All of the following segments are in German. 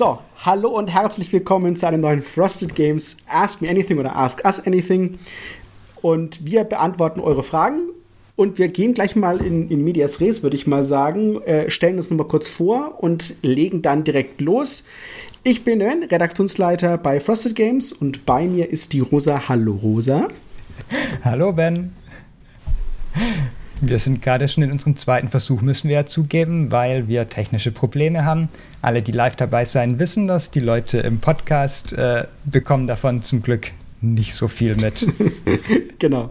So, hallo und herzlich willkommen zu einem neuen Frosted Games Ask Me Anything oder Ask Us Anything. Und wir beantworten eure Fragen. Und wir gehen gleich mal in, in Medias Res, würde ich mal sagen, äh, stellen uns nochmal kurz vor und legen dann direkt los. Ich bin Ben, Redaktionsleiter bei Frosted Games und bei mir ist die Rosa. Hallo Rosa. Hallo Ben. Wir sind gerade schon in unserem zweiten Versuch, müssen wir ja zugeben, weil wir technische Probleme haben. Alle, die live dabei sein, wissen das. Die Leute im Podcast äh, bekommen davon zum Glück nicht so viel mit. genau.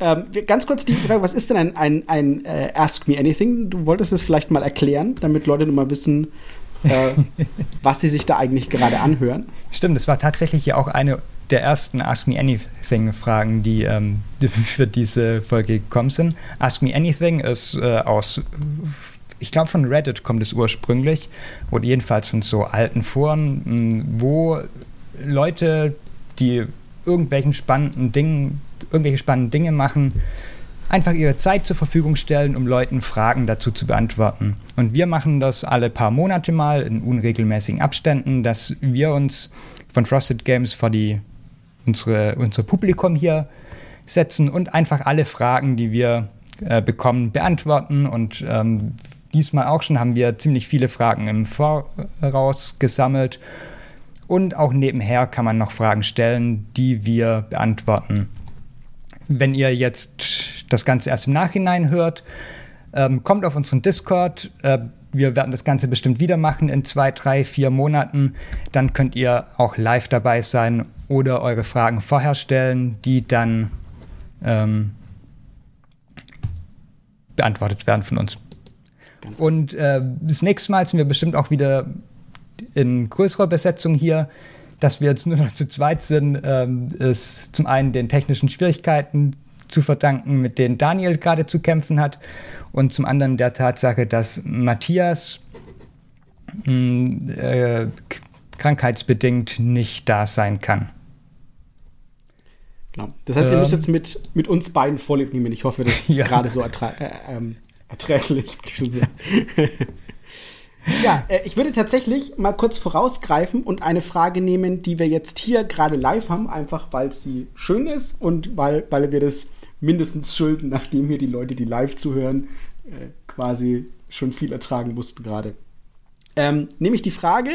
Ähm, ganz kurz die Frage, was ist denn ein, ein, ein äh, Ask Me Anything? Du wolltest es vielleicht mal erklären, damit Leute mal wissen, äh, was sie sich da eigentlich gerade anhören. Stimmt, es war tatsächlich ja auch eine der ersten Ask Me Anything-Fragen, die ähm, für diese Folge gekommen sind. Ask Me Anything ist äh, aus, ich glaube von Reddit kommt es ursprünglich, oder jedenfalls von so alten Foren, wo Leute, die irgendwelchen spannenden Dingen, irgendwelche spannenden Dinge machen, einfach ihre Zeit zur Verfügung stellen, um Leuten Fragen dazu zu beantworten. Und wir machen das alle paar Monate mal in unregelmäßigen Abständen, dass wir uns von Frosted Games vor die unsere, unser Publikum hier setzen und einfach alle Fragen, die wir äh, bekommen, beantworten. Und ähm, diesmal auch schon haben wir ziemlich viele Fragen im Voraus gesammelt und auch nebenher kann man noch Fragen stellen, die wir beantworten. Wenn ihr jetzt das Ganze erst im Nachhinein hört, ähm, kommt auf unseren Discord. Äh, wir werden das Ganze bestimmt wieder machen in zwei, drei, vier Monaten. Dann könnt ihr auch live dabei sein oder eure Fragen vorher stellen, die dann ähm, beantwortet werden von uns. Und äh, das nächste Mal sind wir bestimmt auch wieder in größerer Besetzung hier. Dass wir jetzt nur noch zu zweit sind, ähm, ist zum einen den technischen Schwierigkeiten zu verdanken, mit denen Daniel gerade zu kämpfen hat, und zum anderen der Tatsache, dass Matthias mh, hm, äh, krankheitsbedingt nicht da sein kann. Genau. Das heißt, ähm, ihr müsst jetzt mit, mit uns beiden Vorlieb nehmen. Ich hoffe, das ist ja. gerade so erträ äh, ähm, erträglich. Ja, äh, ich würde tatsächlich mal kurz vorausgreifen und eine Frage nehmen, die wir jetzt hier gerade live haben, einfach weil sie schön ist und weil, weil wir das mindestens schulden, nachdem hier die Leute, die live zuhören, äh, quasi schon viel ertragen mussten gerade. Ähm, nämlich die Frage,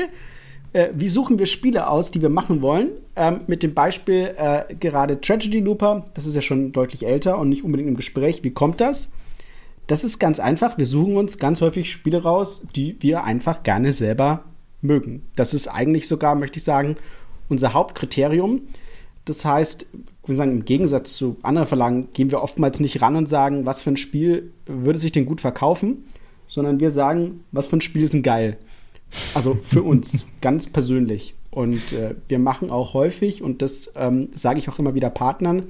äh, wie suchen wir Spiele aus, die wir machen wollen? Ähm, mit dem Beispiel äh, gerade Tragedy Looper, das ist ja schon deutlich älter und nicht unbedingt im Gespräch. Wie kommt das? Das ist ganz einfach. Wir suchen uns ganz häufig Spiele raus, die wir einfach gerne selber mögen. Das ist eigentlich sogar, möchte ich sagen, unser Hauptkriterium. Das heißt, ich würde sagen, im Gegensatz zu anderen Verlagen gehen wir oftmals nicht ran und sagen, was für ein Spiel würde sich denn gut verkaufen, sondern wir sagen, was für ein Spiel ist denn geil. Also für uns, ganz persönlich. Und äh, wir machen auch häufig, und das ähm, sage ich auch immer wieder Partnern,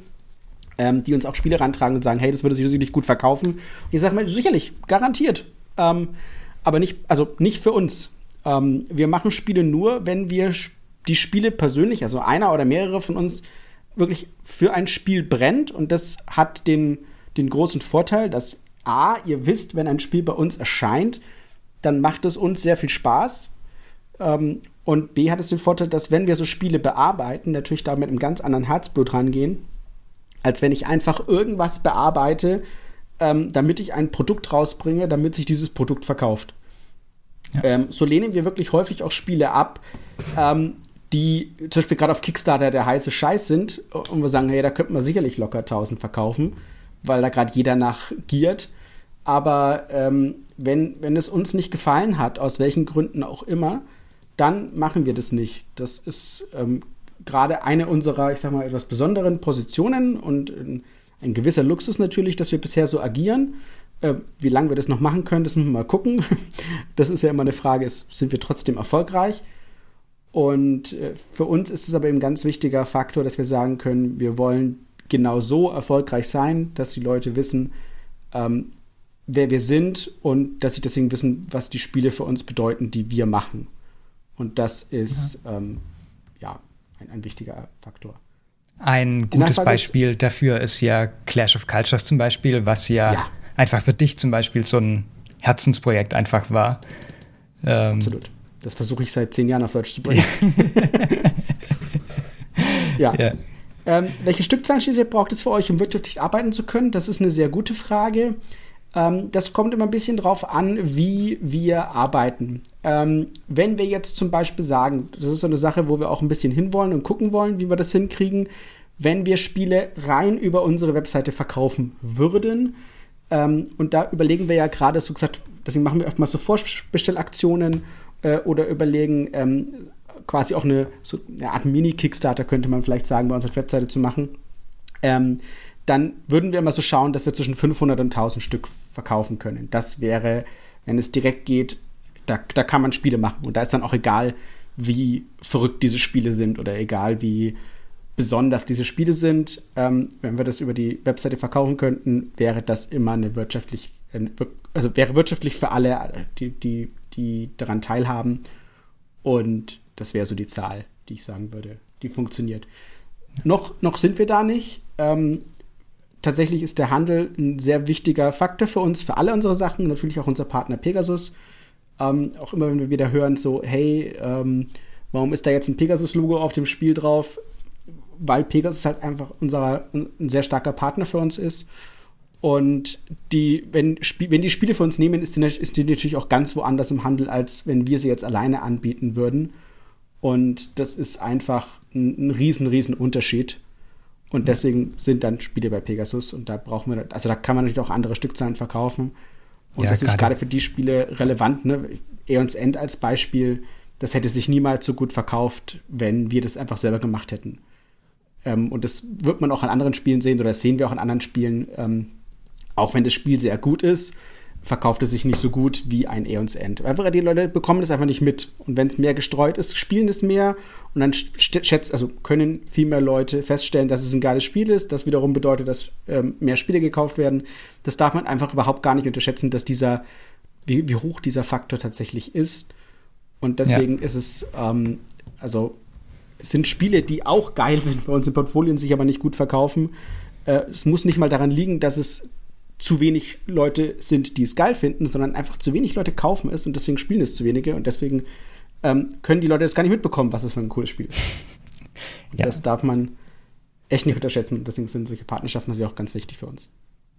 ähm, die uns auch Spiele rantragen und sagen, hey, das würde sich sicherlich gut verkaufen. Und ich sage mal, sicherlich, garantiert. Ähm, aber nicht, also nicht für uns. Ähm, wir machen Spiele nur, wenn wir die Spiele persönlich, also einer oder mehrere von uns, wirklich für ein Spiel brennt. Und das hat den, den großen Vorteil, dass A, ihr wisst, wenn ein Spiel bei uns erscheint, dann macht es uns sehr viel Spaß. Ähm, und B hat es den Vorteil, dass wenn wir so Spiele bearbeiten, natürlich da mit einem ganz anderen Herzblut rangehen als wenn ich einfach irgendwas bearbeite, ähm, damit ich ein Produkt rausbringe, damit sich dieses Produkt verkauft. Ja. Ähm, so lehnen wir wirklich häufig auch Spiele ab, ähm, die zum Beispiel gerade auf Kickstarter der heiße Scheiß sind und wir sagen, hey, da könnten wir sicherlich locker 1000 verkaufen, weil da gerade jeder nach giert. Aber ähm, wenn, wenn es uns nicht gefallen hat, aus welchen Gründen auch immer, dann machen wir das nicht. Das ist ähm, gerade eine unserer, ich sag mal, etwas besonderen Positionen und ein, ein gewisser Luxus natürlich, dass wir bisher so agieren. Äh, wie lange wir das noch machen können, das müssen wir mal gucken. Das ist ja immer eine Frage, ist, sind wir trotzdem erfolgreich? Und äh, für uns ist es aber eben ein ganz wichtiger Faktor, dass wir sagen können, wir wollen genau so erfolgreich sein, dass die Leute wissen, ähm, wer wir sind und dass sie deswegen wissen, was die Spiele für uns bedeuten, die wir machen. Und das ist, ja, ähm, ja ein, ein wichtiger Faktor. Ein gutes Beispiel ist, dafür ist ja Clash of Cultures zum Beispiel, was ja, ja, einfach für dich zum Beispiel so ein Herzensprojekt einfach war. Ähm, Absolut. Das versuche ich seit zehn Jahren auf Deutsch zu bringen. ja. ja. Ähm, welche Stückzahlenschnitte braucht es für euch, um wirtschaftlich arbeiten zu können? Das ist eine sehr gute Frage. Ähm, das kommt immer ein bisschen drauf an, wie wir arbeiten. Ähm, wenn wir jetzt zum Beispiel sagen, das ist so eine Sache, wo wir auch ein bisschen hinwollen und gucken wollen, wie wir das hinkriegen, wenn wir Spiele rein über unsere Webseite verkaufen würden. Ähm, und da überlegen wir ja gerade, so gesagt, deswegen machen wir oftmals so Vorbestellaktionen äh, oder überlegen, ähm, quasi auch eine, so eine Art Mini-Kickstarter, könnte man vielleicht sagen, bei unserer Webseite zu machen. Ähm, dann würden wir immer so schauen, dass wir zwischen 500 und 1000 Stück verkaufen können. Das wäre, wenn es direkt geht, da, da kann man Spiele machen. Und da ist dann auch egal, wie verrückt diese Spiele sind oder egal, wie besonders diese Spiele sind. Ähm, wenn wir das über die Webseite verkaufen könnten, wäre das immer eine wirtschaftlich, also wäre wirtschaftlich für alle, die, die, die daran teilhaben. Und das wäre so die Zahl, die ich sagen würde, die funktioniert. Noch, noch sind wir da nicht. Ähm, tatsächlich ist der Handel ein sehr wichtiger Faktor für uns, für alle unsere Sachen, natürlich auch unser Partner Pegasus. Ähm, auch immer, wenn wir wieder hören, so, hey, ähm, warum ist da jetzt ein Pegasus-Logo auf dem Spiel drauf? Weil Pegasus halt einfach unser, ein sehr starker Partner für uns ist. Und die, wenn, wenn die Spiele für uns nehmen, ist die, ist die natürlich auch ganz woanders im Handel, als wenn wir sie jetzt alleine anbieten würden. Und das ist einfach ein, ein riesen, riesen Unterschied. Und deswegen sind dann Spiele bei Pegasus und da brauchen wir, also da kann man natürlich auch andere Stückzahlen verkaufen. Und ja, das ist gerade für die Spiele relevant. Ne? Eons End als Beispiel, das hätte sich niemals so gut verkauft, wenn wir das einfach selber gemacht hätten. Ähm, und das wird man auch an anderen Spielen sehen oder das sehen wir auch an anderen Spielen. Ähm, auch wenn das Spiel sehr gut ist, verkauft es sich nicht so gut wie ein Aeons End. Einfach die Leute bekommen das einfach nicht mit. Und wenn es mehr gestreut ist, spielen es mehr und dann schätzt, also können viel mehr Leute feststellen, dass es ein geiles Spiel ist. Das wiederum bedeutet, dass ähm, mehr Spiele gekauft werden. Das darf man einfach überhaupt gar nicht unterschätzen, dass dieser, wie, wie hoch dieser Faktor tatsächlich ist. Und deswegen ja. ist es, ähm, also es sind Spiele, die auch geil sind bei uns im Portfolio und sich aber nicht gut verkaufen. Äh, es muss nicht mal daran liegen, dass es zu wenig Leute sind, die es geil finden, sondern einfach zu wenig Leute kaufen es und deswegen spielen es zu wenige und deswegen ähm, können die Leute das gar nicht mitbekommen, was es für ein cooles Spiel ist. Ja. Das darf man echt nicht unterschätzen. Deswegen sind solche Partnerschaften natürlich auch ganz wichtig für uns.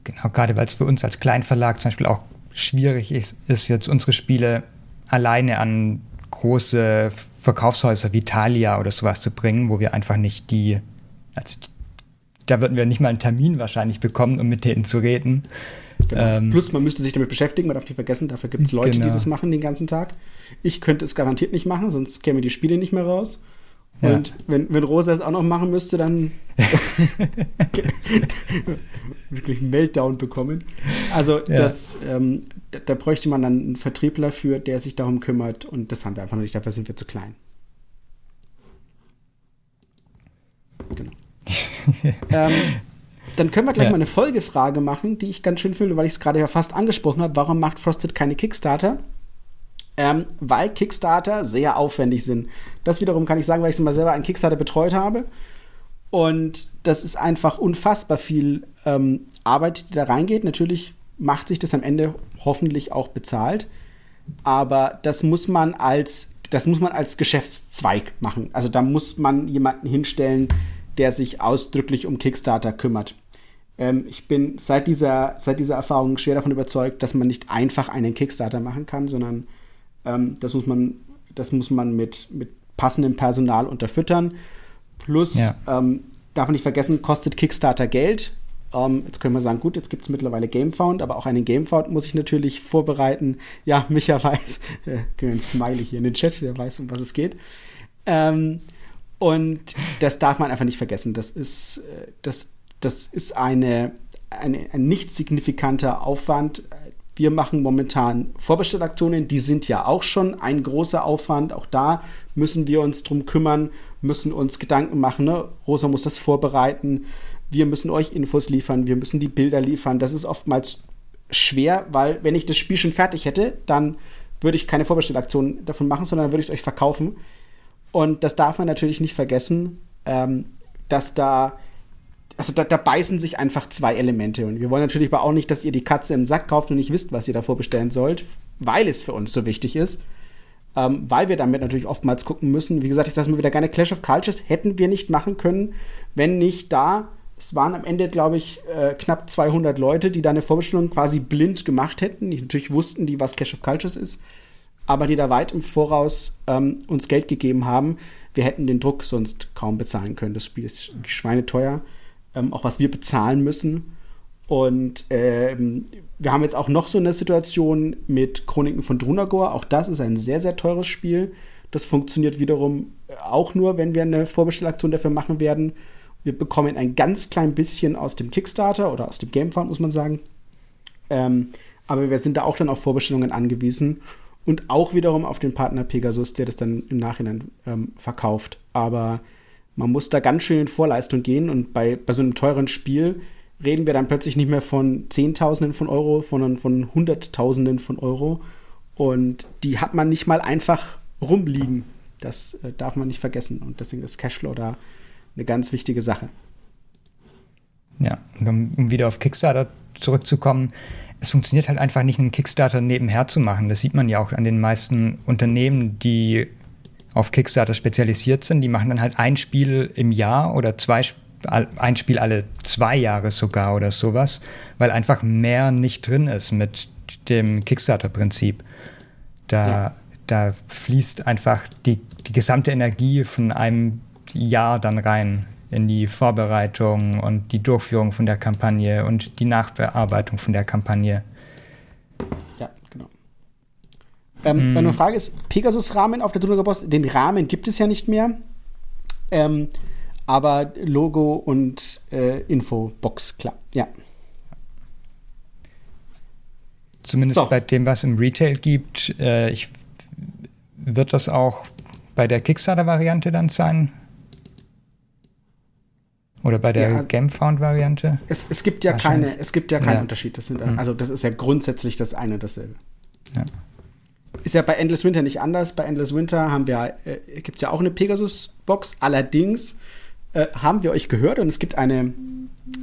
Genau, gerade weil es für uns als Kleinverlag zum Beispiel auch schwierig ist, ist jetzt unsere Spiele alleine an große Verkaufshäuser wie Thalia oder sowas zu bringen, wo wir einfach nicht die, also da würden wir nicht mal einen Termin wahrscheinlich bekommen, um mit denen zu reden. Genau. Ähm, Plus, man müsste sich damit beschäftigen, man darf nicht vergessen, dafür gibt es Leute, genau. die das machen den ganzen Tag. Ich könnte es garantiert nicht machen, sonst kämen die Spiele nicht mehr raus. Ja. Und wenn, wenn Rosa es auch noch machen müsste, dann wirklich einen Meltdown bekommen. Also ja. das, ähm, da, da, bräuchte man dann einen Vertriebler für, der sich darum kümmert und das haben wir einfach noch nicht, dafür sind wir zu klein. Genau. ähm, dann können wir gleich ja. mal eine Folgefrage machen, die ich ganz schön finde, weil ich es gerade ja fast angesprochen habe. Warum macht Frosted keine Kickstarter? Ähm, weil Kickstarter sehr aufwendig sind. Das wiederum kann ich sagen, weil ich mal selber einen Kickstarter betreut habe. Und das ist einfach unfassbar viel ähm, Arbeit, die da reingeht. Natürlich macht sich das am Ende hoffentlich auch bezahlt. Aber das muss man als, das muss man als Geschäftszweig machen. Also da muss man jemanden hinstellen, der sich ausdrücklich um Kickstarter kümmert. Ähm, ich bin seit dieser, seit dieser Erfahrung schwer davon überzeugt, dass man nicht einfach einen Kickstarter machen kann, sondern ähm, das muss man, das muss man mit, mit passendem Personal unterfüttern. Plus, ja. ähm, darf man nicht vergessen, kostet Kickstarter Geld. Um, ähm, jetzt können wir sagen, gut, jetzt gibt es mittlerweile Gamefound, aber auch einen Gamefound muss ich natürlich vorbereiten. Ja, Micha weiß, äh, ein Smiley hier in den Chat, der weiß, um was es geht. Ähm, und das darf man einfach nicht vergessen. Das ist, äh, das, das ist eine, eine, ein nicht signifikanter Aufwand. Wir machen momentan Vorbestellaktionen, die sind ja auch schon ein großer Aufwand. Auch da müssen wir uns drum kümmern, müssen uns Gedanken machen. Ne? Rosa muss das vorbereiten. Wir müssen euch Infos liefern, wir müssen die Bilder liefern. Das ist oftmals schwer, weil wenn ich das Spiel schon fertig hätte, dann würde ich keine Vorbestellaktion davon machen, sondern würde ich es euch verkaufen. Und das darf man natürlich nicht vergessen, ähm, dass da, also da, da, beißen sich einfach zwei Elemente. Und wir wollen natürlich aber auch nicht, dass ihr die Katze im Sack kauft und nicht wisst, was ihr davor bestellen sollt, weil es für uns so wichtig ist. ähm, weil wir damit natürlich oftmals gucken müssen. Wie gesagt, ich sage mal wieder gerne Clash of Cultures hätten wir nicht machen können, wenn nicht da es waren am Ende, glaube ich, äh, knapp 200 Leute, die da eine Vorbestellung quasi blind gemacht hätten. Die natürlich wussten die, was Clash of Cultures ist, aber die da weit im Voraus ähm, uns Geld gegeben haben. Wir hätten den Druck sonst kaum bezahlen können. Das Spiel ist schweineteuer, ähm, auch was wir bezahlen müssen. Und ähm, wir haben jetzt auch noch so eine Situation mit Chroniken von Drunagor. Auch das ist ein sehr, sehr teures Spiel. Das funktioniert wiederum auch nur, wenn wir eine Vorbestellaktion dafür machen werden. Wir bekommen ein ganz klein bisschen aus dem Kickstarter oder aus dem Gamefound, muss man sagen. Ähm, aber wir sind da auch dann auf Vorbestellungen angewiesen und auch wiederum auf den Partner Pegasus, der das dann im Nachhinein ähm, verkauft. Aber man muss da ganz schön in Vorleistung gehen und bei, bei so einem teuren Spiel reden wir dann plötzlich nicht mehr von Zehntausenden von Euro, sondern von Hunderttausenden von Euro. Und die hat man nicht mal einfach rumliegen. Das äh, darf man nicht vergessen. Und deswegen ist Cashflow da eine ganz wichtige Sache. Ja, um, um wieder auf Kickstarter zurückzukommen, es funktioniert halt einfach nicht, einen Kickstarter nebenher zu machen. Das sieht man ja auch an den meisten Unternehmen, die auf Kickstarter spezialisiert sind. Die machen dann halt ein Spiel im Jahr oder zwei, ein Spiel alle zwei Jahre sogar oder sowas, weil einfach mehr nicht drin ist mit dem Kickstarter-Prinzip. Da, ja. da fließt einfach die, die gesamte Energie von einem Jahr dann rein in die Vorbereitung und die Durchführung von der Kampagne und die Nachbearbeitung von der Kampagne. Ja, genau. Ähm, hm. Meine Frage ist: Pegasus-Rahmen auf der Boss, den Rahmen gibt es ja nicht mehr. Ähm, aber Logo und äh, Infobox, klar, ja. Zumindest so. bei dem, was im Retail gibt, äh, ich, wird das auch bei der Kickstarter-Variante dann sein? Oder bei der ja, Gamefound-Variante? Es, es gibt ja keine, es gibt ja keinen ja. Unterschied. Das sind, hm. Also das ist ja grundsätzlich das eine und dasselbe. Ja. Ist ja bei Endless Winter nicht anders. Bei Endless Winter haben wir, äh, gibt es ja auch eine Pegasus-Box. Allerdings äh, haben wir euch gehört und es gibt eine,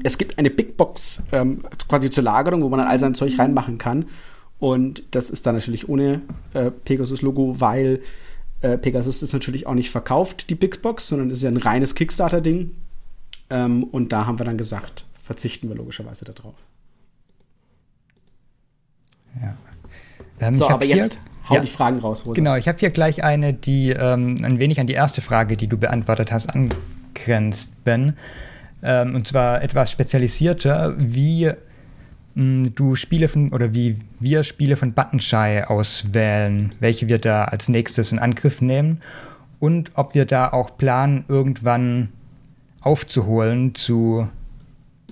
es gibt eine Big Box ähm, quasi zur Lagerung, wo man dann all sein Zeug reinmachen kann. Und das ist dann natürlich ohne äh, Pegasus-Logo, weil äh, Pegasus ist natürlich auch nicht verkauft, die Big Box, sondern es ist ja ein reines Kickstarter-Ding. Ähm, und da haben wir dann gesagt, verzichten wir logischerweise darauf. Ja. Ähm, so, aber jetzt hau ja, die Fragen raus. Rosa. Genau, ich habe hier gleich eine, die ähm, ein wenig an die erste Frage, die du beantwortet hast, angrenzt, Ben. Ähm, und zwar etwas spezialisierter, wie mh, du Spiele von oder wie wir Spiele von Buttonshy auswählen, welche wir da als nächstes in Angriff nehmen und ob wir da auch planen, irgendwann aufzuholen zu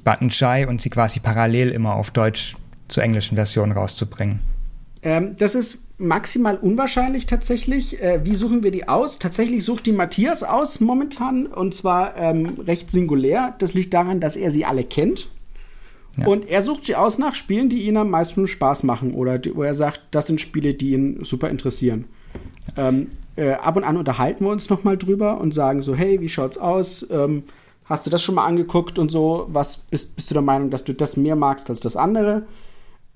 Button Shy und sie quasi parallel immer auf Deutsch zur englischen Version rauszubringen? Ähm, das ist maximal unwahrscheinlich tatsächlich. Äh, wie suchen wir die aus? Tatsächlich sucht die Matthias aus momentan und zwar ähm, recht singulär. Das liegt daran, dass er sie alle kennt. Ja. Und er sucht sie aus nach Spielen, die ihm am meisten Spaß machen oder die, wo er sagt, das sind Spiele, die ihn super interessieren. Ähm, äh, ab und an unterhalten wir uns noch mal drüber und sagen so, hey, wie schaut's aus? Ähm, Hast du das schon mal angeguckt und so? Was bist, bist du der Meinung, dass du das mehr magst als das andere?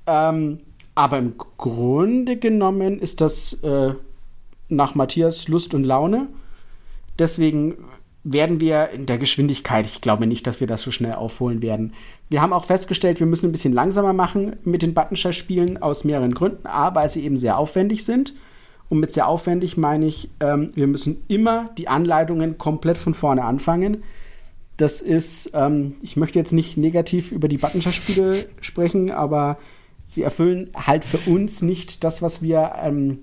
Ähm, aber im Grunde genommen ist das äh, nach Matthias Lust und Laune. Deswegen werden wir in der Geschwindigkeit, ich glaube nicht, dass wir das so schnell aufholen werden. Wir haben auch festgestellt, wir müssen ein bisschen langsamer machen mit den Buttonshare-Spielen aus mehreren Gründen. A, weil sie eben sehr aufwendig sind. Und mit sehr aufwendig meine ich, ähm, wir müssen immer die Anleitungen komplett von vorne anfangen. Das ist, ähm, ich möchte jetzt nicht negativ über die Buttonshare-Spiele sprechen, aber sie erfüllen halt für uns nicht das, was wir ähm,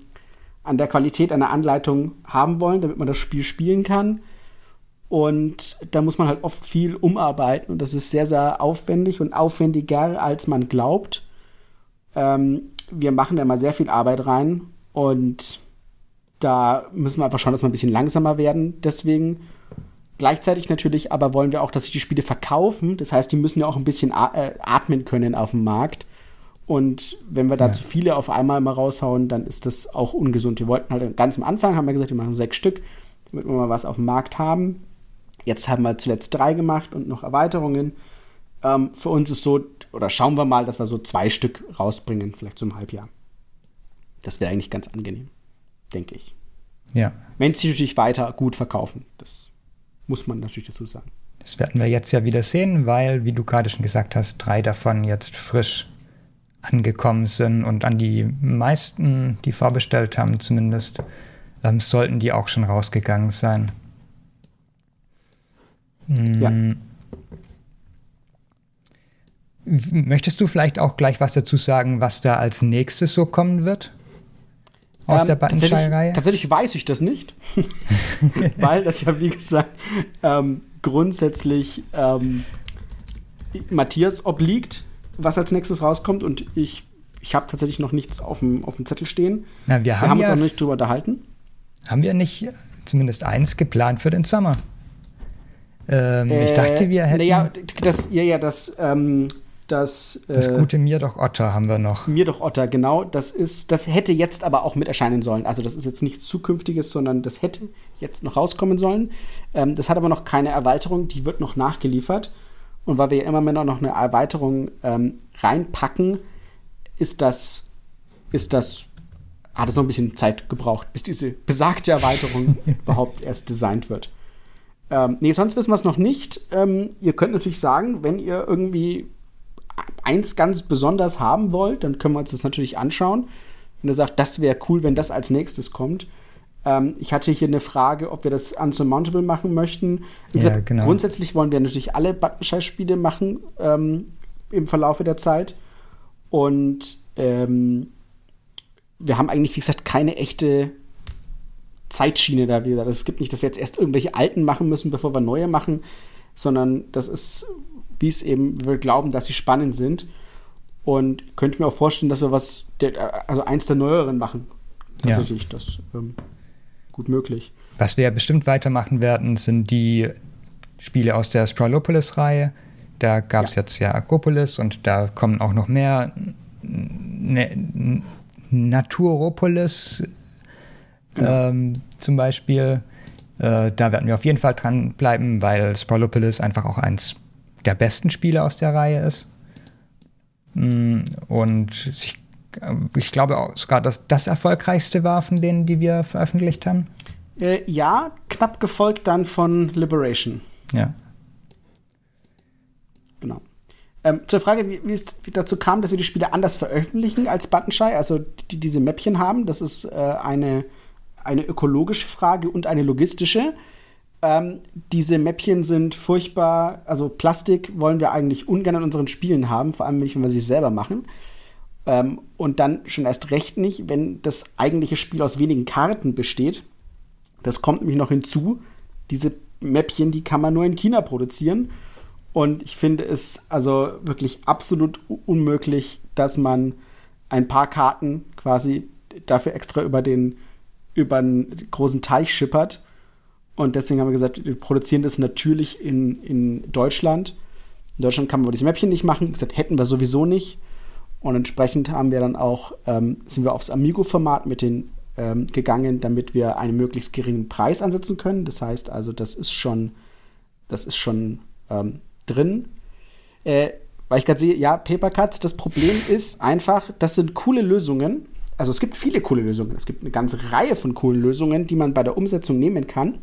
an der Qualität einer Anleitung haben wollen, damit man das Spiel spielen kann. Und da muss man halt oft viel umarbeiten und das ist sehr, sehr aufwendig und aufwendiger, als man glaubt. Ähm, wir machen da mal sehr viel Arbeit rein und da müssen wir einfach schauen, dass wir ein bisschen langsamer werden. Deswegen Gleichzeitig natürlich aber wollen wir auch, dass sich die Spiele verkaufen. Das heißt, die müssen ja auch ein bisschen äh, atmen können auf dem Markt. Und wenn wir da ja. zu viele auf einmal mal raushauen, dann ist das auch ungesund. Wir wollten halt ganz am Anfang, haben wir gesagt, wir machen sechs Stück, damit wir mal was auf dem Markt haben. Jetzt haben wir zuletzt drei gemacht und noch Erweiterungen. Ähm, für uns ist so, oder schauen wir mal, dass wir so zwei Stück rausbringen, vielleicht so im Halbjahr. Das wäre eigentlich ganz angenehm. denke ich. Ja. Wenn sie natürlich weiter gut verkaufen. Das muss man natürlich dazu sagen. Das werden wir jetzt ja wieder sehen, weil, wie du gerade schon gesagt hast, drei davon jetzt frisch angekommen sind und an die meisten, die vorbestellt haben zumindest, ähm, sollten die auch schon rausgegangen sein. Ja. Mm. Möchtest du vielleicht auch gleich was dazu sagen, was da als nächstes so kommen wird? Aus Ähm, der tatsächlich, Buttonschei-Reihe? tatsächlich weiß ich das nicht, weil das ja, wie gesagt, ähm, grundsätzlich ähm, Matthias obliegt, was als nächstes rauskommt. Und ich, ich habe tatsächlich noch nichts auf dem, auf dem Zettel stehen. Na, wir Wir haben, haben uns ja, auch noch nicht drüber unterhalten. haben wir nicht zumindest eins geplant für den Sommer? Ähm, ich Äh, dachte, wir hätten Naja, das, ja, ja, das, ähm, das, das äh, gute Mir doch Otter haben wir noch. Mir doch Otter, genau. Das ist, das hätte jetzt aber auch mit erscheinen sollen. Also das ist jetzt nichts Zukünftiges, sondern das hätte jetzt noch rauskommen sollen. Ähm, das hat aber noch keine Erweiterung, die wird noch nachgeliefert. Und weil wir ja immer mehr noch eine Erweiterung ähm, reinpacken, ist das, ist das, hat es noch ein bisschen Zeit gebraucht, bis diese besagte Erweiterung überhaupt erst designt wird. Ähm, nee, sonst wissen wir es noch nicht. Ähm, ihr könnt natürlich sagen, wenn ihr irgendwie eins ganz besonders haben wollt, dann können wir uns das natürlich anschauen. Wenn ihr sagt, das wäre cool, wenn das als nächstes kommt. Ähm, ich hatte hier eine Frage, ob wir das unsurmountable machen möchten. Ja, gesagt, genau. Grundsätzlich wollen wir natürlich alle Buttonschei-Spiele machen ähm, im Verlaufe der Zeit. Und ähm, wir haben eigentlich, wie gesagt, keine echte Zeitschiene da wieder. Es gibt nicht, dass wir jetzt erst irgendwelche alten machen müssen, bevor wir neue machen, sondern das ist, wie es eben, wir glauben, dass sie spannend sind. Und könnte mir auch vorstellen, dass wir was, also eins der neueren machen. Ja. Tatsächlich, das ähm, gut möglich. Was wir ja bestimmt weitermachen werden, sind die Spiele aus der Sprawlopolis-Reihe. Da gab es Ja. jetzt ja Akropolis und da kommen auch noch mehr ne, Naturopolis Genau. ähm, zum Beispiel. Äh, da werden wir auf jeden Fall dranbleiben, weil Sprawlopolis einfach auch eins der besten Spiele aus der Reihe ist. Mm, Und ich, ich glaube auch sogar, dass das erfolgreichste war von denen, die wir veröffentlicht haben. Äh, ja, knapp gefolgt dann von Liberation. Ja. Genau. Ähm, zur Frage, wie, wie es dazu kam, dass wir die Spiele anders veröffentlichen als Buttonschei, also die diese Mäppchen haben, das ist äh, eine, eine ökologische Frage und eine logistische. Ähm, diese Mäppchen sind furchtbar, also Plastik wollen wir eigentlich ungern in unseren Spielen haben, vor allem nicht, wenn wir sie selber machen. Ähm, und dann schon erst recht nicht, wenn das eigentliche Spiel aus wenigen Karten besteht. Das kommt nämlich noch hinzu. Diese Mäppchen, die kann man nur in China produzieren. Und ich finde es also wirklich absolut unmöglich, dass man ein paar Karten quasi dafür extra über den, über einen großen Teich schippert. Und deswegen haben wir gesagt, wir produzieren das natürlich in, in Deutschland. In Deutschland kann man aber diese Mäppchen nicht machen. Gesagt, hätten wir sowieso nicht. Und entsprechend haben wir dann auch, ähm, sind wir aufs Amigo-Format mit den ähm, gegangen, damit wir einen möglichst geringen Preis ansetzen können. Das heißt also, das ist schon, das ist schon ähm, drin. Äh, weil ich gerade sehe, ja, Paper Cuts, das Problem ist einfach, das sind coole Lösungen. Also es gibt viele coole Lösungen. Es gibt eine ganze Reihe von coolen Lösungen, die man bei der Umsetzung nehmen kann.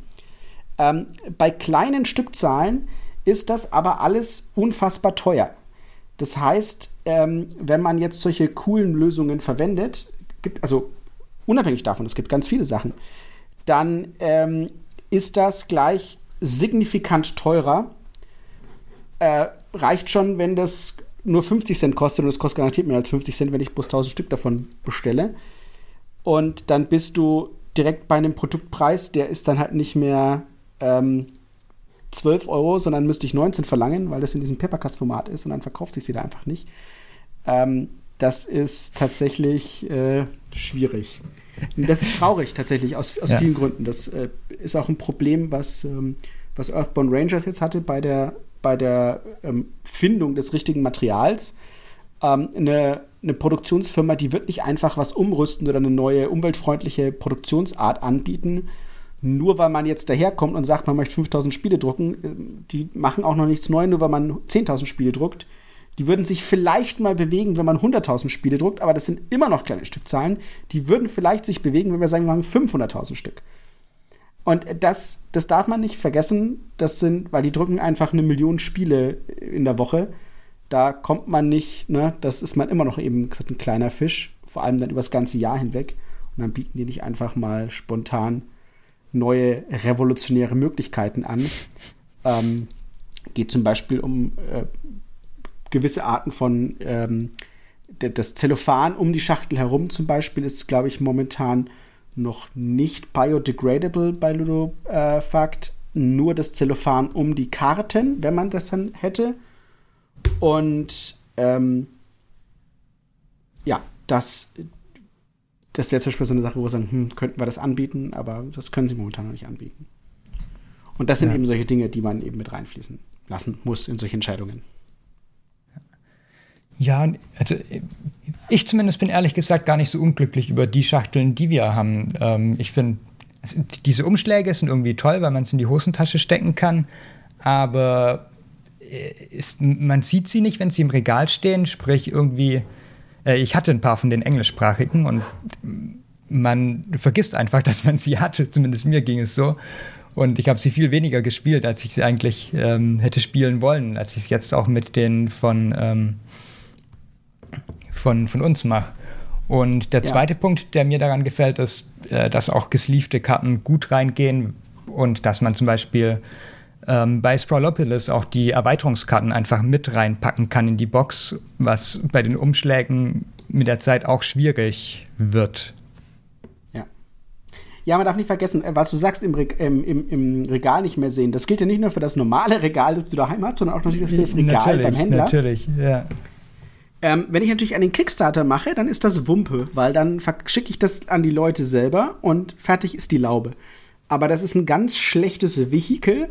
Ähm, bei kleinen Stückzahlen ist das aber alles unfassbar teuer. Das heißt, ähm, wenn man jetzt solche coolen Lösungen verwendet, gibt, also unabhängig davon, es gibt ganz viele Sachen, dann ähm, ist das gleich signifikant teurer. Äh, reicht schon, wenn das nur 50 Cent kostet und es kostet garantiert mehr als 50 Cent, wenn ich bloß 1000 Stück davon bestelle. Und dann bist du direkt bei einem Produktpreis, der ist dann halt nicht mehr ähm, 12 Euro, sondern müsste ich 19 verlangen, weil das in diesem Papercuts-Format ist und dann verkauft sich wieder einfach nicht. Ähm, das ist tatsächlich äh, schwierig. Das ist traurig tatsächlich aus, aus Ja. vielen Gründen. Das äh, ist auch ein Problem, was, ähm, was Earthbound Rangers jetzt hatte bei der, bei der ähm, Findung des richtigen Materials. Ähm, eine, eine Produktionsfirma, die wird nicht einfach was umrüsten oder eine neue umweltfreundliche Produktionsart anbieten, nur weil man jetzt daherkommt und sagt, man möchte 5000 Spiele drucken. Ähm, Die machen auch noch nichts Neues, nur weil man 10.000 Spiele druckt. Die würden sich vielleicht mal bewegen, wenn man 100.000 Spiele druckt, aber das sind immer noch kleine Stückzahlen. Die würden vielleicht sich bewegen, wenn wir sagen, wir machen 500.000 Stück. Und das, das darf man nicht vergessen. Das sind, weil die drucken einfach eine Million Spiele in der Woche. Da kommt man nicht, ne, das ist man immer noch eben ein kleiner Fisch, vor allem dann über das ganze Jahr hinweg. Und dann bieten die nicht einfach mal spontan neue revolutionäre Möglichkeiten an. Ähm, geht zum Beispiel um äh, gewisse Arten von ähm, das Zellophan um die Schachtel herum zum Beispiel ist, glaube ich, momentan noch nicht biodegradable bei Ludofakt. Äh, nur das Zellophan um die Karten, wenn man das dann hätte. Und ähm, ja, das, das wäre zum Beispiel so eine Sache, wo wir sagen, hm, könnten wir das anbieten, aber das können sie momentan noch nicht anbieten. Und das sind ja. eben solche Dinge, die man eben mit reinfließen lassen muss in solche Entscheidungen. Ja, also ich zumindest bin ehrlich gesagt gar nicht so unglücklich über die Schachteln, die wir haben. Ähm, ich finde, diese Umschläge sind irgendwie toll, weil man es in die Hosentasche stecken kann, aber ist, äh, man sieht sie nicht, wenn sie im Regal stehen, sprich irgendwie, äh, ich hatte ein paar von den englischsprachigen und man vergisst einfach, dass man sie hatte, zumindest mir ging es so. Und ich habe sie viel weniger gespielt, als ich sie eigentlich ähm, hätte spielen wollen, als ich es jetzt auch mit den von ähm, von, von uns mache. Und der zweite ja. Punkt, der mir daran gefällt, ist, äh, dass auch gesleevte Karten gut reingehen und dass man zum Beispiel ähm, bei Sprawlopolis auch die Erweiterungskarten einfach mit reinpacken kann in die Box, was bei den Umschlägen mit der Zeit auch schwierig wird. Ja. Ja, man darf nicht vergessen, äh, was du sagst, im, Re im, im, im, Regal nicht mehr sehen. Das gilt ja nicht nur für das normale Regal, das du daheim hast, sondern auch natürlich für das Regal natürlich, beim Händler. Natürlich, ja. Ähm, wenn ich natürlich einen Kickstarter mache, dann ist das Wumpe, weil dann schicke ich das an die Leute selber und fertig ist die Laube. Aber das ist ein ganz schlechtes Vehikel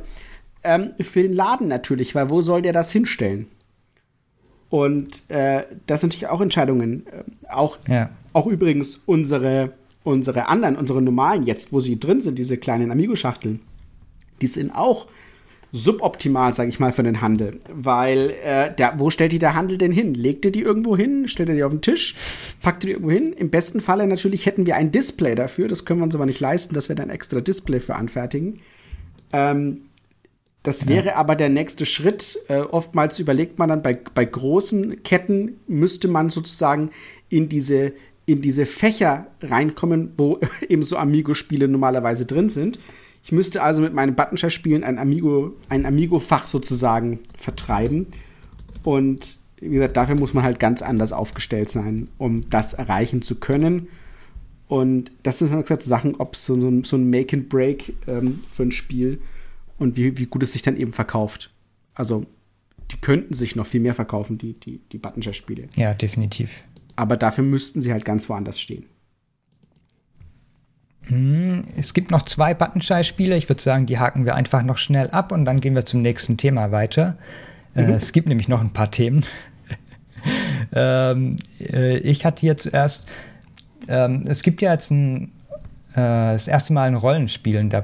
ähm, für den Laden natürlich, weil wo soll der das hinstellen? Und äh, das sind natürlich auch Entscheidungen. Äh, auch, ja. auch übrigens unsere, unsere anderen, unsere normalen jetzt, wo sie drin sind, diese kleinen Amigo-Schachteln, die sind auch suboptimal, sage ich mal, für den Handel. Weil, äh, der, wo stellt die der Handel denn hin? Legt ihr die irgendwo hin? Stellt ihr die auf den Tisch? Packt ihr die irgendwo hin? Im besten Falle natürlich hätten wir ein Display dafür. Das können wir uns aber nicht leisten, dass wir dann extra Display für anfertigen. Ähm, das wäre ja. aber der nächste Schritt. Äh, oftmals überlegt man dann bei, bei großen Ketten, müsste man sozusagen in diese, in diese Fächer reinkommen, wo eben so Amigo-Spiele normalerweise drin sind. Ich müsste also mit meinen Buttonshare-Spielen ein Amigo, ein Amigo-Fach sozusagen vertreiben. Und wie gesagt, dafür muss man halt ganz anders aufgestellt sein, um das erreichen zu können. Und das sind, wie gesagt, Sachen, ob so, so, so ein Make and Break ähm, für ein Spiel und wie, wie gut es sich dann eben verkauft. Also, die könnten sich noch viel mehr verkaufen, die, die, die Buttonshare-Spiele. Ja, definitiv. Aber dafür müssten sie halt ganz woanders stehen. Hm, es gibt noch zwei Buttonschei-Spiele. Ich würde sagen, die haken wir einfach noch schnell ab und dann gehen wir zum nächsten Thema weiter. Äh, mhm. Äh, es gibt nämlich noch ein paar Themen. ähm, äh, ich hatte jetzt erst, ähm, es gibt ja jetzt ein, äh, das erste Mal ein Rollenspiel in der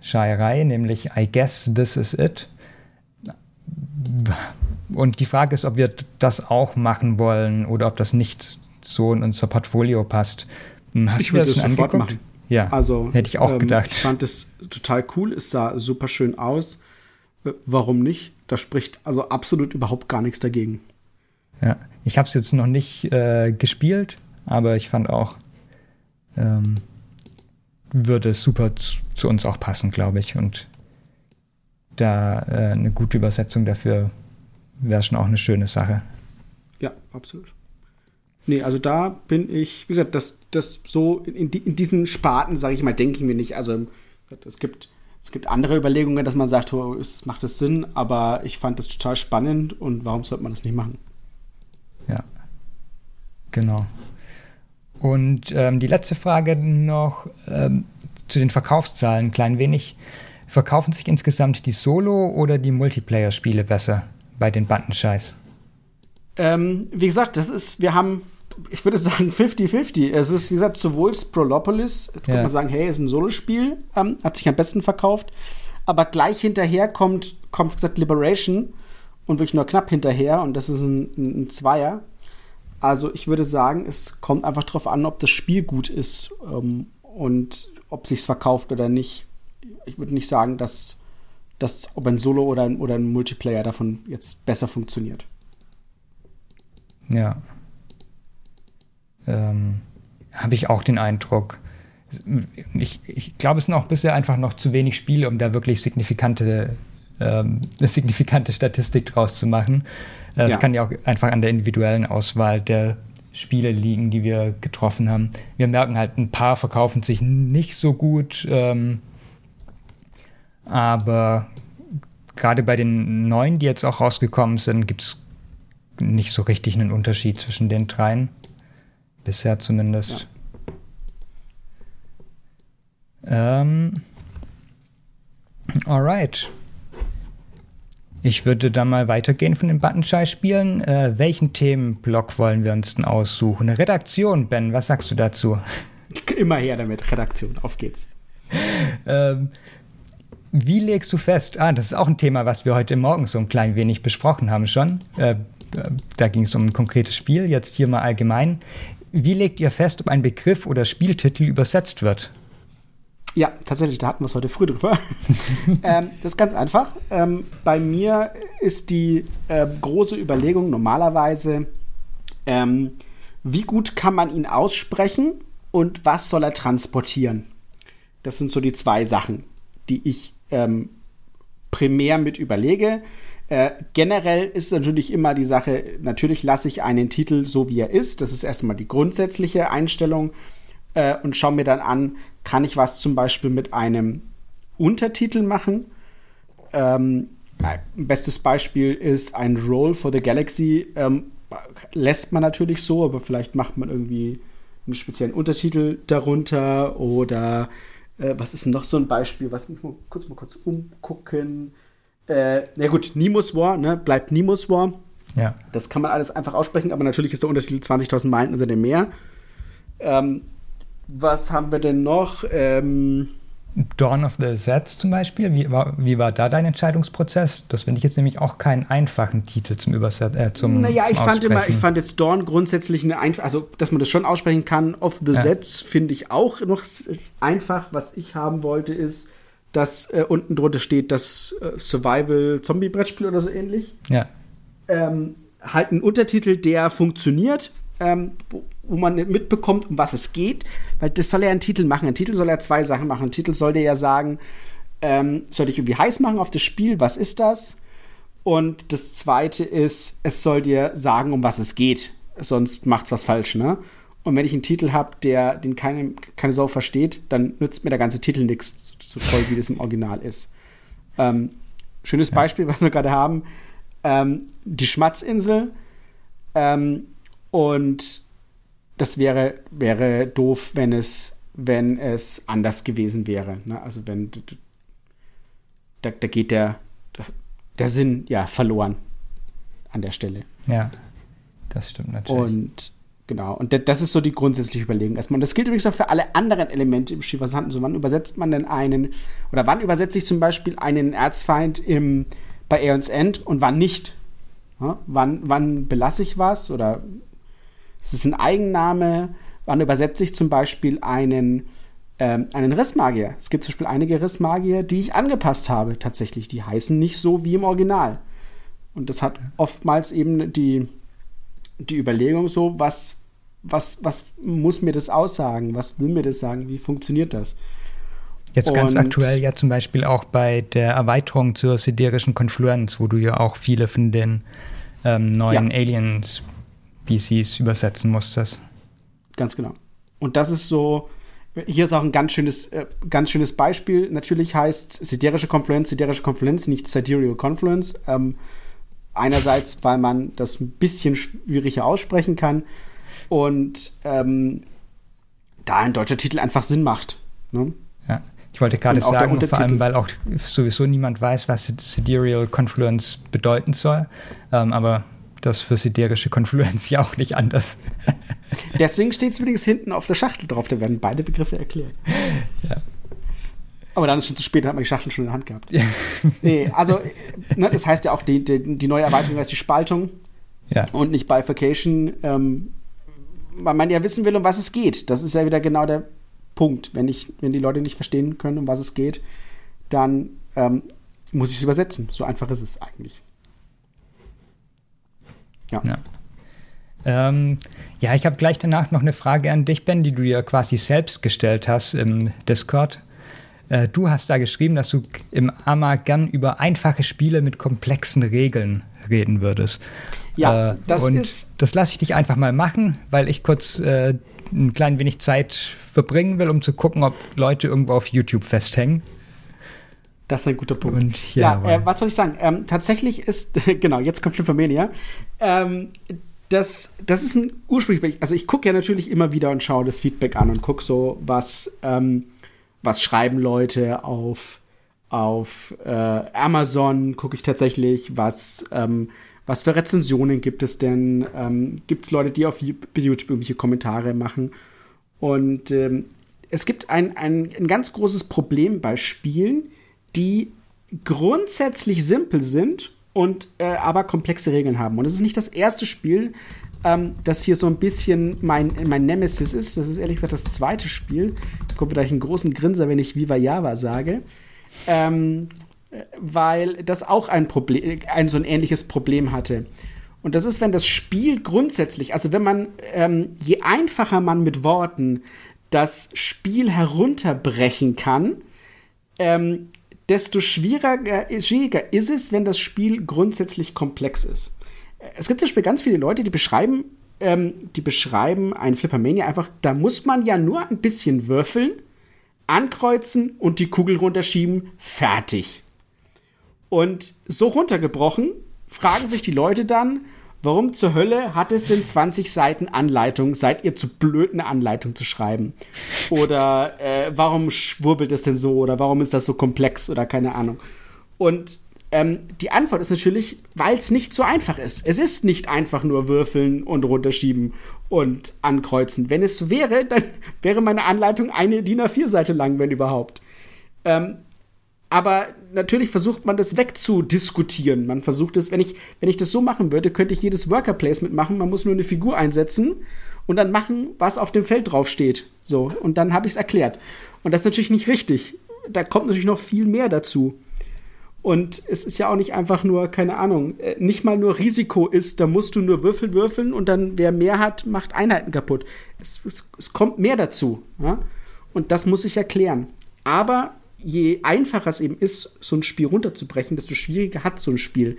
Buttonschei-Reihe, nämlich I Guess This Is It. Und die Frage ist, ob wir das auch machen wollen oder ob das nicht so in unser Portfolio passt. Hm, hast ich du das, das sofort angeguckt? machen. Ja, also, hätte ich auch ähm, gedacht. Ich fand es total cool, es sah super schön aus. Äh, warum nicht? Da spricht also absolut überhaupt gar nichts dagegen. Ja, ich habe es jetzt noch nicht äh, gespielt, aber ich fand auch, ähm, würde es super zu, zu, uns auch passen, glaube ich. Und da äh, eine gute Übersetzung dafür wäre schon auch eine schöne Sache. Ja, absolut. Nee, also da bin ich, wie gesagt, das, das so in, in diesen Sparten, sage ich mal, denken wir nicht. Also es gibt, es gibt andere Überlegungen, dass man sagt, oh, es macht das Sinn, aber ich fand das total spannend und warum sollte man das nicht machen? Ja, genau. Und ähm, die letzte Frage noch ähm, zu den Verkaufszahlen ein klein wenig. Verkaufen sich insgesamt die Solo- oder die Multiplayer-Spiele besser bei den Bandenscheiß? Ähm, wie gesagt, das ist, wir haben, ich würde sagen, 50-50. Es ist, wie gesagt, sowohl Sprolopolis, jetzt ja. könnte man sagen, hey, ist ein Solospiel, ähm, hat sich am besten verkauft, aber gleich hinterher kommt, kommt wie gesagt, Liberation. und wirklich nur knapp hinterher und das ist ein, ein Zweier. Also ich würde sagen, es kommt einfach darauf an, ob das Spiel gut ist ähm, und ob sich's verkauft oder nicht. Ich würde nicht sagen, dass, dass ob ein Solo oder ein, oder ein Multiplayer davon jetzt besser funktioniert. Ja. Ähm, Habe ich auch den Eindruck. Ich, ich glaube, es sind auch bisher einfach noch zu wenig Spiele, um da wirklich signifikante ähm, eine signifikante Statistik draus zu machen. Äh, es ja. kann ja auch einfach an der individuellen Auswahl der Spiele liegen, die wir getroffen haben. Wir merken halt, ein paar verkaufen sich nicht so gut, ähm, aber gerade bei den neuen, die jetzt auch rausgekommen sind, gibt es nicht so richtig einen Unterschied zwischen den dreien. Bisher zumindest. Ja. Ähm, alright. Ich würde dann mal weitergehen von den Buttonschei-Spielen. Äh, welchen Themenblock wollen wir uns denn aussuchen? Redaktion, Ben, was sagst du dazu? Immer her damit, Redaktion, auf geht's. ähm, wie legst du fest? Ah, das ist auch ein Thema, was wir heute Morgen so ein klein wenig besprochen haben schon. Äh, da ging es um ein konkretes Spiel, jetzt hier mal allgemein. Wie legt ihr fest, ob ein Begriff oder Spieltitel übersetzt wird? Ja, tatsächlich, da hatten wir es heute früh drüber. ähm, das ist ganz einfach. Ähm, bei mir ist die äh, große Überlegung normalerweise, ähm, wie gut kann man ihn aussprechen und was soll er transportieren? Das sind so die zwei Sachen, die ich ähm, primär mit überlege. Äh, generell ist natürlich immer die Sache, natürlich lasse ich einen Titel so, wie er ist. Das ist erstmal die grundsätzliche Einstellung äh, und schaue mir dann an, kann ich was zum Beispiel mit einem Untertitel machen. Ähm, ein bestes Beispiel ist ein Roll for the Galaxy. Ähm, lässt man natürlich so, aber vielleicht macht man irgendwie einen speziellen Untertitel darunter oder äh, was ist noch so ein Beispiel? Was muss mal kurz mal kurz umgucken. Äh, na gut, Nemo's War, ne? Bleibt Nemo's War. Ja. Das kann man alles einfach aussprechen, aber natürlich ist der Untertitel 20.000 Meilen unter dem Meer. Ähm, was haben wir denn noch? Ähm Dawn of the Sets zum Beispiel, wie war, wie war da dein Entscheidungsprozess? Das finde ich jetzt nämlich auch keinen einfachen Titel zum Übersetzen. Äh, zum, naja, ich fand immer, ich fand jetzt Dawn grundsätzlich eine einfach, also dass man das schon aussprechen kann. Of the ja. Sets finde ich auch noch einfach. Was ich haben wollte, ist, dass äh, unten drunter steht, das äh, Survival-Zombie-Brettspiel oder so ähnlich. Ja. Ähm, halt ein Untertitel, der funktioniert, ähm, wo, man mitbekommt, um was es geht, weil das soll ja ein Titel machen. Ein Titel soll ja zwei Sachen machen. Ein Titel soll dir ja sagen, ähm, soll dich irgendwie heiß machen auf das Spiel, was ist das? Und das zweite ist, es soll dir sagen, um was es geht. Sonst macht's was falsch, ne? Und wenn ich einen Titel habe, der den keine, keine Sau versteht, dann nützt mir der ganze Titel nichts, so toll wie das im Original ist. Ähm, schönes Beispiel, was wir gerade haben: ähm, die Schmatzinsel. Ähm, und das wäre, wäre doof, wenn es, wenn es anders gewesen wäre. Ne? Also wenn da, da geht der, der Sinn ja verloren an der Stelle. Ja, das stimmt natürlich. Und genau, und das ist so die grundsätzliche Überlegung erstmal. Und das gilt übrigens auch für alle anderen Elemente im hatten so, wann übersetzt man denn einen, oder wann übersetze ich zum Beispiel einen Erzfeind im, bei Aeons End und wann nicht? Ja? Wann, wann belasse ich was oder es ist ein Eigenname. Wann übersetze ich zum Beispiel einen, ähm, einen Rissmagier? Es gibt zum Beispiel einige Rissmagier, die ich angepasst habe, tatsächlich. Die heißen nicht so wie im Original. Und das hat oftmals eben die, die Überlegung so, was, was, was muss mir das aussagen? Was will mir das sagen? Wie funktioniert das? Jetzt ganz und, aktuell ja zum Beispiel auch bei der Erweiterung zur siderischen Konfluenz, wo du ja auch viele von den ähm, neuen ja. Aliens PCs übersetzen musstest. Ganz genau. Und das ist so, hier ist auch ein ganz schönes, äh, ganz schönes Beispiel. Natürlich heißt siderische Confluence, siderische Confluence, nicht Sidereal Confluence. Ähm, einerseits, weil man das ein bisschen schwieriger aussprechen kann und ähm, da ein deutscher Titel einfach Sinn macht. Ne? Ja. Ich wollte gerade sagen, vor allem, weil auch sowieso niemand weiß, was Sidereal Confluence bedeuten soll. Ähm, aber das für siderische Konfluenz ja auch nicht anders. Deswegen steht es übrigens hinten auf der Schachtel drauf, da werden beide Begriffe erklärt. Ja. Aber dann ist schon zu spät, dann hat man die Schachtel schon in der Hand gehabt. Ja. Nee, also, ne, das heißt ja auch, die, die, die neue Erweiterung heißt die Spaltung ja. und nicht Bifurcation. Ähm, weil man ja wissen will, um was es geht. Das ist ja wieder genau der Punkt. Wenn, ich, wenn die Leute nicht verstehen können, um was es geht, dann ähm, muss ich es übersetzen. So einfach ist es eigentlich. Ja. Ja, ähm, ja ich habe gleich danach noch eine Frage an dich, Ben, die du dir quasi selbst gestellt hast im Discord. Äh, du hast da geschrieben, dass du im AMA gern über einfache Spiele mit komplexen Regeln reden würdest. Ja, äh, das und ist. Das lasse ich dich einfach mal machen, weil ich kurz äh, ein klein wenig Zeit verbringen will, um zu gucken, ob Leute irgendwo auf YouTube festhängen. Das ist ein guter Punkt. Und, ja, ja äh, was wollte ich sagen? Ähm, tatsächlich ist, genau, jetzt kommt Flippermania. Ähm, das, das ist ein ursprünglich, also ich gucke ja natürlich immer wieder und schaue das Feedback an und gucke so, was, ähm, was schreiben Leute auf, auf äh, Amazon, gucke ich tatsächlich, was, ähm, was für Rezensionen gibt es denn? Ähm, gibt es Leute, die auf YouTube irgendwelche Kommentare machen? Und ähm, es gibt ein, ein, ein ganz großes Problem bei Spielen, die grundsätzlich simpel sind und äh, aber komplexe Regeln haben. Und es ist nicht das erste Spiel, ähm, das hier so ein bisschen mein, mein Nemesis ist. Das ist ehrlich gesagt das zweite Spiel. Ich komme gleich einen großen Grinser, wenn ich Viva Java sage. Ähm, weil das auch ein Problem, ein so ein ähnliches Problem hatte. Und das ist, wenn das Spiel grundsätzlich, also wenn man, ähm, je einfacher man mit Worten das Spiel herunterbrechen kann, ähm, desto schwieriger, schwieriger ist es, wenn das Spiel grundsätzlich komplex ist. Es gibt zum Beispiel ganz viele Leute, die beschreiben, ähm, die beschreiben ein Flippermania einfach, da muss man ja nur ein bisschen würfeln, ankreuzen und die Kugel runterschieben, fertig. Und so runtergebrochen fragen sich die Leute dann, warum zur Hölle hat es denn 20 Seiten Anleitung? Seid ihr zu blöd, eine Anleitung zu schreiben? Oder äh, warum schwurbelt es denn so? Oder warum ist das so komplex? Oder keine Ahnung. Und ähm, die Antwort ist natürlich, weil es nicht so einfach ist. Es ist nicht einfach nur würfeln und runterschieben und ankreuzen. Wenn es wäre, dann wäre meine Anleitung eine DIN A4-Seite lang, wenn überhaupt. Ähm, aber natürlich versucht man das wegzudiskutieren. Man versucht es, wenn ich, wenn ich das so machen würde, könnte ich jedes Worker Placement machen. Man muss nur eine Figur einsetzen und dann machen, was auf dem Feld draufsteht. So, und dann habe ich es erklärt. Und das ist natürlich nicht richtig. Da kommt natürlich noch viel mehr dazu. Und es ist ja auch nicht einfach nur, keine Ahnung, äh, nicht mal nur Risiko ist, da musst du nur Würfel würfeln und dann wer mehr hat, macht Einheiten kaputt. Es, es, es kommt mehr dazu. Ja? Und das muss ich erklären. Aber je einfacher es eben ist, so ein Spiel runterzubrechen, desto schwieriger hat so ein Spiel.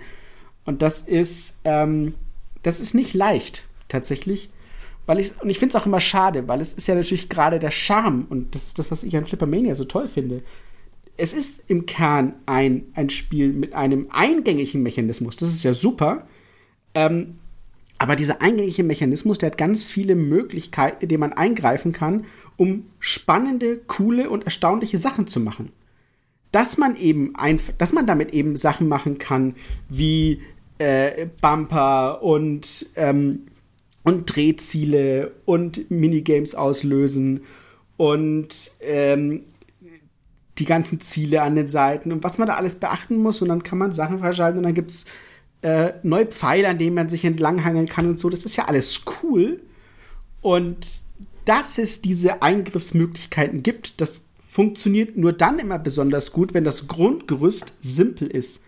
Und das ist, ähm, das ist nicht leicht, tatsächlich. Weil ich, und ich finde es auch immer schade, weil es ist ja natürlich gerade der Charme, und das ist das, was ich an Flippermania so toll finde. Es ist im Kern ein, ein Spiel mit einem eingängigen Mechanismus. Das ist ja super. Ähm, aber dieser eingängige Mechanismus, der hat ganz viele Möglichkeiten, in denen man eingreifen kann, um spannende, coole und erstaunliche Sachen zu machen. Dass man eben einfach, dass man damit eben Sachen machen kann, wie äh, Bumper und, ähm, und Drehziele und Minigames auslösen und ähm, die ganzen Ziele an den Seiten und was man da alles beachten muss. Und dann kann man Sachen verschalten und dann gibt es äh, neue Pfeile, an denen man sich entlanghangeln kann und so. Das ist ja alles cool. Und dass es diese Eingriffsmöglichkeiten gibt, das funktioniert nur dann immer besonders gut, wenn das Grundgerüst simpel ist.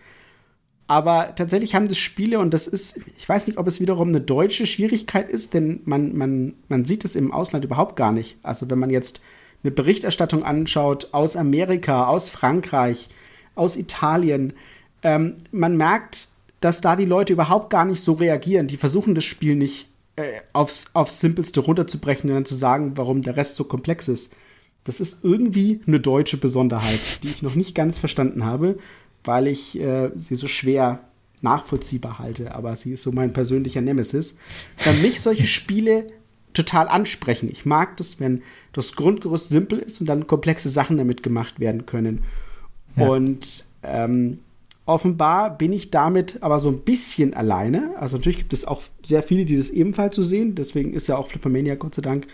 Aber tatsächlich haben das Spiele, und das ist, ich weiß nicht, ob es wiederum eine deutsche Schwierigkeit ist, denn man, man, man sieht es im Ausland überhaupt gar nicht. Also wenn man jetzt eine Berichterstattung anschaut aus Amerika, aus Frankreich, aus Italien, ähm, man merkt, dass da die Leute überhaupt gar nicht so reagieren. Die versuchen das Spiel nicht äh, aufs, aufs Simpelste runterzubrechen und dann zu sagen, warum der Rest so komplex ist. Das ist irgendwie eine deutsche Besonderheit, die ich noch nicht ganz verstanden habe, weil ich äh, sie so schwer nachvollziehbar halte. Aber sie ist so mein persönlicher Nemesis. Weil mich solche Spiele total ansprechen. Ich mag das, wenn das Grundgerüst simpel ist und dann komplexe Sachen damit gemacht werden können. Ja. Und ähm, Offenbar bin ich damit aber so ein bisschen alleine. Also natürlich gibt es auch sehr viele, die das ebenfalls so sehen. Deswegen ist ja auch Flippermania, Gott sei Dank,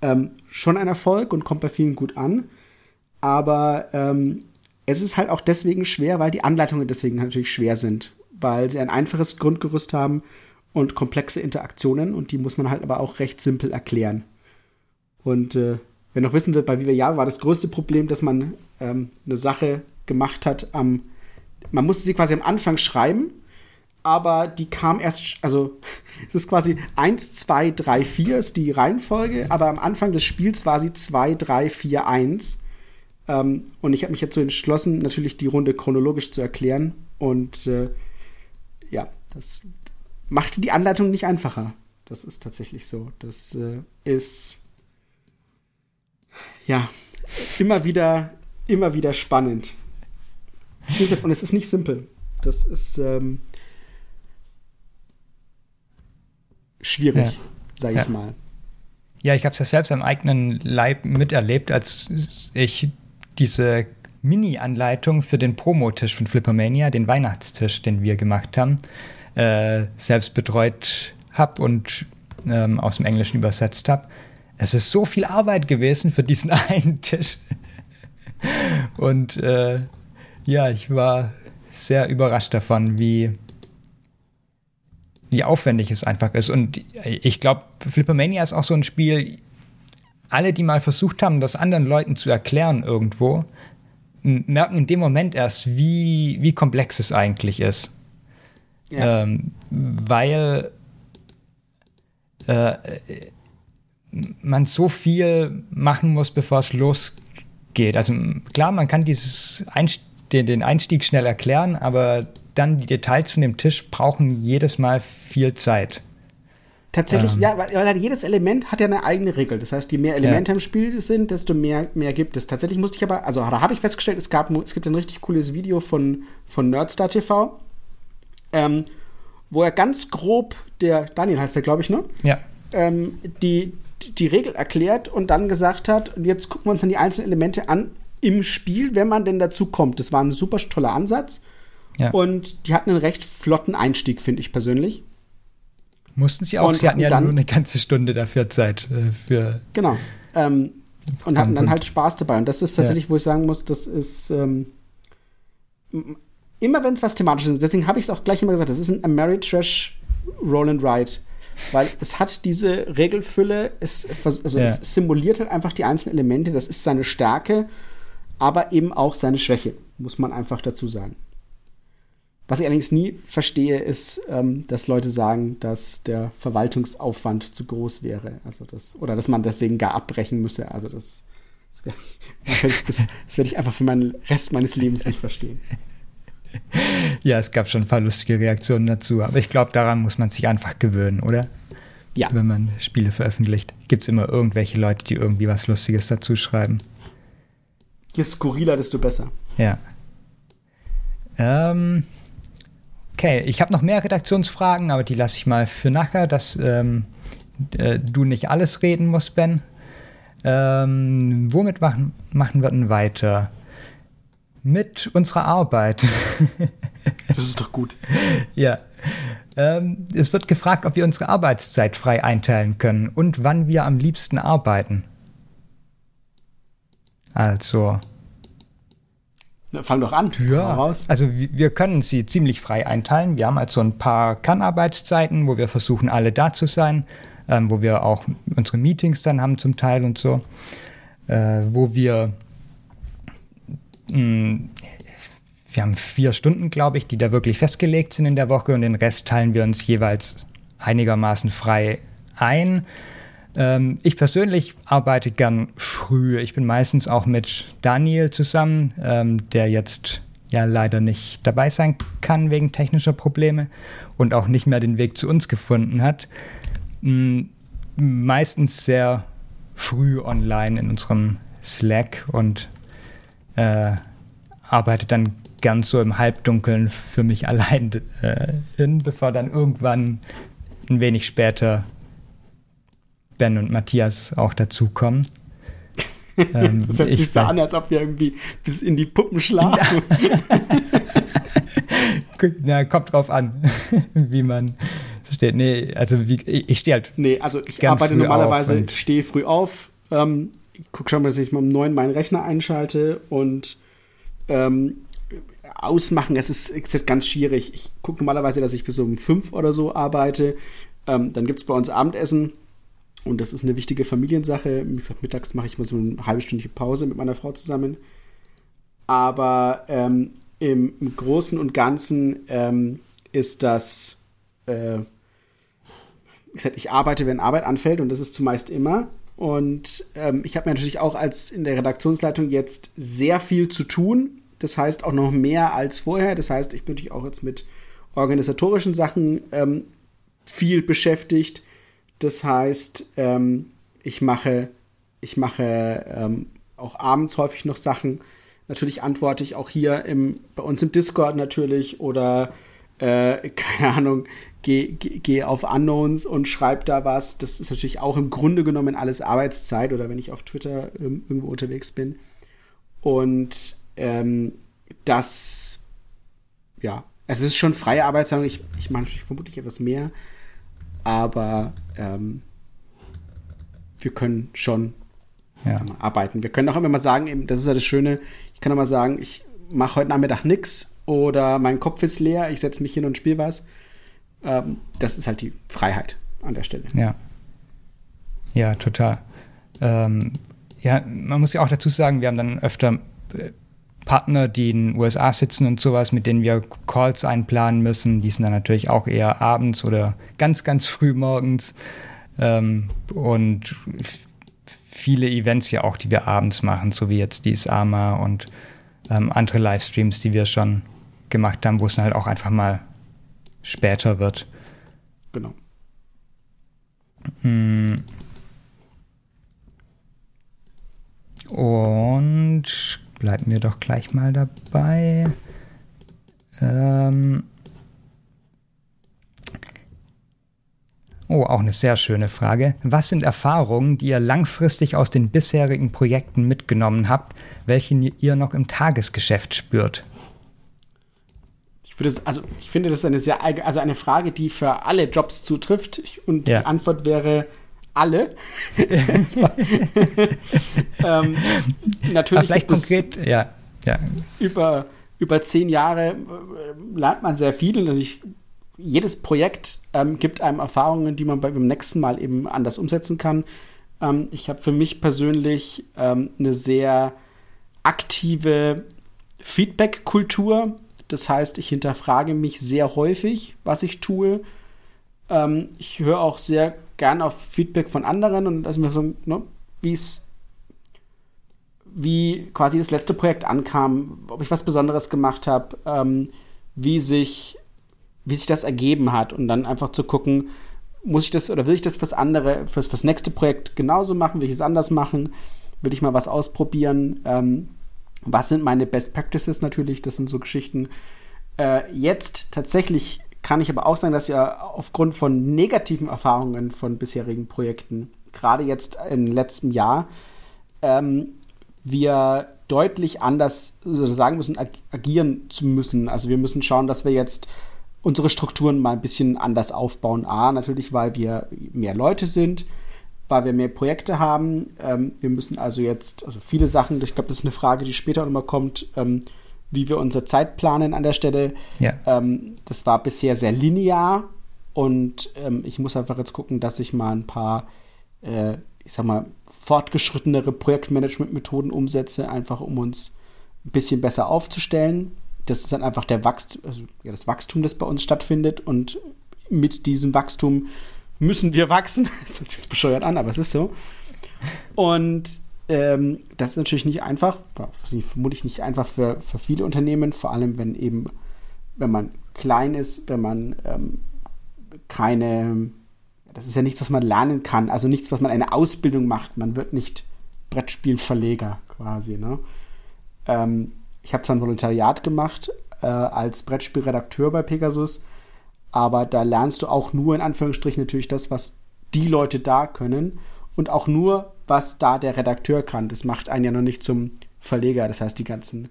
ähm, schon ein Erfolg und kommt bei vielen gut an. aber ähm, es ist halt auch deswegen schwer, weil die Anleitungen deswegen natürlich schwer sind, weil sie ein einfaches Grundgerüst haben und komplexe Interaktionen und die muss man halt aber auch recht simpel erklären. Und äh, wer noch wissen will, bei Viva Ja war das größte Problem, dass man ähm, eine Sache gemacht hat am, man musste sie quasi am Anfang schreiben, aber die kam erst, also es ist quasi 1, 2, 3, 4 ist die Reihenfolge, aber am Anfang des Spiels war sie 2, 3, 4, 1. Ähm, und ich habe mich so entschlossen, natürlich die Runde chronologisch zu erklären. Und äh, ja, das machte die Anleitung nicht einfacher. Das ist tatsächlich so. Das äh, ist ja immer wieder, immer wieder spannend. Und es ist nicht simpel. Das ist ähm, schwierig, ja. sage ich ja. mal. Ja, ich habe es ja selbst am eigenen Leib miterlebt, als ich diese Mini-Anleitung für den Promotisch von Flippermania, den Weihnachtstisch, den wir gemacht haben, äh, selbst betreut habe und ähm, aus dem Englischen übersetzt habe. Es ist so viel Arbeit gewesen für diesen einen Tisch. und äh, ja, ich war sehr überrascht davon, wie, wie aufwendig es einfach ist. Und ich glaube, Flippermania ist auch so ein Spiel, alle, die mal versucht haben, das anderen Leuten zu erklären irgendwo, merken in dem Moment erst, wie, wie komplex es eigentlich ist. Ja. Ähm, weil äh, man so viel machen muss, bevor es losgeht. Also klar, man kann dieses Einst den, den Einstieg schnell erklären, aber dann die Details von dem Tisch brauchen jedes Mal viel Zeit. Tatsächlich, ähm. ja, weil, weil, jedes Element hat ja eine eigene Regel. Das heißt, je mehr Elemente ja. im Spiel sind, desto mehr, mehr gibt es. Tatsächlich musste ich aber, also da habe ich festgestellt, es, gab, es gibt ein richtig cooles Video von, von Nerdstar TV, ähm, wo er ganz grob, der Daniel heißt der, glaube ich, ne? Ja. Ähm, die, die Regel erklärt und dann gesagt hat, und jetzt gucken wir uns dann die einzelnen Elemente an im Spiel, wenn man denn dazu kommt. Das war ein super toller Ansatz. Ja. Und die hatten einen recht flotten Einstieg, finde ich persönlich. Mussten sie auch, und sie hatten ja dann, nur eine ganze Stunde dafür Zeit äh, für. Genau. Ähm, und hatten dann halt Spaß dabei. Und das ist tatsächlich, ja. wo ich sagen muss, das ist ähm, immer wenn es was thematisches ist. Deswegen habe ich es auch gleich immer gesagt, das ist ein Ameritrash Roll and Ride. Weil es hat diese Regelfülle, es, also ja. es simuliert halt einfach die einzelnen Elemente, das ist seine Stärke, aber eben auch seine Schwäche, muss man einfach dazu sagen. Was ich allerdings nie verstehe, ist, ähm, dass Leute sagen, dass der Verwaltungsaufwand zu groß wäre. Also das, oder dass man deswegen gar abbrechen müsse. Also das, das, wär, das, das werde ich einfach für meinen Rest meines Lebens nicht verstehen. Ja, es gab schon ein paar lustige Reaktionen dazu, aber ich glaube, daran muss man sich einfach gewöhnen, oder? Ja. Wenn man Spiele veröffentlicht, gibt es immer irgendwelche Leute, die irgendwie was Lustiges dazu schreiben. Je skurriler, desto besser. Ja. Ähm, Okay, ich habe noch mehr Redaktionsfragen, aber die lasse ich mal für nachher, dass ähm, äh, du nicht alles reden musst, Ben. Ähm, womit machen, machen wir denn weiter? Mit unserer Arbeit. das ist doch gut. Ja. Ähm, es wird gefragt, ob wir unsere Arbeitszeit frei einteilen können und wann wir am liebsten arbeiten. Also, na, fang doch an. Ja, raus. also wir können sie ziemlich frei einteilen. Wir haben also ein paar Kann-Arbeitszeiten, wo wir versuchen, alle da zu sein, ähm, wo wir auch unsere Meetings dann haben zum Teil und so, äh, wo wir mh, hm, wir haben vier Stunden, glaube ich, die da wirklich festgelegt sind in der Woche und den Rest teilen wir uns jeweils einigermaßen frei ein. Ähm, ich persönlich arbeite gern früh. Ich bin meistens auch mit Daniel zusammen, ähm, der jetzt ja leider nicht dabei sein kann wegen technischer Probleme und auch nicht mehr den Weg zu uns gefunden hat. Mhm, meistens sehr früh online in unserem Slack und äh, arbeite dann gern so im Halbdunkeln für mich allein äh, hin, bevor dann irgendwann ein wenig später Ben und Matthias auch dazukommen. ähm, das hört sich so an, als ob wir irgendwie bis in die Puppen schlafen. Na, kommt drauf an, wie man steht. Nee, also wie, ich stehe halt. Nee, also ich arbeite normalerweise, stehe früh auf, ähm, gucke schon mal, dass ich mal um neun meinen Rechner einschalte und ähm, ausmachen. Es ist, ist ganz schwierig. Ich gucke normalerweise, dass ich bis um fünf oder so arbeite. Ähm, dann gibt es bei uns Abendessen. Und das ist eine wichtige Familiensache. Wie gesagt, mittags mache ich mal so eine halbe Stündliche Pause mit meiner Frau zusammen. Aber ähm, im, im, Großen und Ganzen ähm, ist das, äh, wie gesagt, ich arbeite, wenn Arbeit anfällt und das ist zumeist immer. Und ähm, ich habe mir natürlich auch als in der Redaktionsleitung jetzt sehr viel zu tun. Das heißt auch noch mehr als vorher. Das heißt, ich bin natürlich auch jetzt mit organisatorischen Sachen ähm, viel beschäftigt. Das heißt, ähm, ich mache, ich mache ähm, auch abends häufig noch Sachen. Natürlich antworte ich auch hier im, bei uns im Discord natürlich oder äh, keine Ahnung, gehe geh auf Unknowns und schreibe da was. Das ist natürlich auch im Grunde genommen alles Arbeitszeit oder wenn ich auf Twitter ähm, irgendwo unterwegs bin. Und ähm, das, ja, also es ist schon freie Arbeitszeit. Ich, ich mache vermutlich etwas mehr, aber ähm, wir können schon ja. arbeiten. Wir können auch immer mal sagen, eben, das ist ja das Schöne, ich kann auch mal sagen, ich mache heute Nachmittag nichts oder mein Kopf ist leer, ich setze mich hin und spiele was. Ähm, das ist halt die Freiheit an der Stelle. Ja. Ja, total. Ähm, ja, man muss ja auch dazu sagen, wir haben dann öfter äh, Partner, die in den USA sitzen und sowas, mit denen wir Calls einplanen müssen. Die sind dann natürlich auch eher abends oder ganz, ganz früh morgens. Ähm, und viele Events ja auch, die wir abends machen, so wie jetzt die Sama und ähm, andere Livestreams, die wir schon gemacht haben, wo es dann halt auch einfach mal später wird. Genau. Hm. Und bleiben wir doch gleich mal dabei. Ähm oh, auch eine sehr schöne Frage. Was sind Erfahrungen, die ihr langfristig aus den bisherigen Projekten mitgenommen habt, welche ihr noch im Tagesgeschäft spürt? Also ich finde, das ist eine sehr also eine Frage, die für alle Jobs zutrifft. Und ja. die Antwort wäre alle. ähm, natürlich. vielleicht konkret, ja, ja. Über, über zehn Jahre äh, lernt man sehr viel und natürlich jedes Projekt ähm, gibt einem Erfahrungen, die man beim nächsten Mal eben anders umsetzen kann. Ähm, ich habe für mich persönlich ähm, eine sehr aktive Feedback-Kultur. Das heißt, ich hinterfrage mich sehr häufig, was ich tue. Ähm, ich höre auch sehr gern auf Feedback von anderen und also mir so, ne, wie es wie quasi das letzte Projekt ankam, ob ich was Besonderes gemacht habe, ähm, wie sich wie sich das ergeben hat und dann einfach zu gucken, muss ich das oder will ich das fürs andere, fürs, fürs nächste Projekt genauso machen, will ich es anders machen, will ich mal was ausprobieren, ähm, was sind meine Best Practices natürlich, das sind so Geschichten. Äh, jetzt tatsächlich kann ich aber auch sagen, dass ja aufgrund von negativen Erfahrungen von bisherigen Projekten, gerade jetzt im letzten Jahr, ähm, wir deutlich anders sagen müssen, ag agieren zu müssen. Also wir müssen schauen, dass wir jetzt unsere Strukturen mal ein bisschen anders aufbauen. A, natürlich, weil wir mehr Leute sind, weil wir mehr Projekte haben. Ähm, wir müssen also jetzt, also viele Sachen, ich glaube, das ist eine Frage, die später nochmal kommt, ähm, wie wir unsere Zeit planen an der Stelle. Ja. Ähm, das war bisher sehr linear und ähm, ich muss einfach jetzt gucken, dass ich mal ein paar, äh, ich sag mal, fortgeschrittenere Projektmanagement-Methoden umsetze, einfach um uns ein bisschen besser aufzustellen. Das ist dann einfach der Wachstum, also ja, das Wachstum, das bei uns stattfindet und mit diesem Wachstum müssen wir wachsen. Das hört sich bescheuert an, aber es ist so. Und ähm, das ist natürlich nicht einfach, vermutlich nicht einfach für, für viele Unternehmen, vor allem wenn eben, wenn man klein ist, wenn man ähm, keine, das ist ja nichts, was man lernen kann, also nichts, was man eine Ausbildung macht. Man wird nicht Brettspielverleger quasi. Ne? Ähm, ich habe zwar ein Volontariat gemacht äh, als Brettspielredakteur bei Pegasus, aber da lernst du auch nur in Anführungsstrichen natürlich das, was die Leute da können und auch nur, was da der Redakteur kann. Das macht einen ja noch nicht zum Verleger. Das heißt, die ganzen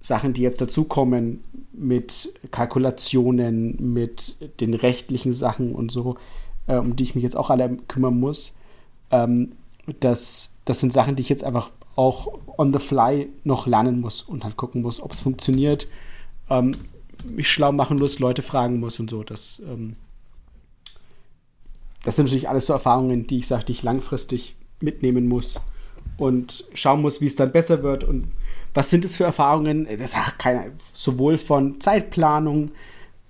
Sachen, die jetzt dazukommen mit Kalkulationen, mit den rechtlichen Sachen und so, äh, um die ich mich jetzt auch alle kümmern muss, ähm, das, das sind Sachen, die ich jetzt einfach auch on the fly noch lernen muss und halt gucken muss, ob es funktioniert. Ähm, mich schlau machen muss, Leute fragen muss und so. Das, ähm, das sind natürlich alles so Erfahrungen, die ich sage, die ich langfristig mitnehmen muss und schauen muss, wie es dann besser wird und was sind es für Erfahrungen? Das hat keine, sowohl von Zeitplanung,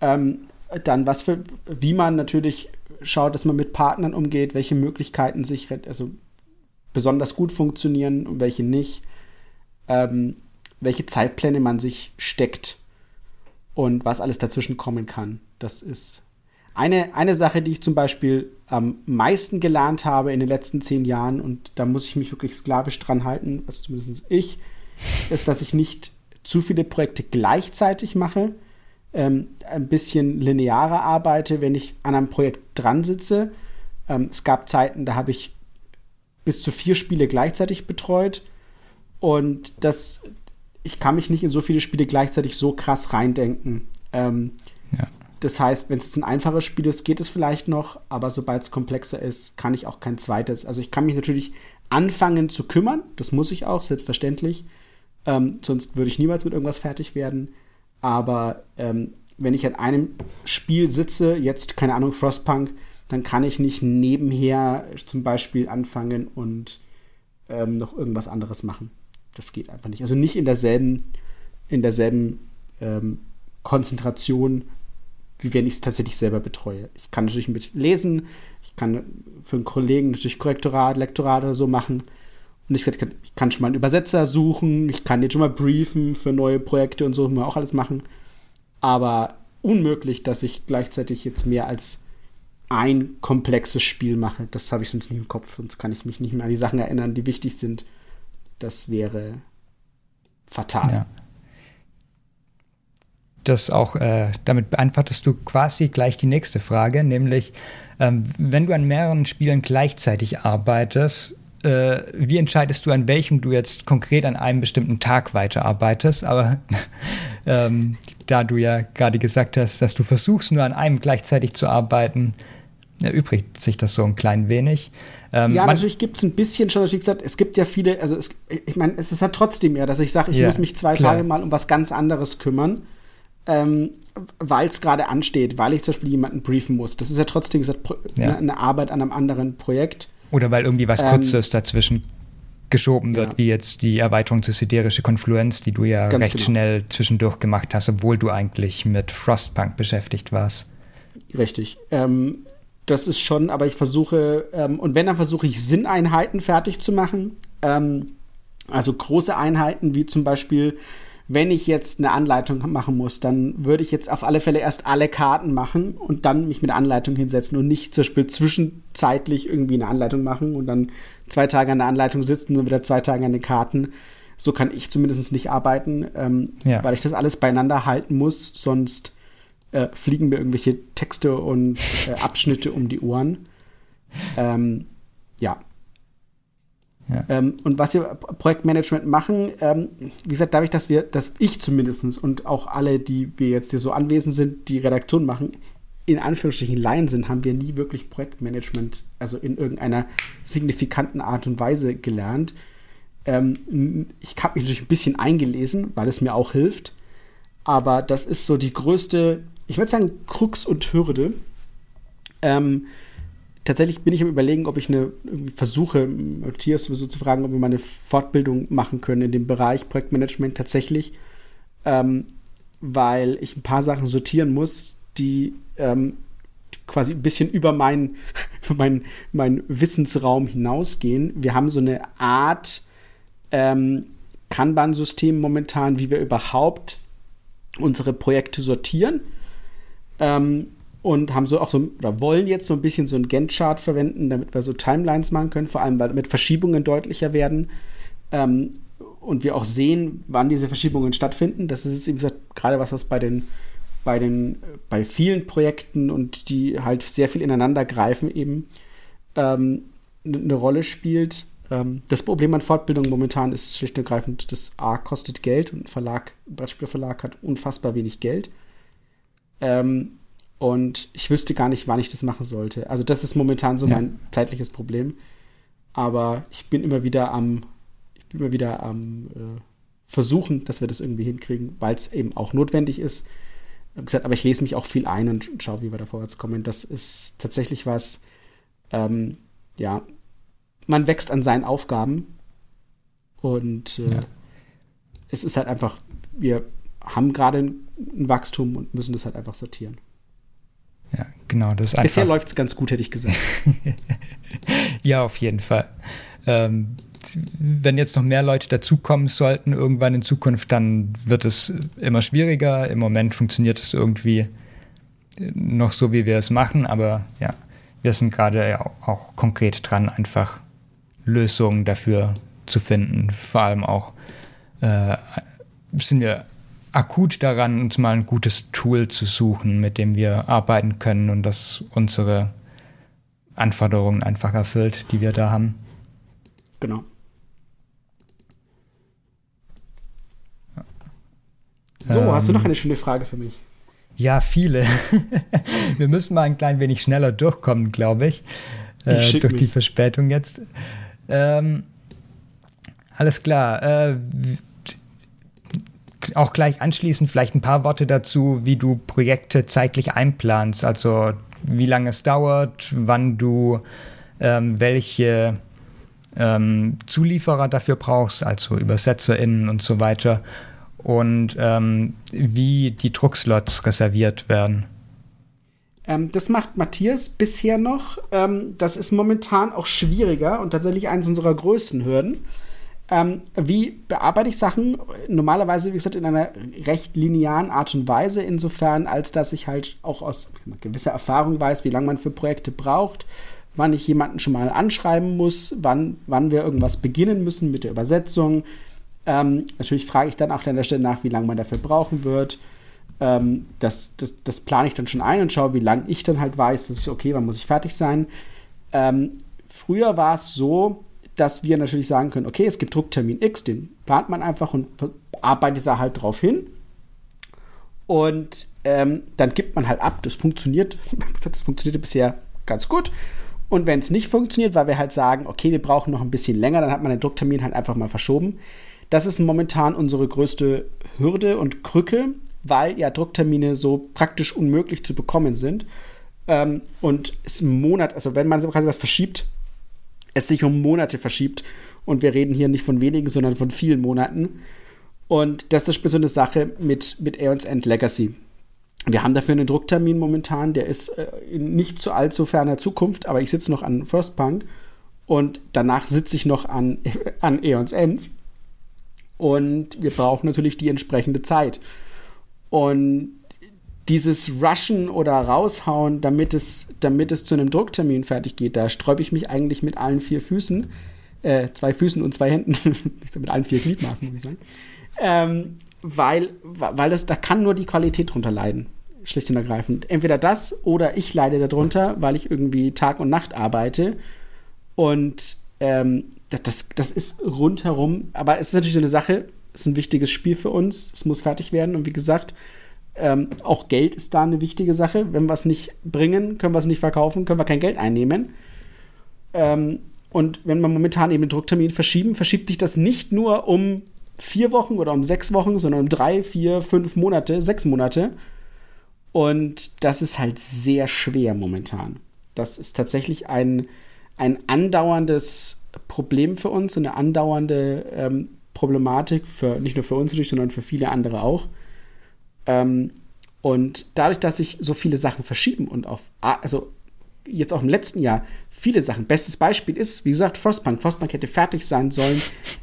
ähm, dann was für, wie man natürlich schaut, dass man mit Partnern umgeht, welche Möglichkeiten sich also besonders gut funktionieren und welche nicht, ähm, welche Zeitpläne man sich steckt und was alles dazwischen kommen kann. Das ist eine, eine Sache, die ich zum Beispiel am meisten gelernt habe in den letzten zehn Jahren und da muss ich mich wirklich sklavisch dran halten, also zumindest ich, ist, dass ich nicht zu viele Projekte gleichzeitig mache, ähm, ein bisschen linearer arbeite, wenn ich an einem Projekt dran sitze. Ähm, es gab Zeiten, da habe ich bis zu vier Spiele gleichzeitig betreut und das, ich kann mich nicht in so viele Spiele gleichzeitig so krass reindenken. Ähm, ja. Das heißt, wenn es ein einfaches Spiel ist, geht es vielleicht noch, aber sobald es komplexer ist, kann ich auch kein zweites. Also ich kann mich natürlich anfangen zu kümmern, das muss ich auch, selbstverständlich. Ähm, sonst würde ich niemals mit irgendwas fertig werden. Aber ähm, wenn ich an einem Spiel sitze, jetzt keine Ahnung, Frostpunk, dann kann ich nicht nebenher zum Beispiel anfangen und ähm, noch irgendwas anderes machen. Das geht einfach nicht. Also nicht in derselben, in derselben ähm, Konzentration, wie wenn ich es tatsächlich selber betreue. Ich kann natürlich mit lesen, ich kann für einen Kollegen natürlich Korrektorat, Lektorat oder so machen. Und ich kann, ich kann schon mal einen Übersetzer suchen, ich kann jetzt schon mal briefen für neue Projekte und so, man auch alles machen. Aber unmöglich, dass ich gleichzeitig jetzt mehr als ein komplexes Spiel mache. Das habe ich sonst nicht im Kopf, sonst kann ich mich nicht mehr an die Sachen erinnern, die wichtig sind. Das wäre fatal. Ja. Das auch, äh, damit beantwortest du quasi gleich die nächste Frage, nämlich, ähm, wenn du an mehreren Spielen gleichzeitig arbeitest, äh, wie entscheidest du, an welchem du jetzt konkret an einem bestimmten Tag weiterarbeitest? Aber ähm, da du ja gerade gesagt hast, dass du versuchst, nur an einem gleichzeitig zu arbeiten, erübrigt sich das so ein klein wenig. Ähm, ja, natürlich gibt es ein bisschen schon, wie gesagt, es gibt ja viele, also es, ich meine, es ist halt trotzdem ja, dass ich sage, ich ja, muss mich zwei klar. Tage mal um was ganz anderes kümmern, ähm, weil es gerade ansteht, weil ich zum Beispiel jemanden briefen muss. Das ist ja trotzdem gesagt, ja. eine Arbeit an einem anderen Projekt. Oder weil irgendwie was ähm, Kurzes dazwischen geschoben wird, ja. wie jetzt die Erweiterung zur siderische Konfluenz, die du ja Ganz recht genau. schnell zwischendurch gemacht hast, obwohl du eigentlich mit Frostpunk beschäftigt warst. Richtig. Ähm, das ist schon, aber ich versuche, ähm, und wenn, dann versuche ich Sinneinheiten fertig zu machen. Ähm, also große Einheiten, wie zum Beispiel wenn ich jetzt eine Anleitung machen muss, dann würde ich jetzt auf alle Fälle erst alle Karten machen und dann mich mit der Anleitung hinsetzen und nicht zum Beispiel zwischenzeitlich irgendwie eine Anleitung machen und dann zwei Tage an der Anleitung sitzen und wieder zwei Tage an den Karten. So kann ich zumindest nicht arbeiten, ähm, ja. weil ich das alles beieinander halten muss, sonst äh, fliegen mir irgendwelche Texte und äh, Abschnitte um die Ohren. Ähm, ja, Ähm, und was wir Projektmanagement machen, ähm, wie gesagt, dadurch, dass wir, dass ich zumindest und auch alle, die wir jetzt hier so anwesend sind, die Redaktion machen, in Anführungsstrichen Laien sind, haben wir nie wirklich Projektmanagement, also in irgendeiner signifikanten Art und Weise gelernt. Ähm, ich habe mich natürlich ein bisschen eingelesen, weil es mir auch hilft. Aber das ist so die größte, ich würde sagen, Krux und Hürde. Ähm, tatsächlich bin ich am überlegen, ob ich eine versuche, Matthias sowieso zu fragen, ob wir mal eine Fortbildung machen können in dem Bereich Projektmanagement tatsächlich, ähm, weil ich ein paar Sachen sortieren muss, die ähm, quasi ein bisschen über meinen mein, mein Wissensraum hinausgehen. Wir haben so eine Art ähm, Kanban-System momentan, wie wir überhaupt unsere Projekte sortieren. Ähm, und haben so auch so, oder wollen jetzt so ein bisschen so ein Gantt-Chart verwenden, damit wir so Timelines machen können, vor allem weil mit Verschiebungen deutlicher werden. Ähm, und wir auch sehen, wann diese Verschiebungen stattfinden. Das ist jetzt, wie gesagt, gerade was, was bei den, bei den, bei vielen Projekten und die halt sehr viel ineinander greifen, eben ähm, eine Rolle spielt. Ähm, das Problem an Fortbildung momentan ist schlicht und ergreifend, das A kostet Geld und ein Verlag, ein Brettspielverlag hat unfassbar wenig Geld. Ähm, und ich wüsste gar nicht, wann ich das machen sollte. Also das ist momentan so ja. mein zeitliches Problem. aber ich bin immer wieder am, ich bin immer wieder am äh, versuchen, dass wir das irgendwie hinkriegen, weil es eben auch notwendig ist. Gesagt, aber ich lese mich auch viel ein und schaue, wie wir da vorwärts kommen. Das ist tatsächlich was, ähm, ja, man wächst an seinen Aufgaben und äh, ja. es ist halt einfach, wir haben gerade ein Wachstum und müssen das halt einfach sortieren. Ja, genau. Das Bisher läuft es ganz gut, hätte ich gesagt. ja, auf jeden Fall. Ähm, wenn jetzt noch mehr Leute dazukommen sollten, irgendwann in Zukunft, dann wird es immer schwieriger. Im Moment funktioniert es irgendwie noch so, wie wir es machen, aber ja, wir sind gerade auch konkret dran, einfach Lösungen dafür zu finden. Vor allem auch äh, sind wir akut daran, uns mal ein gutes Tool zu suchen, mit dem wir arbeiten können und das unsere Anforderungen einfach erfüllt, die wir da haben. Genau. So, ähm, hast du noch eine schöne Frage für mich? Ja, viele. wir müssen mal ein klein wenig schneller durchkommen, glaube ich. Äh, durch mich. die Verspätung jetzt. Ähm, alles klar. Äh, auch gleich anschließend vielleicht ein paar Worte dazu, wie du Projekte zeitlich einplanst. Also wie lange es dauert, wann du ähm, welche ähm, Zulieferer dafür brauchst, also UbersetzerInnen und so weiter. Und ähm, wie die Druckslots reserviert werden. Ähm, das macht Matthias bisher noch. Ähm, das ist momentan auch schwieriger und tatsächlich eines unserer größten Hürden. Ähm, wie bearbeite ich Sachen? Normalerweise, wie gesagt, in einer recht linearen Art und Weise, insofern, als dass ich halt auch aus gewisser Erfahrung weiß, wie lange man für Projekte braucht, wann ich jemanden schon mal anschreiben muss, wann, wann wir irgendwas beginnen müssen mit der Übersetzung. Ähm, natürlich frage ich dann auch an der Stelle nach, wie lange man dafür brauchen wird. Ähm, das, das, das plane ich dann schon ein und schaue, wie lange ich dann halt weiß, dass ich, okay, wann muss ich fertig sein. Ähm, früher war es so, dass wir natürlich sagen können, okay, es gibt Drucktermin X, den plant man einfach und arbeitet da halt drauf hin. Und ähm, dann gibt man halt ab, das funktioniert. Das funktionierte bisher ganz gut. Und wenn es nicht funktioniert, weil wir halt sagen, okay, wir brauchen noch ein bisschen länger, dann hat man den Drucktermin halt einfach mal verschoben. Das ist momentan unsere größte Hürde und Krücke, weil ja Drucktermine so praktisch unmöglich zu bekommen sind. Ähm, und es im Monat, also wenn man quasi was verschiebt, es sich um Monate verschiebt. Und wir reden hier nicht von wenigen, sondern von vielen Monaten. Und das ist so eine Sache mit, mit Aeons End Legacy. Wir haben dafür einen Drucktermin momentan, der ist äh, in nicht zu allzu ferner Zukunft, aber ich sitze noch an Frostpunk und danach sitze ich noch an, an Aeons End. Und wir brauchen natürlich die entsprechende Zeit. Und dieses Rushen oder raushauen, damit es, damit es zu einem Drucktermin fertig geht, da sträube ich mich eigentlich mit allen vier Füßen, äh, zwei Füßen und zwei Händen, mit allen vier Gliedmaßen, muss ich sagen, ähm, weil, weil das, da kann nur die Qualität drunter leiden, schlicht und ergreifend. Entweder das oder ich leide darunter, weil ich irgendwie Tag und Nacht arbeite. Und ähm, das, das, das ist rundherum, aber es ist natürlich so eine Sache, es ist ein wichtiges Spiel für uns, es muss fertig werden. Und wie gesagt, ähm, auch Geld ist da eine wichtige Sache. Wenn wir es nicht bringen, können wir es nicht verkaufen, können wir kein Geld einnehmen. Ähm, und wenn wir momentan eben den Drucktermin verschieben, verschiebt sich das nicht nur um vier Wochen oder um sechs Wochen, sondern um drei, vier, fünf Monate, sechs Monate. Und das ist halt sehr schwer momentan. Das ist tatsächlich ein, ein andauerndes Problem für uns, eine andauernde ähm, Problematik, für, nicht nur für uns sondern für viele andere auch. Ähm, und dadurch, dass sich so viele Sachen verschieben und auf, also jetzt auch im letzten Jahr viele Sachen. Bestes Beispiel ist, wie gesagt, Frostpunk. Frostpunk hätte fertig sein sollen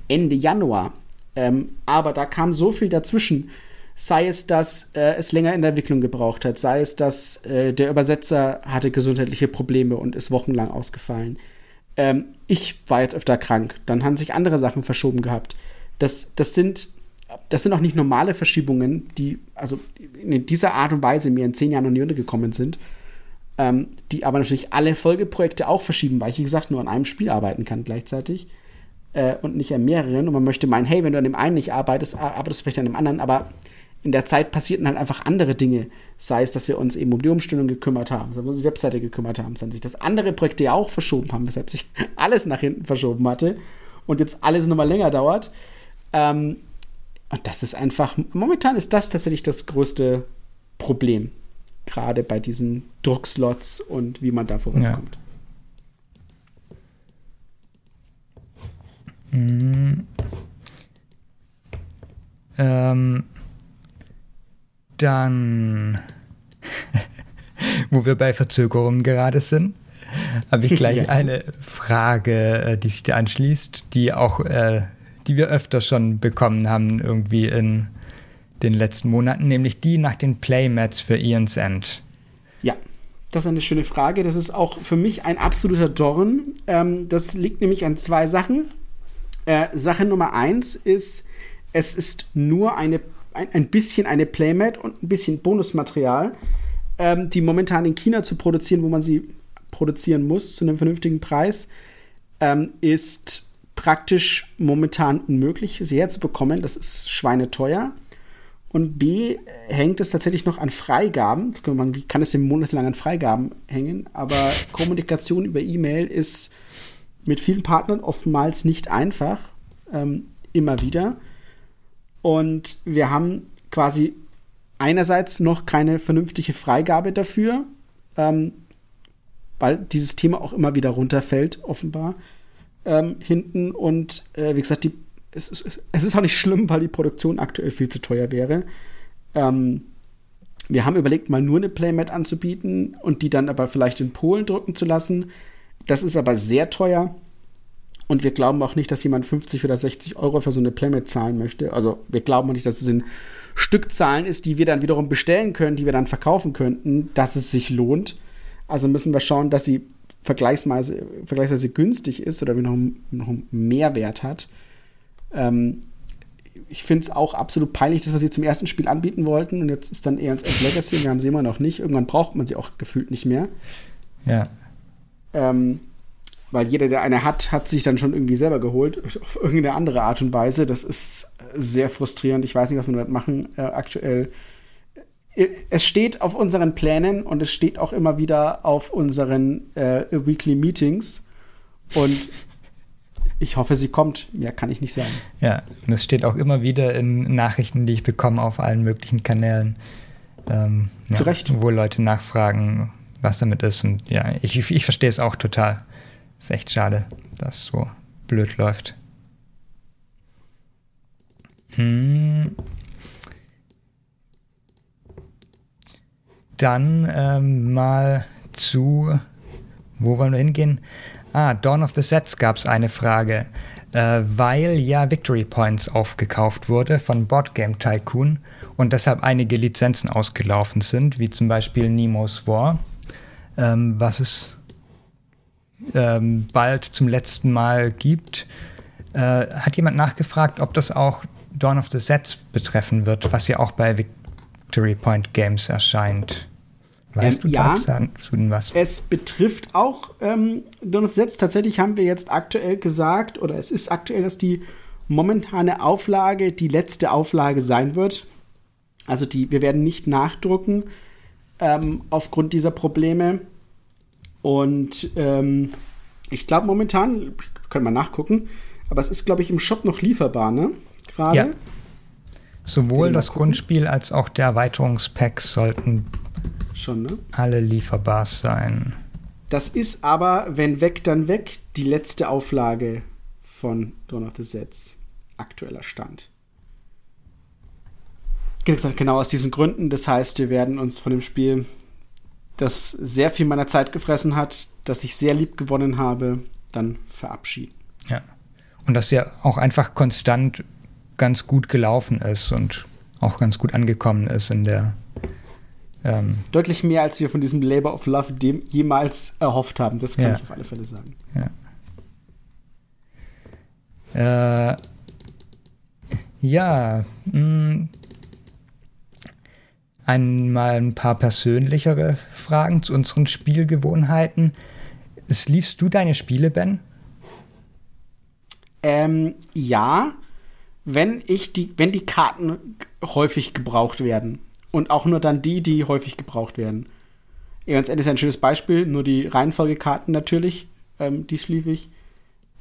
Ende Januar. Ähm, aber da kam so viel dazwischen. Sei es, dass äh, es länger in der Entwicklung gebraucht hat, sei es, dass äh, der Übersetzer hatte gesundheitliche Probleme und ist wochenlang ausgefallen. Ähm, ich war jetzt öfter krank, dann haben sich andere Sachen verschoben gehabt. Das, das sind das sind auch nicht normale Verschiebungen, die also in dieser Art und Weise mir in zehn Jahren noch nie untergekommen sind, ähm, die aber natürlich alle Folgeprojekte auch verschieben, weil ich, wie gesagt, nur an einem Spiel arbeiten kann gleichzeitig äh, und nicht an mehreren. Und man möchte meinen, hey, wenn du an dem einen nicht arbeitest, arbeitest du vielleicht an dem anderen, aber in der Zeit passierten halt einfach andere Dinge. Sei es, dass wir uns eben um die Umstellung gekümmert haben, dass wir uns um die Webseite gekümmert haben, sondern sich das andere Projekte ja auch verschoben haben, weshalb sich alles nach hinten verschoben hatte und jetzt alles nochmal länger dauert. Ähm, und das ist einfach, momentan ist das tatsächlich das größte Problem. Gerade bei diesen Druckslots und wie man da vorwärtskommt. Ja. Mhm. Ähm, dann, wo wir bei Verzögerungen gerade sind, habe ich gleich ja. eine Frage, äh, die sich da anschließt, die auch, äh, die wir öfter schon bekommen haben, irgendwie in den letzten Monaten, nämlich die nach den Playmats für Ian's End. Ja, das ist eine schöne Frage. Das ist auch für mich ein absoluter Dorn. Ähm, das liegt nämlich an zwei Sachen. Äh, Sache Nummer eins ist, es ist nur eine, ein, ein bisschen eine Playmat und ein bisschen Bonusmaterial, ähm, die momentan in China zu produzieren, wo man sie produzieren muss zu einem vernünftigen Preis, ähm, ist praktisch momentan unmöglich, sie herzubekommen. Das ist schweineteuer. Und B hängt es tatsächlich noch an Freigaben. Wie kann es denn monatelang an Freigaben hängen? Aber Kommunikation über E-Mail ist mit vielen Partnern oftmals nicht einfach. Ähm, immer wieder. Und wir haben quasi einerseits noch keine vernünftige Freigabe dafür, ähm, weil dieses Thema auch immer wieder runterfällt, offenbar, ähm, hinten. Und äh, wie gesagt, die, es, es, es, ist auch nicht schlimm, weil die Produktion aktuell viel zu teuer wäre. Ähm, wir haben überlegt, mal nur eine Playmat anzubieten und die dann aber vielleicht in Polen drücken zu lassen. Das ist aber sehr teuer. Und wir glauben auch nicht, dass jemand 50 oder 60 Euro für so eine Playmat zahlen möchte. Also wir glauben auch nicht, dass es in Stückzahlen ist, die wir dann wiederum bestellen können, die wir dann verkaufen könnten, dass es sich lohnt. Also müssen wir schauen, dass sie vergleichsweise, vergleichsweise günstig ist oder noch, noch einen Mehrwert hat. Ähm, ich finde es auch absolut peinlich, dass wir sie zum ersten Spiel anbieten wollten und jetzt ist dann eher ins End Legacy. Wir haben sie immer noch nicht. Irgendwann braucht man sie auch gefühlt nicht mehr. Ja. Ähm, weil jeder, der eine hat, hat sich dann schon irgendwie selber geholt, auf irgendeine andere Art und Weise. Das ist sehr frustrierend. Ich weiß nicht, was wir damit machen äh, aktuell. Es steht auf unseren Plänen und es steht auch immer wieder auf unseren äh, Weekly Meetings. Und ich hoffe, sie kommt. Mehr kann ich nicht sagen. Ja, und es steht auch immer wieder in Nachrichten, die ich bekomme auf allen möglichen Kanälen. Ähm, Zu ja, Recht. Wo Leute nachfragen, was damit ist. Und ja, ich, ich verstehe es auch total. Ist echt schade, dass es so blöd läuft. Hm. Dann ähm, mal zu, wo wollen wir hingehen? Ah, Dawn of the Sets gab es eine Frage. Äh, weil ja Victory Points aufgekauft wurde von Board Game Tycoon und deshalb einige Lizenzen ausgelaufen sind, wie zum Beispiel Nemo's War, ähm, was es ähm, bald zum letzten Mal gibt. Äh, hat jemand nachgefragt, ob das auch Dawn of the Sets betreffen wird, was ja auch bei Victory Point Games erscheint? Weißt ähm, du ja, dazu was? Es betrifft auch ähm, the Sets. Tatsächlich haben wir jetzt aktuell gesagt, oder es ist aktuell, dass die momentane Auflage die letzte Auflage sein wird. Also die, wir werden nicht nachdrucken ähm, aufgrund dieser Probleme. Und ähm, ich glaube momentan, können wir nachgucken, aber es ist, glaube ich, im Shop noch lieferbar, ne? Gerade. Ja. Sowohl das gucken. Grundspiel als auch der Erweiterungspacks sollten schon, ne? alle lieferbar sein. Das ist aber, wenn weg, dann weg, die letzte Auflage von Dawn of the Sets. Aktueller Stand. Genau aus diesen Gründen. Das heißt, wir werden uns von dem Spiel das sehr viel meiner Zeit gefressen hat, das ich sehr lieb gewonnen habe, dann verabschieden. Ja. Und das ja auch einfach konstant ganz gut gelaufen ist und auch ganz gut angekommen ist in der. Ähm Deutlich mehr, als wir von diesem Labor of Love dem jemals erhofft haben. Das kann ja. ich auf alle Fälle sagen. Ja. Äh, ja, mh, mm, einmal ein paar persönlichere Fragen zu unseren Spielgewohnheiten. Liefst du deine Spiele, Ben? Ähm, ja. Wenn ich die, wenn die Karten häufig gebraucht werden. Und auch nur dann die, die häufig gebraucht werden. Ganz Ende ist ein schönes Beispiel, nur die Reihenfolgekarten natürlich, ähm, die sleeve ich.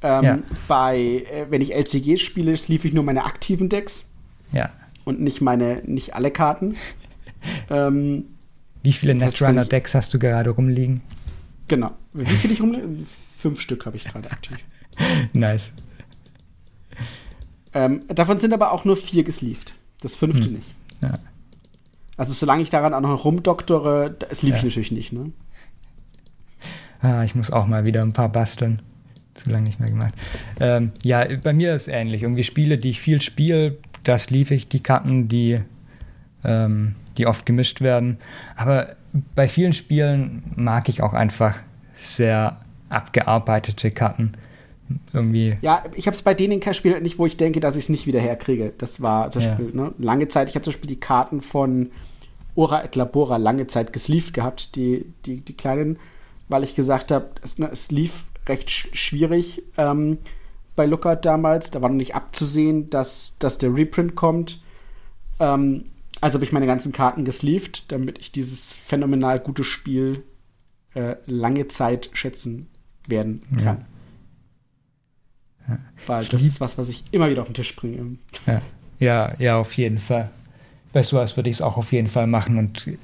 Ähm, ja. Bei, äh, wenn ich LCGs spiele, sleeve ich nur meine aktiven Decks. Ja. Und nicht meine, nicht alle Karten. ähm, Wie viele Netrunner-Decks hast du gerade rumliegen? Genau. Wie viele ich rumliege? Fünf Stück habe ich gerade aktiv. nice. Ähm, davon sind aber auch nur vier gesleeved. Das fünfte hm. nicht. Ja. Also solange ich daran auch noch rumdoktore, das lief ja. natürlich nicht, ne? Ah, ich muss auch mal wieder ein paar basteln. Zu lange nicht mehr gemacht. Ähm, ja, bei mir ist es ähnlich. Irgendwie Spiele, die ich viel spiele, das lief ich die Karten, die, ähm, die oft gemischt werden. Aber bei vielen Spielen mag ich auch einfach sehr abgearbeitete Karten. Irgendwie. Ja, ich habe es bei denen kein Spiel nicht, wo ich denke, dass ich es nicht wieder herkriege. Das war zum Beispiel ne, lange Zeit. Ich habe zum Beispiel die Karten von Ora et Labora lange Zeit gesleeved gehabt, die, die, die kleinen, weil ich gesagt habe, es, ne, es lief recht sch schwierig ähm, bei Lookout damals. Da war noch nicht abzusehen, dass, dass der Reprint kommt. Ähm, also habe ich meine ganzen Karten gesleeved, damit ich dieses phänomenal gute Spiel äh, lange Zeit schätzen werden kann. Ja. Weil das ist was, was ich immer wieder auf den Tisch bringe. Ja, ja, ja auf jeden Fall bei sowas würde ich es auch auf jeden Fall machen. Und äh,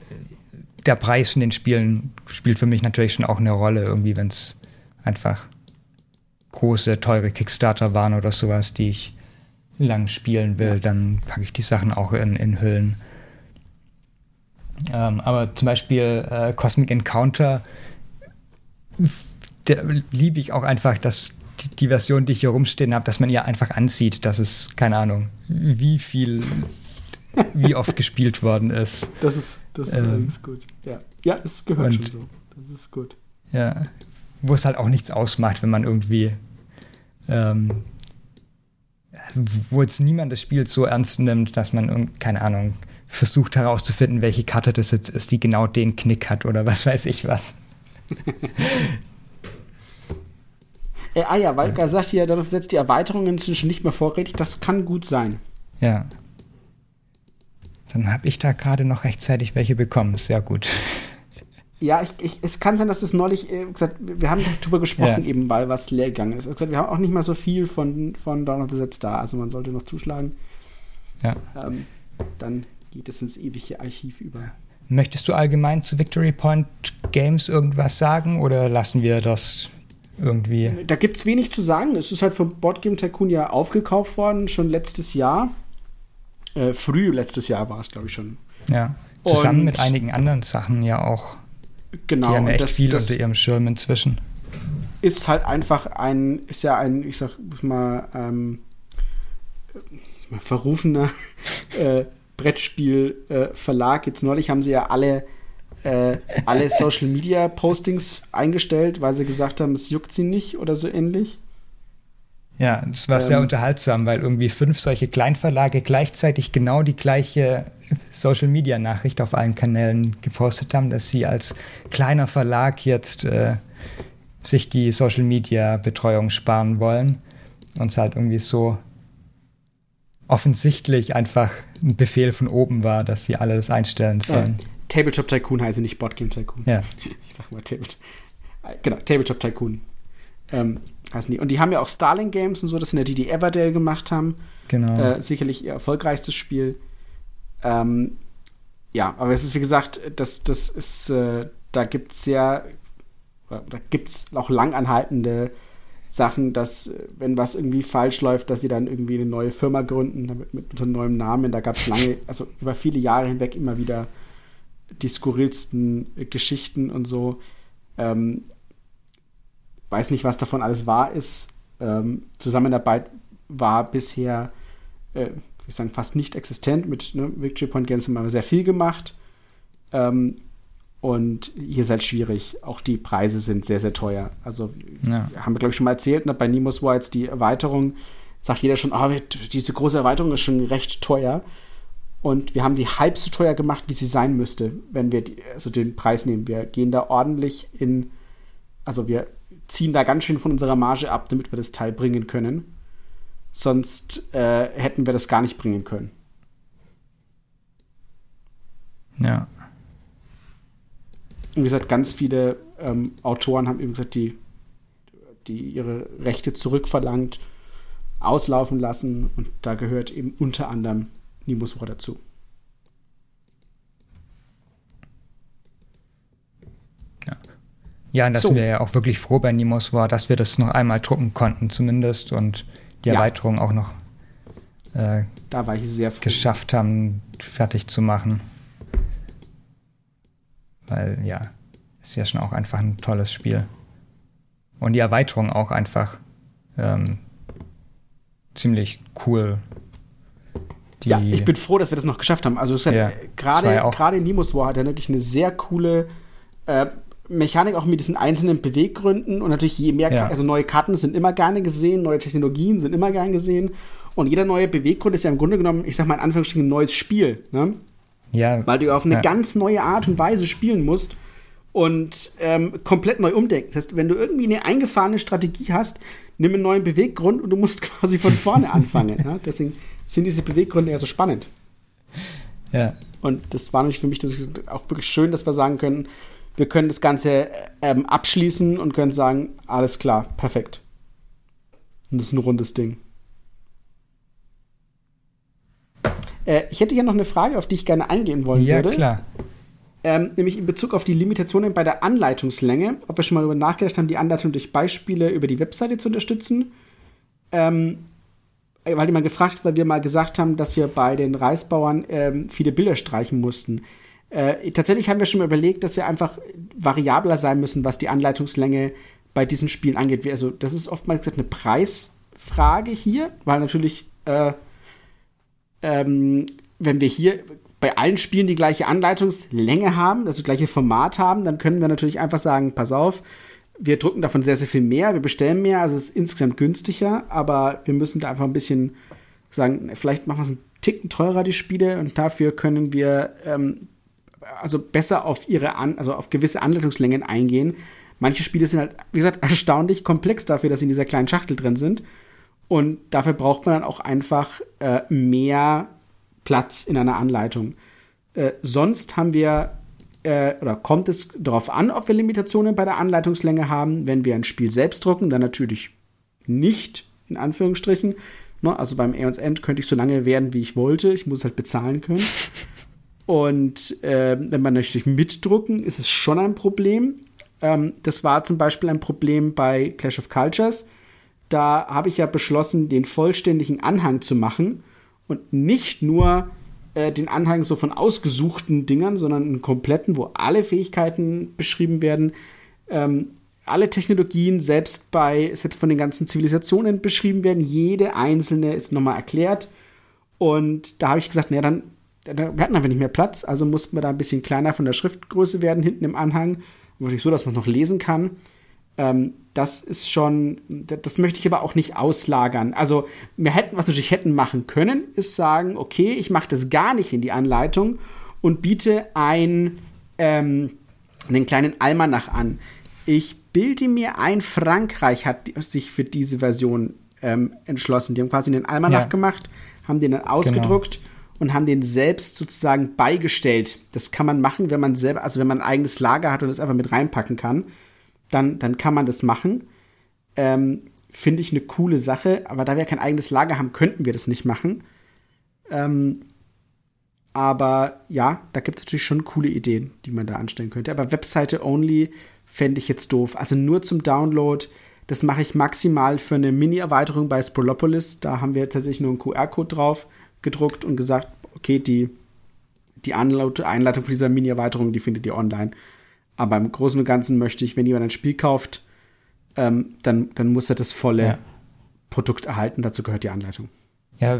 der Preis in den Spielen spielt für mich natürlich schon auch eine Rolle, irgendwie, wenn es einfach große, teure Kickstarter waren oder sowas, die ich lang spielen will, dann packe ich die Sachen auch in, in Hüllen. Ähm, aber zum Beispiel äh, Cosmic Encounter, der liebe ich auch einfach, dass die, Version, die ich hier rumstehen habe, dass man ihr einfach ansieht, dass es, keine Ahnung, wie viel wie oft gespielt worden ist. Das ist, das ist ähm, gut. Ja, ja es gehört und, schon so. Das ist gut. Ja, wo es halt auch nichts ausmacht, wenn man irgendwie, ähm, wo jetzt niemand das Spiel so ernst nimmt, dass man, keine Ahnung, versucht herauszufinden, welche Karte das jetzt ist, die genau den Knick hat oder was weiß ich was. äh, ah ja, Walker ja. sagt ja, darauf setzt die Erweiterungen inzwischen nicht mehr vorrätig. Das kann gut sein. Ja. Dann habe ich da gerade noch rechtzeitig welche bekommen. Sehr gut. Ja, ich, ich, es kann sein, dass es neulich, äh, gesagt, wir haben darüber gesprochen, ja. eben weil was leer gegangen ist. Gesagt, wir haben auch nicht mal so viel von, von Dawn of the Sets da, also man sollte noch zuschlagen. Ja. Ähm, dann geht es ins ewige Archiv über. Möchtest du allgemein zu Victory Point Games irgendwas sagen oder lassen wir das irgendwie? Da gibt es wenig zu sagen. Es ist halt von Board Game Tycoon ja aufgekauft worden, schon letztes Jahr. Äh, früh letztes Jahr war es, glaube ich, schon. Ja. Zusammen und mit einigen anderen Sachen ja auch. Genau. Die haben ja echt das, viel das unter ihrem Schirm inzwischen. Ist halt einfach ein, ist ja ein, ich sag mal, ähm, verrufener äh, Brettspiel-Verlag. Äh, Jetzt neulich haben sie ja alle, äh, alle Social Media Postings eingestellt, weil sie gesagt haben, es juckt sie nicht oder so ähnlich. Ja, das war ähm, sehr unterhaltsam, weil irgendwie fünf solche Kleinverlage gleichzeitig genau die gleiche Social-Media-Nachricht auf allen Kanälen gepostet haben, dass sie als kleiner Verlag jetzt äh, sich die Social-Media-Betreuung sparen wollen und es halt irgendwie so offensichtlich einfach ein Befehl von oben war, dass sie alle das einstellen sollen. Äh, Tabletop Tycoon heiße nicht Boardgame Tycoon. Ja. Ich sag mal Tabletop. Genau, Tabletop Tycoon. Ähm, heißen die. Und die haben ja auch Starling Games und so, das sind ja die, die Everdale gemacht haben. Genau. Äh, sicherlich ihr erfolgreichstes Spiel. Ähm, ja, aber es ist wie gesagt, das, das ist, äh, da gibt es sehr, da gibt es auch langanhaltende Sachen, dass, wenn was irgendwie falsch läuft, dass sie dann irgendwie eine neue Firma gründen, damit mit unter neuem Namen. Da gab es lange, also über viele Jahre hinweg immer wieder die skurrilsten Geschichten und so. Ähm, weiß nicht, was davon alles wahr ist. Ähm, Zusammenarbeit war bisher, äh, ich sagen, fast nicht existent. Mit ne, Victory Point Games haben wir sehr viel gemacht. Ähm, und hier ist halt schwierig. Auch die Preise sind sehr, sehr teuer. Also, ja. haben wir, glaube ich, schon mal erzählt, ne? bei Nimbus war jetzt die Erweiterung, sagt jeder schon, oh, diese große Erweiterung ist schon recht teuer. Und wir haben die halb so teuer gemacht, wie sie sein müsste, wenn wir die, also den Preis nehmen. Wir gehen da ordentlich in, also wir ziehen da ganz schön von unserer Marge ab, damit wir das Teil bringen können. sonst äh, hätten wir das gar nicht bringen können. Ja. Und wie gesagt, ganz viele ähm, Autoren haben eben gesagt, die, die ihre Rechte zurückverlangt, auslaufen lassen und da gehört eben unter anderem War dazu. Ja, ja und das so. wir ja auch wirklich froh bei Nimbus War, dass wir das noch einmal drucken konnten zumindest und die ja. Erweiterung auch noch äh, da war ich sehr froh. geschafft haben, fertig zu machen. Weil ja, ist ja schon auch einfach ein tolles Spiel. Und die Erweiterung auch einfach ähm, ziemlich cool. Ja, ich bin froh, dass wir das noch geschafft haben. Also ja, gerade ja gerade Nimus War hat ja wirklich eine sehr coole äh, Mechanik auch mit diesen einzelnen Beweggründen und natürlich je mehr, ja. also neue Karten sind immer gerne gesehen, neue Technologien sind immer gern gesehen und jeder neue Beweggrund ist ja im Grunde genommen, ich sag mal in Anführungsstrichen, ein neues Spiel. Ne? Ja. Weil du auf eine ganz neue Art und Weise spielen musst und ähm, komplett neu umdenken. Das heißt, wenn du irgendwie eine eingefahrene Strategie hast, nimm einen neuen Beweggrund und du musst quasi von vorne anfangen. Ja? Deswegen sind diese Beweggründe ja so spannend. Ja. Und das war natürlich für mich auch wirklich schön, dass wir sagen können, wir können das Ganze ähm, abschließen und können sagen, alles klar, perfekt. Und das ist ein rundes Ding. Äh, ich hätte hier noch eine Frage, auf die ich gerne eingehen wollen ja, würde. Ja, klar. Ähm, nämlich in Bezug auf die Limitationen bei der Anleitungslänge, ob wir schon mal darüber nachgedacht haben, die Anleitung durch Beispiele über die Webseite zu unterstützen. Ähm, weil die mal gefragt, weil wir mal gesagt haben, dass wir bei den Reisbauern ähm, viele Bilder streichen mussten. Äh, tatsächlich haben wir schon mal überlegt, dass wir einfach variabler sein müssen, was die Anleitungslänge bei diesen Spielen angeht. Also, das ist oftmals gesagt eine Preisfrage hier, weil natürlich, äh, ähm, wenn wir hier bei allen Spielen die gleiche Anleitungslänge haben, also das gleiche Format haben, dann können wir natürlich einfach sagen, pass auf, wir drucken davon sehr, sehr viel mehr, wir bestellen mehr, also es ist insgesamt günstiger, aber wir müssen da einfach ein bisschen sagen, vielleicht machen wir es einen Ticken teurer, die Spiele, und dafür können wir ähm, also besser auf ihre An also auf gewisse Anleitungslängen eingehen. Manche Spiele sind halt, wie gesagt, erstaunlich komplex dafür, dass sie in dieser kleinen Schachtel drin sind. Und dafür braucht man dann auch einfach äh, mehr Platz in einer Anleitung. Äh, sonst haben wir äh, oder kommt es darauf an, ob wir Limitationen bei der Anleitungslänge haben. Wenn wir ein Spiel selbst drucken, dann natürlich nicht, in Anführungsstrichen. Ne? Also beim Aeons End könnte ich so lange werden, wie ich wollte. Ich muss halt bezahlen können. Und äh, wenn man natürlich mitdrucken, ist es schon ein Problem. Ähm, das war zum Beispiel ein Problem bei Clash of Cultures. Da habe ich ja beschlossen, den vollständigen Anhang zu machen und nicht nur äh, den Anhang so von ausgesuchten Dingern, sondern einen kompletten, wo alle Fähigkeiten beschrieben werden, ähm, alle Technologien selbst bei selbst von den ganzen Zivilisationen beschrieben werden. Jede einzelne ist nochmal erklärt. Und da habe ich gesagt, naja, dann, wir hatten einfach nicht mehr Platz, also mussten wir da ein bisschen kleiner von der Schriftgröße werden hinten im Anhang. Wirklich so, dass man es noch lesen kann. Ähm, das ist schon, das möchte ich aber auch nicht auslagern. Also, wir hätten, was wir natürlich hätten machen können, ist sagen, okay, ich mache das gar nicht in die Anleitung und biete ein, ähm, einen kleinen Almanach an. Ich bilde mir ein, Frankreich hat sich für diese Version ähm, entschlossen. Die haben quasi einen Almanach ja. gemacht, haben den dann ausgedruckt genau. und haben den selbst sozusagen beigestellt. Das kann man machen, wenn man selber, also wenn man ein eigenes Lager hat und das einfach mit reinpacken kann dann, dann kann man das machen. Ähm, Finde ich eine coole Sache, aber da wir kein eigenes Lager haben, könnten wir das nicht machen. Ähm, aber ja, da gibt es natürlich schon coole Ideen, die man da anstellen könnte. Aber Webseite only fände ich jetzt doof. Also nur zum Download. Das mache ich maximal für eine Mini-Erweiterung bei Sprolopolis. Da haben wir tatsächlich nur einen QR-Code drauf gedruckt und gesagt, okay, die, die Einleitung für dieser Mini-Erweiterung, die findet ihr online. Aber im Großen und Ganzen möchte ich, wenn jemand ein Spiel kauft, ähm, dann, dann muss er das volle ja. Produkt erhalten. Dazu gehört die Anleitung. Ja,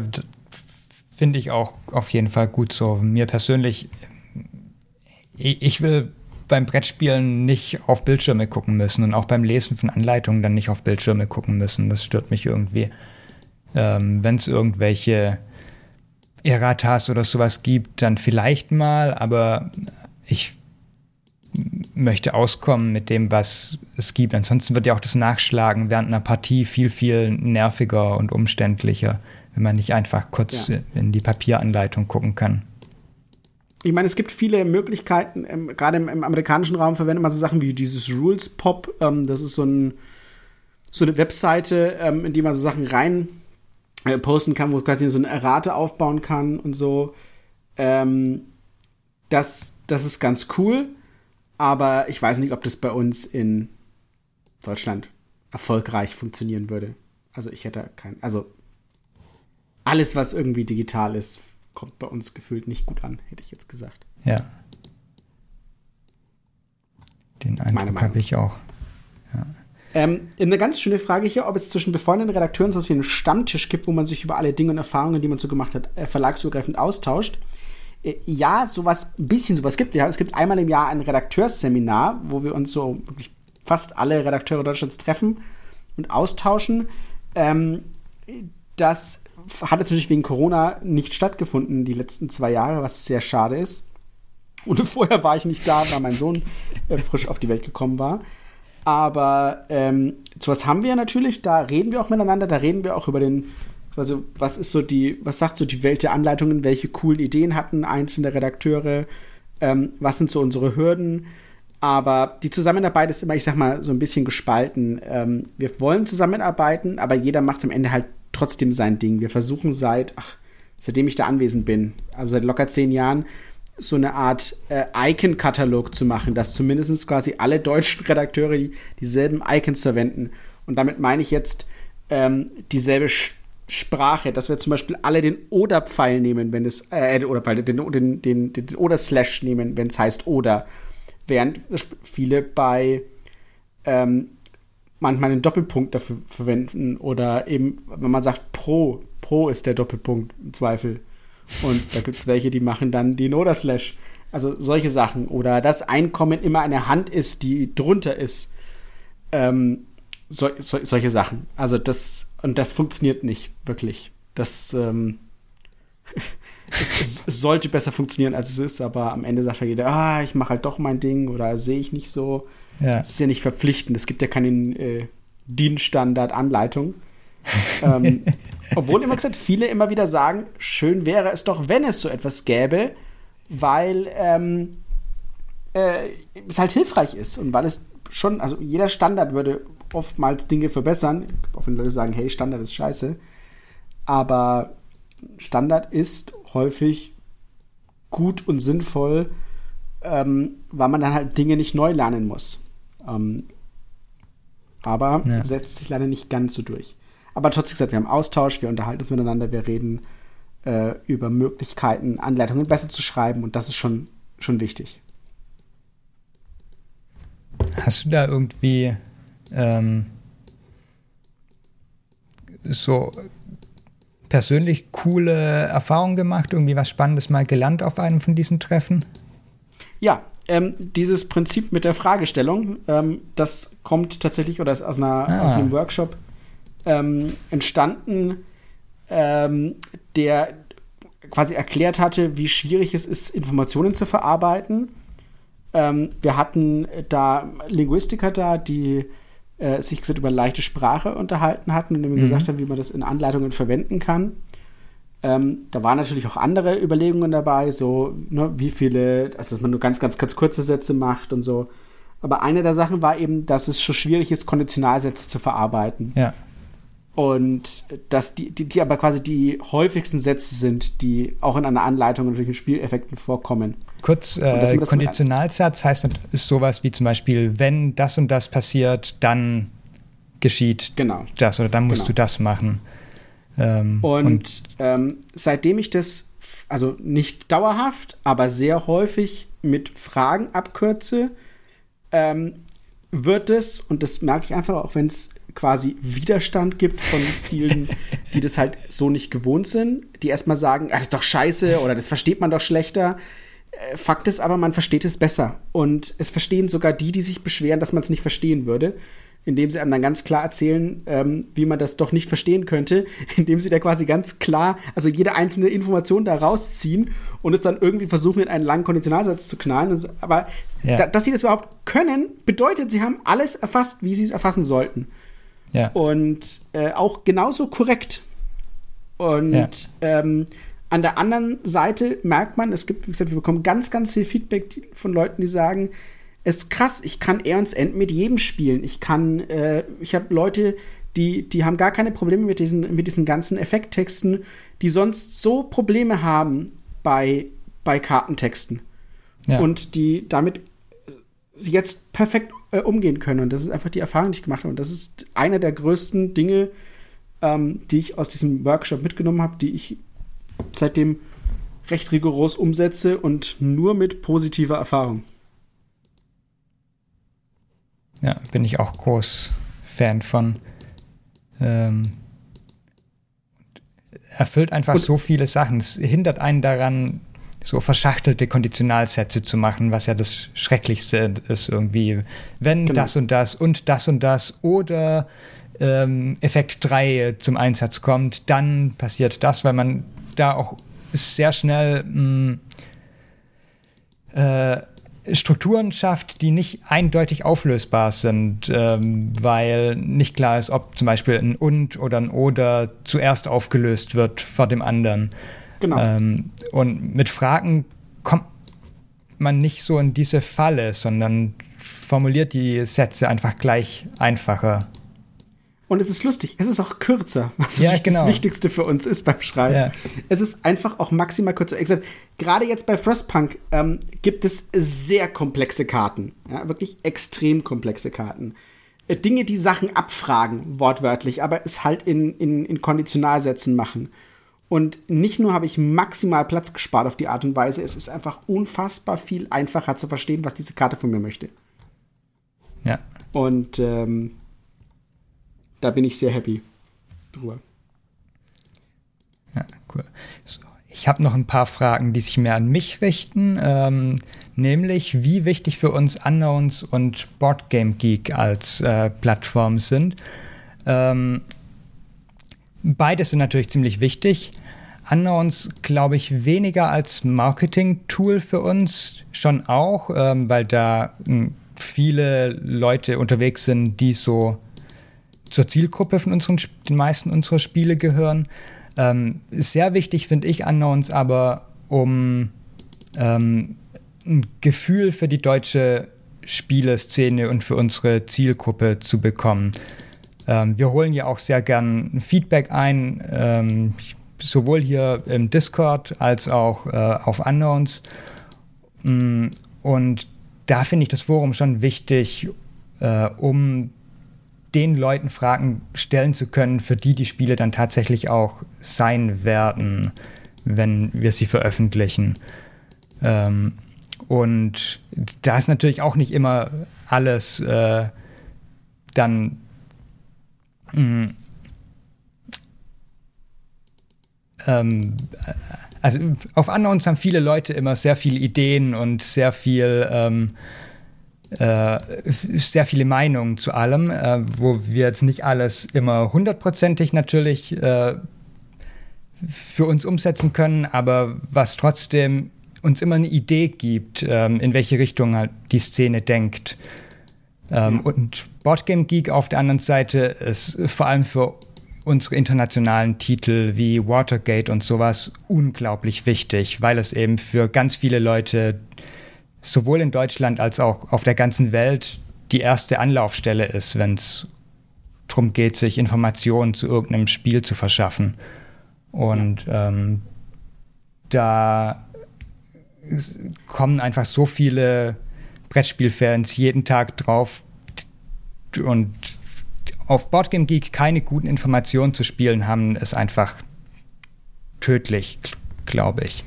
finde ich auch auf jeden Fall gut so. Mir persönlich, ich will beim Brettspielen nicht auf Bildschirme gucken müssen und auch beim Lesen von Anleitungen dann nicht auf Bildschirme gucken müssen. Das stört mich irgendwie. Ähm, Wenn es irgendwelche Erratas oder sowas gibt, dann vielleicht mal, aber ich möchte auskommen mit dem, was es gibt. Ansonsten wird ja auch das Nachschlagen während einer Partie viel, viel nerviger und umständlicher, wenn man nicht einfach kurz ja. in die Papieranleitung gucken kann. Ich meine, es gibt viele Möglichkeiten, ähm, gerade im, im, amerikanischen Raum verwendet man so Sachen wie dieses Rules Pop. Ähm, das ist so, ein, so eine Webseite, ähm, in die man so Sachen rein äh, posten kann, wo quasi so eine Errate aufbauen kann und so. Ähm, das, das ist ganz cool, aber ich weiß nicht, ob das bei uns in Deutschland erfolgreich funktionieren würde. Also ich hätte kein, also alles, was irgendwie digital ist, kommt bei uns gefühlt nicht gut an, hätte ich jetzt gesagt. Ja. Den Eindruck habe ich auch. Ja. Ähm, eine ganz schöne Frage hier, ob es zwischen befreundeten Redakteuren so etwas wie einen Stammtisch gibt, wo man sich über alle Dinge und Erfahrungen, die man so gemacht hat, äh, verlagsübergreifend austauscht. Äh, ja, sowas, ein bisschen sowas gibt. Es gibt einmal im Jahr ein Redakteursseminar, wo wir uns so wirklich fast alle Redakteure Deutschlands treffen und austauschen. Ähm, das hat natürlich wegen Corona nicht stattgefunden die letzten zwei Jahre, was sehr schade ist. Und vorher war ich nicht da, weil mein Sohn äh, frisch auf die Welt gekommen war. Aber ähm, sowas haben wir natürlich, da reden wir auch miteinander, da reden wir auch über den also was ist so die, was sagt so die Welt der Anleitungen, welche coolen Ideen hatten einzelne Redakteure, ähm, was sind so unsere Hürden, aber die Zusammenarbeit ist immer, ich sag mal, so ein bisschen gespalten. Ähm, wir wollen zusammenarbeiten, aber jeder macht am Ende halt trotzdem sein Ding. Wir versuchen seit, ach, seitdem ich da anwesend bin, also seit locker zehn Jahren, so eine Art äh, Icon-Katalog zu machen, dass zumindest quasi alle deutschen Redakteure die, dieselben Icons verwenden. Und damit meine ich jetzt ähm, dieselbe Sprache, dass wir zum Beispiel alle den Oder-Pfeil nehmen, wenn es, äh, oder den, den, den, den Oder-Slash nehmen, wenn es heißt Oder. Während viele bei ähm, manchmal einen Doppelpunkt dafür verwenden oder eben, wenn man sagt Pro, Pro ist der Doppelpunkt im Zweifel. Und da gibt es welche, die machen dann den Oder-Slash. Also solche Sachen. Oder das Einkommen immer eine Hand ist, die drunter ist. Ähm, so, so, solche Sachen. Also das, und das funktioniert nicht wirklich. Das ähm, es, es, sollte besser funktionieren, als es ist, aber am Ende sagt ja jeder, ah, ich mache halt doch mein Ding oder sehe ich nicht so. Ja. Das ist ja nicht verpflichtend. Es gibt ja keine äh, DIN-Standard-Anleitung. ähm, obwohl immer gesagt, viele immer wieder sagen, schön wäre es doch, wenn es so etwas gäbe, weil ähm, äh, es halt hilfreich ist und weil es schon, also jeder Standard würde oftmals Dinge verbessern. Auch wenn Leute sagen, hey, Standard ist scheiße. Aber Standard ist häufig gut und sinnvoll, ähm, weil man dann halt Dinge nicht neu lernen muss. Ähm, aber ja. setzt sich leider nicht ganz so durch. Aber trotzdem gesagt, wir haben Austausch, wir unterhalten uns miteinander, wir reden äh, über Möglichkeiten, Anleitungen besser zu schreiben und das ist schon, schon wichtig. Hast du da irgendwie ähm, so persönlich coole Erfahrungen gemacht, irgendwie was Spannendes mal gelernt auf einem von diesen Treffen? Ja, ähm, dieses Prinzip mit der Fragestellung, ähm, das kommt tatsächlich oder ist aus, einer, ah. aus einem Workshop ähm, entstanden, ähm, der quasi erklärt hatte, wie schwierig es ist, Informationen zu verarbeiten. Ähm, wir hatten da Linguistiker da, die äh, sich gesagt, über leichte Sprache unterhalten hatten und mir mhm. gesagt haben, wie man das in Anleitungen verwenden kann. Ähm, da waren natürlich auch andere Überlegungen dabei, so ne, wie viele, also dass man nur ganz, ganz, ganz kurze Sätze macht und so. Aber eine der Sachen war eben, dass es schon schwierig ist, Konditionalsätze zu verarbeiten. Ja. Und dass die, die, die aber quasi die häufigsten Sätze sind, die auch in einer Anleitung und solchen Spieleffekten vorkommen. Kurz, äh, Konditionalsatz heißt ist sowas wie zum Beispiel, wenn das und das passiert, dann geschieht genau. das oder dann musst genau. du das machen. Ähm, und, und ähm, seitdem ich das, also nicht dauerhaft, aber sehr häufig mit Fragen abkürze, ähm, wird es, und das merke ich einfach auch, wenn es quasi Widerstand gibt von vielen, die das halt so nicht gewohnt sind, die erstmal sagen, ah, das ist doch scheiße oder das versteht man doch schlechter. Fakt ist aber, man versteht es besser. Und es verstehen sogar die, die sich beschweren, dass man es nicht verstehen würde. indem sie einem dann ganz klar erzählen, ähm, wie man das doch nicht verstehen könnte, indem sie da quasi ganz klar, also jede einzelne Information da rausziehen und es dann irgendwie versuchen, in einen langen Konditionalsatz zu knallen. So. Aber ja. da, dass sie das überhaupt können, bedeutet, sie haben alles erfasst, wie sie es erfassen sollten. Ja. Und äh, auch genauso korrekt. Und ja. ähm, an der anderen Seite merkt man, es gibt, wie gesagt, wir bekommen ganz, ganz viel Feedback von Leuten, die sagen, es ist krass, ich kann Aeons End mit jedem spielen. Ich kann, äh, ich habe Leute, die, die haben gar keine Probleme mit diesen, mit diesen ganzen Effekttexten, die sonst so Probleme haben bei, bei Kartentexten. Ja. Und die damit jetzt perfekt äh, umgehen können. Und das ist einfach die Erfahrung, die ich gemacht habe. Und das ist einer der größten Dinge, ähm, die ich aus diesem Workshop mitgenommen habe, die ich seitdem recht rigoros umsetze und nur mit positiver Erfahrung. Ja, bin ich auch groß Fan von. Ähm, erfüllt einfach und so viele Sachen. Es hindert einen daran, so verschachtelte Konditionalsätze zu machen, was ja das Schrecklichste ist irgendwie. Wenn genau. das und das und das und das oder ähm, Effekt 3 zum Einsatz kommt, dann passiert das, weil man da auch sehr schnell mh, mm, äh, Strukturen schafft, die nicht eindeutig auflösbar sind, ähm, weil nicht klar ist, ob zum Beispiel ein und oder ein oder zuerst aufgelöst wird vor dem anderen. Genau. Ähm, und mit Fragen kommt man nicht so in diese Falle, sondern formuliert die Sätze einfach gleich einfacher. Und es ist lustig, es ist auch kürzer, was ja, genau. das Wichtigste für uns ist beim Schreiben. Ja. Es ist einfach auch maximal kürzer. Gesagt, gerade jetzt bei Frostpunk ähm, gibt es sehr komplexe Karten. Ja, wirklich extrem komplexe Karten. Äh, Dinge, die Sachen abfragen, wortwörtlich, aber es halt in, in, in Konditionalsätzen machen. Und nicht nur habe ich maximal Platz gespart auf die Art und Weise, es ist einfach unfassbar viel einfacher zu verstehen, was diese Karte von mir möchte. Ja. Und ähm, da bin ich sehr happy drüber. Ja, cool. So, ich habe noch ein paar Fragen, die sich mehr an mich richten. Ähm, nämlich, wie wichtig für uns Unknowns und Boardgame Geek als äh, Plattform sind. Ähm, beides sind natürlich ziemlich wichtig. Unknowns, glaube ich, weniger als Marketing-Tool für uns, schon auch, ähm, weil da hm, viele Leute unterwegs sind, die so zur Zielgruppe von unseren, den meisten unserer Spiele gehören. Ähm, sehr wichtig finde ich Unknowns aber, um ähm, ein Gefühl für die deutsche Spieleszene und für unsere Zielgruppe zu bekommen. Ähm, wir holen ja auch sehr gern Feedback ein, ähm, sowohl hier im Discord als auch äh, auf Unknowns. Mm, und da finde ich das Forum schon wichtig, äh, um den Leuten Fragen stellen zu können, für die die Spiele dann tatsächlich auch sein werden, wenn wir sie veröffentlichen. Ähm, und da ist natürlich auch nicht immer alles äh, dann mh, mm, ähm, also auf Unknowns haben viele Leute immer sehr viele Ideen und sehr viel ähm, äh, sehr viele Meinungen zu allem, äh, wo wir jetzt nicht alles immer hundertprozentig natürlich äh, für uns umsetzen können, aber was trotzdem uns immer eine Idee gibt, ähm, in welche Richtung halt die Szene denkt. Ähm. Und Boardgame Geek auf der anderen Seite ist vor allem für unsere internationalen Titel wie Watergate und sowas unglaublich wichtig, weil es eben für ganz viele Leute sowohl in Deutschland als auch auf der ganzen Welt die erste Anlaufstelle ist, wenn es darum geht, sich Informationen zu irgendeinem Spiel zu verschaffen. Und ähm, da kommen einfach so viele Brettspielfans jeden Tag drauf und auf Boardgame Geek keine guten Informationen zu spielen haben, ist einfach tödlich, glaube ich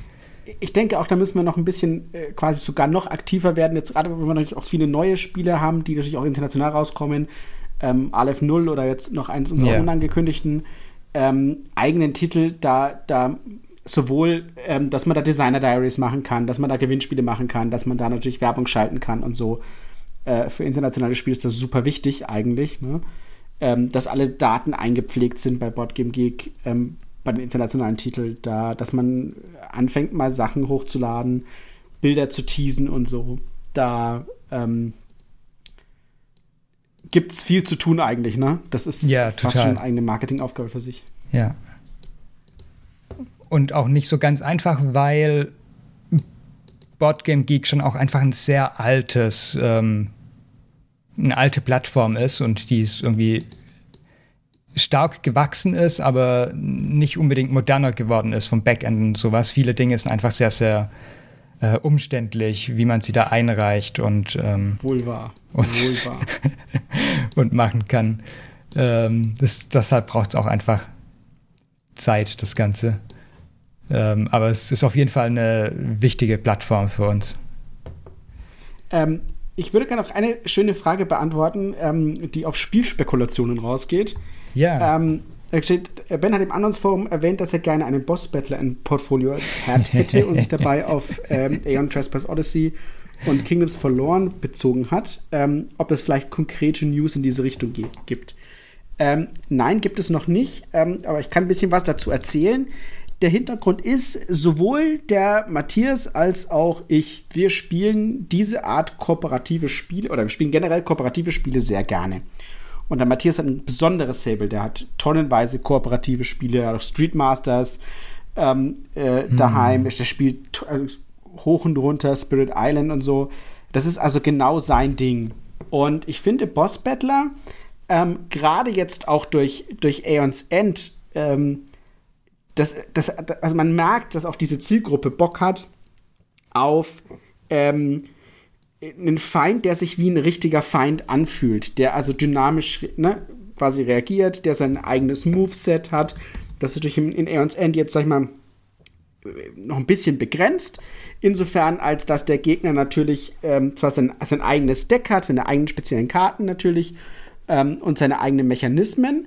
ich denke auch, da müssen wir noch ein bisschen äh, quasi sogar noch aktiver werden. Jetzt gerade, wenn wir natürlich auch viele neue Spiele haben, die natürlich auch international rauskommen. Ähm, Aleph 0 oder jetzt noch eins unserer yeah. unangekündigten ähm, eigenen Titel, da, da sowohl, ähm, dass man da Designer Diaries machen kann, dass man da Gewinnspiele machen kann, dass man da natürlich Werbung schalten kann und so. äh, für internationale Spiele ist das super wichtig eigentlich, ne? ähm, dass alle Daten eingepflegt sind bei Boardgame Geek ähm, bei den internationalen Titeln, da, dass man anfängt mal Sachen hochzuladen, Bilder zu teasen und so. Da ähm, gibt es viel zu tun eigentlich, ne? Das ist ja, fast schon eine eigene Marketingaufgabe für sich. Ja. Und auch nicht so ganz einfach, weil Boardgame Geek schon auch einfach ein sehr altes, ähm, eine alte Plattform ist und die ist irgendwie stark gewachsen ist, aber nicht unbedingt moderner geworden ist vom Backend und sowas. Viele Dinge sind einfach sehr, sehr äh, umständlich, wie man sie da einreicht und ähm, wohl wahr. Und, wohl wahr. und machen kann. Ähm, das, deshalb braucht es auch einfach Zeit, das Ganze. Ähm, aber es ist auf jeden Fall eine wichtige Plattform für uns. Ähm, ich würde gerne noch eine schöne Frage beantworten, ähm, die auf Spielspekulationen rausgeht. Ja. Ähm, ben hat im Annonsforum erwähnt, dass er gerne einen Boss-Battler im Portfolio hätte und sich dabei auf ähm, Aeon Trespass Odyssey und Kingdoms Verloren bezogen hat, ähm, ob es vielleicht konkrete News in diese Richtung gibt. Ähm, nein, gibt es noch nicht, ähm, aber ich kann ein bisschen was dazu erzählen. Der Hintergrund ist, sowohl der Matthias als auch ich, wir spielen diese Art kooperative Spiele oder wir spielen generell kooperative Spiele sehr gerne. Und der Matthias hat ein besonderes Fable, der hat tonnenweise kooperative Spiele, er hat auch Street Masters ähm, äh, hm. daheim, der spielt also hoch und runter, Spirit Island und so. Das ist also genau sein Ding. Und ich finde Boss Battler, ähm, gerade jetzt auch durch, durch Aeons End, ähm, das, das, also man merkt, dass auch diese Zielgruppe Bock hat auf ähm, einen Feind, der sich wie ein richtiger Feind anfühlt, der also dynamisch ne, quasi reagiert, der sein eigenes Moveset hat. Das natürlich in, Aeons End jetzt, sag ich mal, noch ein bisschen begrenzt. Insofern, als dass der Gegner natürlich ähm, zwar sein, sein eigenes Deck hat, seine eigenen speziellen Karten natürlich ähm, und seine eigenen Mechanismen,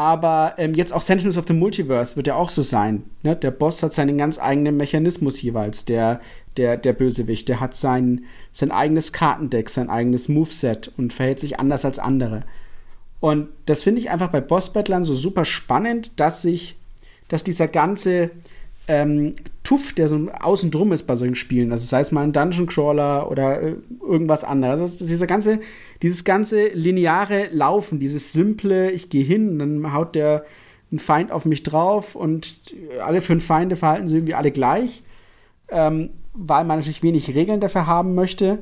aber ähm, jetzt auch Sentinels of the Multiverse wird ja auch so sein. Ne? Der Boss hat seinen ganz eigenen Mechanismus jeweils, der, der, der Bösewicht. Der hat sein, sein eigenes Kartendeck, sein eigenes Moveset und verhält sich anders als andere. Und das finde ich einfach bei Boss-Battlern so super spannend, dass sich, dass dieser ganze ähm, Tuff, der so außen drum ist bei solchen Spielen, also sei es mal ein Dungeon Crawler oder äh, irgendwas anderes, das, dieser ganze, dieses ganze lineare Laufen, dieses simple, ich gehe hin, dann haut der ein Feind auf mich drauf und alle fünf Feinde verhalten sich irgendwie alle gleich, ähm, weil man natürlich wenig Regeln dafür haben möchte.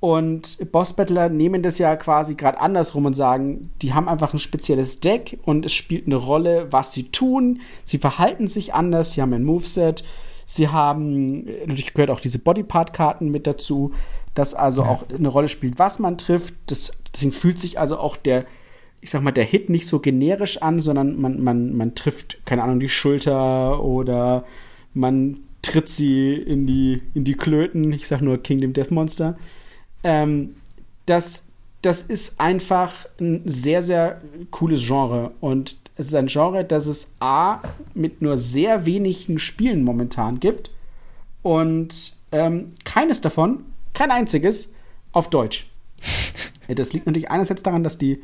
Und Boss-Battler nehmen das ja quasi gerade andersrum und sagen, die haben einfach ein spezielles Deck und es spielt eine Rolle, was sie tun. Sie verhalten sich anders, sie haben ein Moveset. Sie haben, natürlich gehört auch diese Bodypart-Karten mit dazu, dass also ja. auch eine Rolle spielt, was man trifft. Das, deswegen fühlt sich also auch der, ich sag mal, der Hit nicht so generisch an, sondern man, man, man trifft, keine Ahnung, die Schulter oder man tritt sie in die, in die Klöten. Ich sag nur Kingdom Death Monster. Ähm, das, das ist einfach ein sehr, sehr cooles Genre. Und es ist ein Genre, das es A mit nur sehr wenigen Spielen momentan gibt. Und ähm, keines davon, kein einziges, auf Deutsch. das liegt natürlich einerseits daran, dass die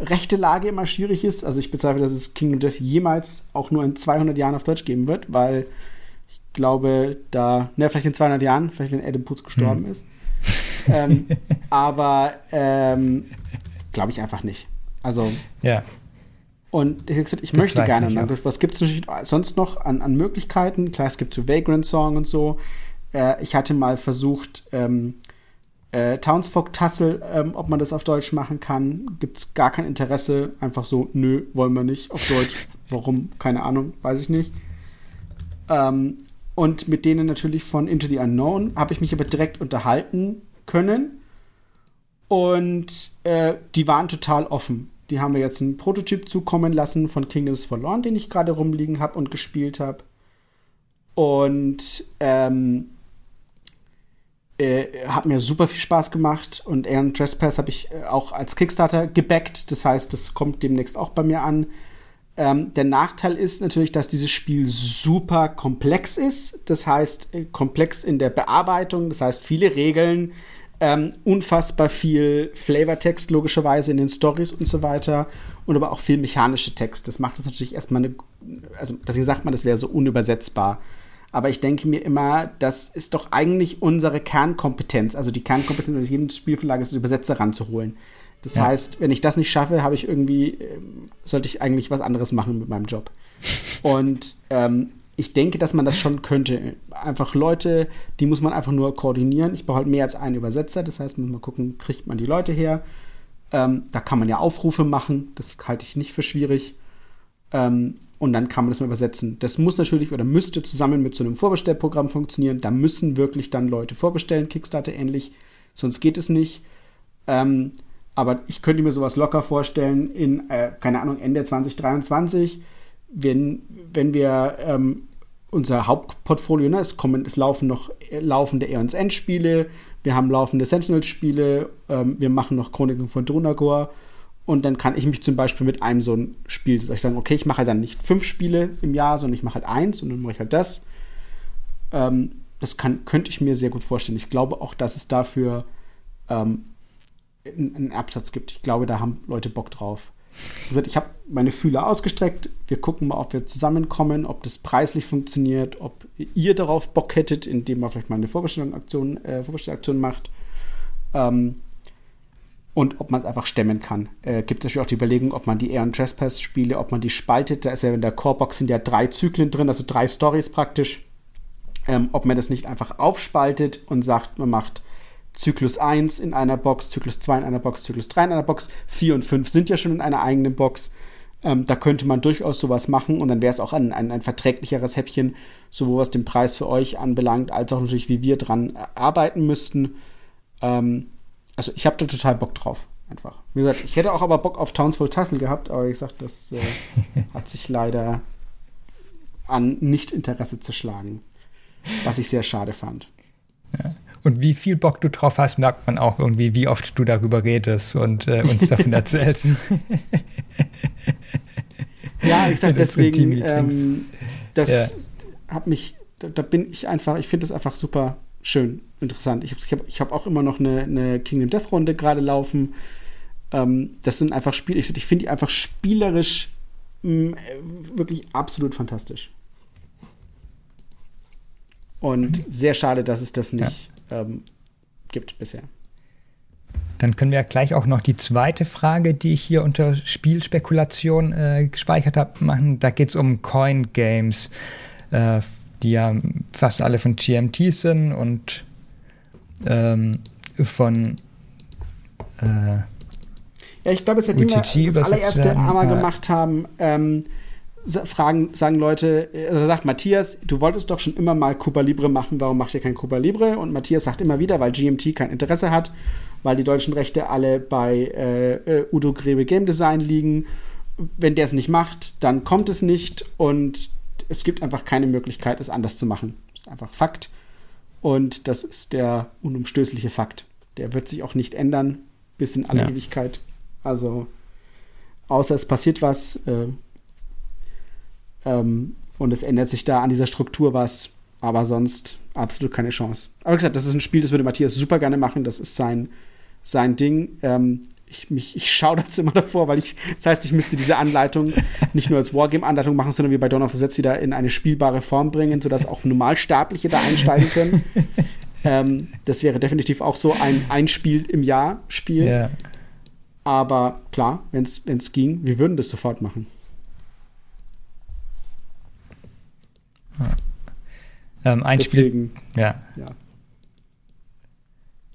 rechte Lage immer schwierig ist. Also ich bezweifle, dass es King of Death jemals auch nur in 200 Jahren auf Deutsch geben wird, weil glaube, da, ne, vielleicht in 200 Jahren, vielleicht wenn Adam Putz gestorben hm. ist, ähm, aber ähm, glaube ich einfach nicht. Also. Ja. Und ich habe gesagt, ich möchte gerne. Ich was gibt es sonst noch an, an, Möglichkeiten? Klar, es gibt so Vagrant Song und so. Äh, ich hatte mal versucht, ähm, äh, Townsfolk Tassel, ähm, ob man das auf Deutsch machen kann. Gibt es gar kein Interesse. Einfach so, nö, wollen wir nicht auf Deutsch. Warum? Keine Ahnung, weiß ich nicht. Ähm, und mit denen natürlich von Into the Unknown habe ich mich aber direkt unterhalten können. Und äh, die waren total offen. Die haben mir jetzt einen Prototyp zukommen lassen von Kingdoms Forlorn, den ich gerade rumliegen habe und gespielt habe. Und ähm, äh, hat mir super viel Spaß gemacht. Und Aaron Trespass habe ich äh, auch als Kickstarter gebackt. Das heißt, das kommt demnächst auch bei mir an. Ähm, der Nachteil ist natürlich, dass dieses Spiel super komplex ist. Das heißt, äh, komplex in der Bearbeitung. Das heißt, viele Regeln, Ähm, unfassbar viel Flavortext logischerweise in den Stories und so weiter und aber auch viel mechanische Text. Das macht es natürlich erstmal eine, also deswegen sagt man, das wäre so unübersetzbar. Aber ich denke mir immer, das ist doch eigentlich unsere Kernkompetenz. Also die Kernkompetenz eines jeden Spielverlages ist, Übersetzer ranzuholen. Das ja. heißt, wenn ich das nicht schaffe, habe ich irgendwie, äh, sollte ich eigentlich was anderes machen mit meinem Job. Und ähm, ich denke, dass man das schon könnte. Einfach Leute, die muss man einfach nur koordinieren. Ich brauche halt mehr als einen Übersetzer. Das heißt, man muss mal gucken, kriegt man die Leute her. Ähm, da kann man ja Aufrufe machen. Das halte ich nicht für schwierig. Ähm, und dann kann man das mal übersetzen. Das muss natürlich oder müsste zusammen mit so einem Vorbestellprogramm funktionieren. Da müssen wirklich dann Leute vorbestellen, Kickstarter ähnlich. Sonst geht es nicht. Ähm, aber ich könnte mir sowas locker vorstellen in, äh, keine Ahnung, Ende 2023, wenn, wenn wir ähm, unser Hauptportfolio, ne, es, kommen, es laufen noch äh, laufende Aeons Endspiele, wir haben laufende Sentinels-Spiele, ähm, wir machen noch Chroniken von Drunagor und dann kann ich mich zum Beispiel mit einem so ein Spiel, dass ich sagen, okay, ich mache halt dann nicht fünf Spiele im Jahr, sondern ich mache halt eins und dann mache ich halt das. Ähm, das kann, könnte ich mir sehr gut vorstellen. Ich glaube auch, dass es dafür ähm, einen Absatz gibt. Ich glaube, da haben Leute Bock drauf. Gesagt, ich habe meine Fühler ausgestreckt. Wir gucken mal, ob wir zusammenkommen, ob das preislich funktioniert, ob ihr darauf Bock hättet, indem man vielleicht mal eine Vorbestellungsaktion, äh, Vorbestellaktion macht. Ähm, und ob man es einfach stemmen kann. Äh, gibt natürlich auch die Überlegung, ob man die Aeon Trespass Spiele, ob man die spaltet. Da ist ja in der Core-Box sind ja drei Zyklen drin, also drei Stories praktisch. Ähm, ob man das nicht einfach aufspaltet und sagt, man macht Zyklus 1 in einer Box, Zyklus 2 in einer Box, Zyklus 3 in einer Box, 4 und 5 sind ja schon in einer eigenen Box. Ähm, da könnte man durchaus sowas machen und dann wäre es auch ein, ein, ein, verträglicheres Häppchen, sowohl was den Preis für euch anbelangt, als auch natürlich, wie wir dran arbeiten müssten. Ähm, also ich habe da total Bock drauf, einfach. Wie gesagt, ich hätte auch aber Bock auf Townsville Tassel gehabt, aber wie gesagt, das äh, hat sich leider an Nicht-Interesse zerschlagen, was ich sehr schade fand. Ja. Und wie viel Bock du drauf hast, merkt man auch irgendwie, wie oft du darüber redest und äh, uns davon erzählst. ja, ich sag deswegen, ähm, das ja. hat mich, da, da, bin ich einfach, ich finde das einfach super schön, interessant. Ich habe ich hab, ich hab auch immer noch eine, eine Kingdom Death Runde gerade laufen. Ähm, das sind einfach Spiele, ich, ich finde die einfach spielerisch mh, mm, wirklich absolut fantastisch. Und sehr schade, dass es das nicht ähm, gibt bisher. Dann können wir ja gleich auch noch die zweite Frage, die ich hier unter Spielspekulation äh, gespeichert habe, machen. Da geht es um Coin Games, äh, die ja fast alle von GMT sind und ähm, von äh, ja, ich glaube, es hat das allererste. Arma gemacht haben. Ähm, fragen, sagen Leute, also sagt Matthias, du wolltest doch schon immer mal Cuba Libre machen, warum macht ihr kein Cuba Libre? Und Matthias sagt immer wieder, weil GMT kein Interesse hat, weil die deutschen Rechte alle bei äh, äh, Udo Grebe Game Design liegen. Wenn der es nicht macht, dann kommt es nicht und es gibt einfach keine Möglichkeit, es anders zu machen. Das ist einfach Fakt. Und das ist der unumstößliche Fakt. Der wird sich auch nicht ändern bis in alle ja. Ewigkeit. Also, außer es passiert was, äh, ähm, und es ändert sich da an dieser Struktur was, aber sonst absolut keine Chance. Aber wie gesagt, das ist ein Spiel, das würde Matthias super gerne machen. Das ist sein, sein Ding. Ähm, ich, mich, ich schaue das immer davor, weil ich, das heißt, ich müsste diese Anleitung nicht nur als Wargame-Anleitung machen, sondern wie bei Dawn of the Sets wieder in eine spielbare Form bringen, sodass auch Normalsterbliche da einsteigen können. ähm, das wäre definitiv auch so ein, ein Spiel im Jahr Spiel. Yeah. Aber klar, wenn es ging, wir würden das sofort machen. Ähm, ein Deswegen, Spiel, ja. ja.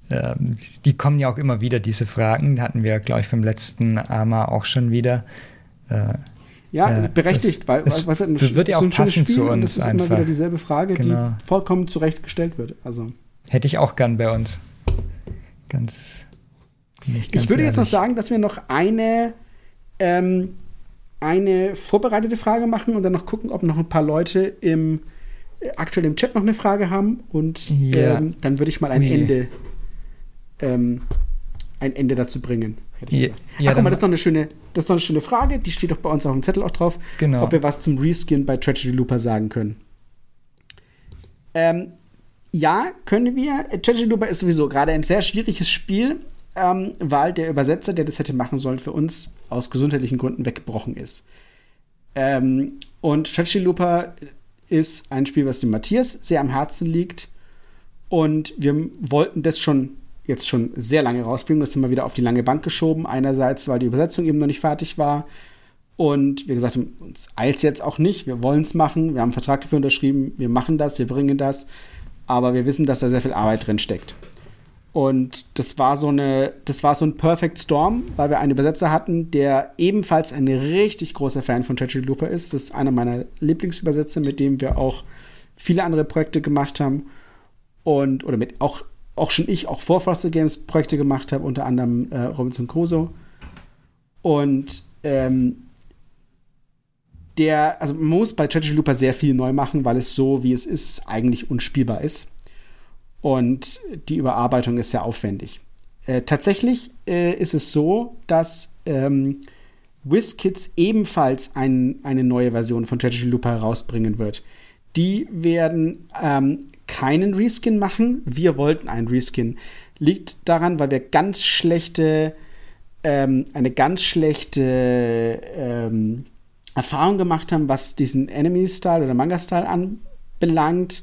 Ähm, die kommen ja auch immer wieder, diese Fragen. Hatten wir, glaube ich, beim letzten AMA auch schon wieder. Äh, ja, äh, berechtigt, das, weil was, was ein, wird ja auch so passen Spiel zu uns. Das ist einfach. immer wieder dieselbe Frage, genau. die vollkommen zurecht gestellt wird. Also. Hätte ich auch gern bei uns. Ganz. Ganz ich würde ehrlich. jetzt noch sagen, dass wir noch eine, ähm, eine vorbereitete Frage machen und dann noch gucken, ob noch ein paar Leute im aktuell im Chat noch eine Frage haben und ja. ähm, dann würde ich mal ein nee. Ende ähm, ein Ende dazu bringen. Hätte ich ja, ja, Ach, guck mal, das ist, noch eine schöne, das ist noch eine schöne Frage, die steht doch bei uns auf dem Zettel auch drauf, genau. ob wir was zum Reskin bei Tragedy Looper sagen können. Ähm, ja, können wir. Treasure Looper ist sowieso gerade ein sehr schwieriges Spiel, ähm, weil der Übersetzer, der das hätte machen sollen, für uns aus gesundheitlichen Gründen weggebrochen ist. Ähm, und Treasure Looper ist ein Spiel, was dem Matthias sehr am Herzen liegt. Und wir wollten das schon jetzt schon sehr lange rausbringen. Das haben wir wieder auf die lange Bank geschoben. Einerseits, weil die Übersetzung eben noch nicht fertig war. Und wie gesagt, uns eilt jetzt auch nicht. Wir wollen es machen. Wir haben einen Vertrag dafür unterschrieben. Wir machen das, wir bringen das. Aber wir wissen, dass da sehr viel Arbeit drin steckt. Und das war so eine, das war so ein Perfect Storm, weil wir einen Übersetzer hatten, der ebenfalls ein richtig großer Fan von Treachery Looper ist. Das ist einer meiner Lieblingsübersetzer, mit dem wir auch viele andere Projekte gemacht haben. Und, oder mit auch, auch schon ich auch vor Frosted Games Projekte gemacht habe, unter anderem äh, Robinson Crusoe. Und ähm, der, also man muss bei Treachery Looper sehr viel neu machen, weil es so, wie es ist, eigentlich unspielbar ist. Und die Überarbeitung ist sehr aufwendig. Äh, tatsächlich äh, ist es so, dass ähm, WizKids ebenfalls ein, eine neue Version von Treachery Looper herausbringen wird. Die werden ähm, keinen Reskin machen. Wir wollten einen Reskin. Liegt daran, weil wir ganz schlechte, ähm, eine ganz schlechte ähm, Erfahrung gemacht haben, was diesen Enemy-Style oder Manga-Style anbelangt.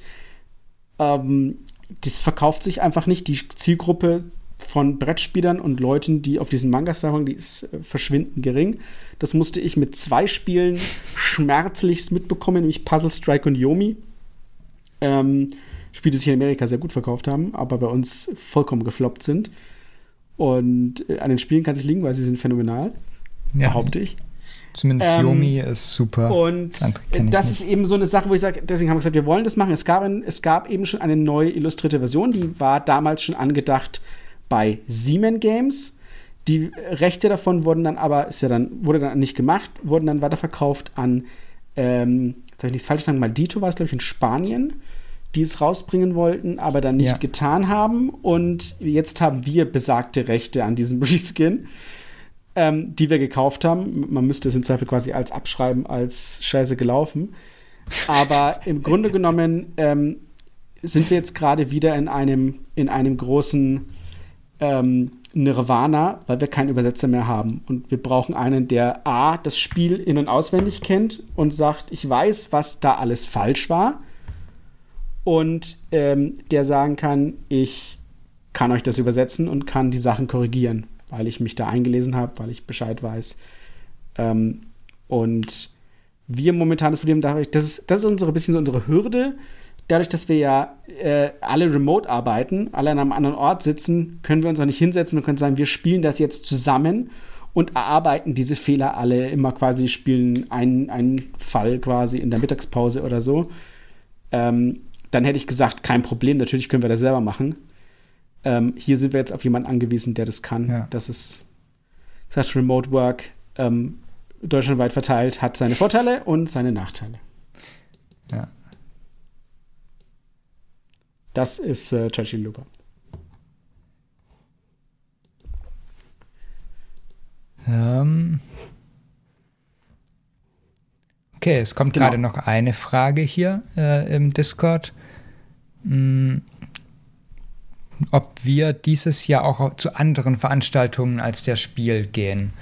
Ähm, das verkauft sich einfach nicht. Die Zielgruppe von Brettspielern und Leuten, die auf diesen Manga-Style haben, die ist äh, verschwindend gering. Das musste ich mit zwei Spielen schmerzlichst mitbekommen, nämlich Puzzle Strike und Yomi. Ähm, Spiele, die sich in Amerika sehr gut verkauft haben, aber bei uns vollkommen gefloppt sind. Und äh, an den Spielen kann sich liegen, weil sie sind phänomenal, ja. behaupte ich. Zumindest ähm, Yomi ist super. Und das, ist eben so eine Sache, wo ich sage, deswegen haben wir gesagt, wir wollen das machen. Es gab, ein, es gab eben schon eine neue illustrierte Version, die war damals schon angedacht bei Siemens Games. Die Rechte davon wurden dann aber, ist ja dann, wurde dann nicht gemacht, wurden dann weiterverkauft an, ähm, soll ich nichts falsch sagen, Maldito war es, glaube ich, in Spanien, die es rausbringen wollten, aber dann nicht ja. getan haben. Und jetzt haben wir besagte Rechte an diesem Reskin ähm, die wir gekauft haben. Man müsste es im Zweifel quasi als abschreiben, als Scheiße gelaufen. Aber im Grunde genommen ähm, sind wir jetzt gerade wieder in einem, in einem großen ähm, Nirvana, weil wir keinen Übersetzer mehr haben. Und wir brauchen einen, der A, das Spiel in- und auswendig kennt und sagt, ich weiß, was da alles falsch war. Und ähm, der sagen kann, ich kann euch das übersetzen und kann die Sachen korrigieren weil ich mich da eingelesen habe, weil ich Bescheid weiß. Ähm, und wir momentan das Problem dadurch, das ist, das ist unsere bisschen so unsere Hürde. Dadurch, dass wir ja äh, alle remote arbeiten, alle an einem anderen Ort sitzen, können wir uns auch nicht hinsetzen und können sagen, wir spielen das jetzt zusammen und erarbeiten diese Fehler alle immer quasi, spielen einen, einen Fall quasi in der Mittagspause oder so. Ähm, dann hätte ich gesagt, kein Problem, natürlich können wir das selber machen. Ähm, hier sind wir jetzt auf jemanden angewiesen, der das kann. Ja. Das ist, das Remote Work ähm, deutschlandweit verteilt, hat seine Vorteile und seine Nachteile. Ja. Das ist äh, Churchill Looper. Ähm. Okay, es kommt genau. gerade noch eine Frage hier äh, im Discord. Hm, ob wir dieses Jahr auch zu anderen Veranstaltungen als der Spiel gehen.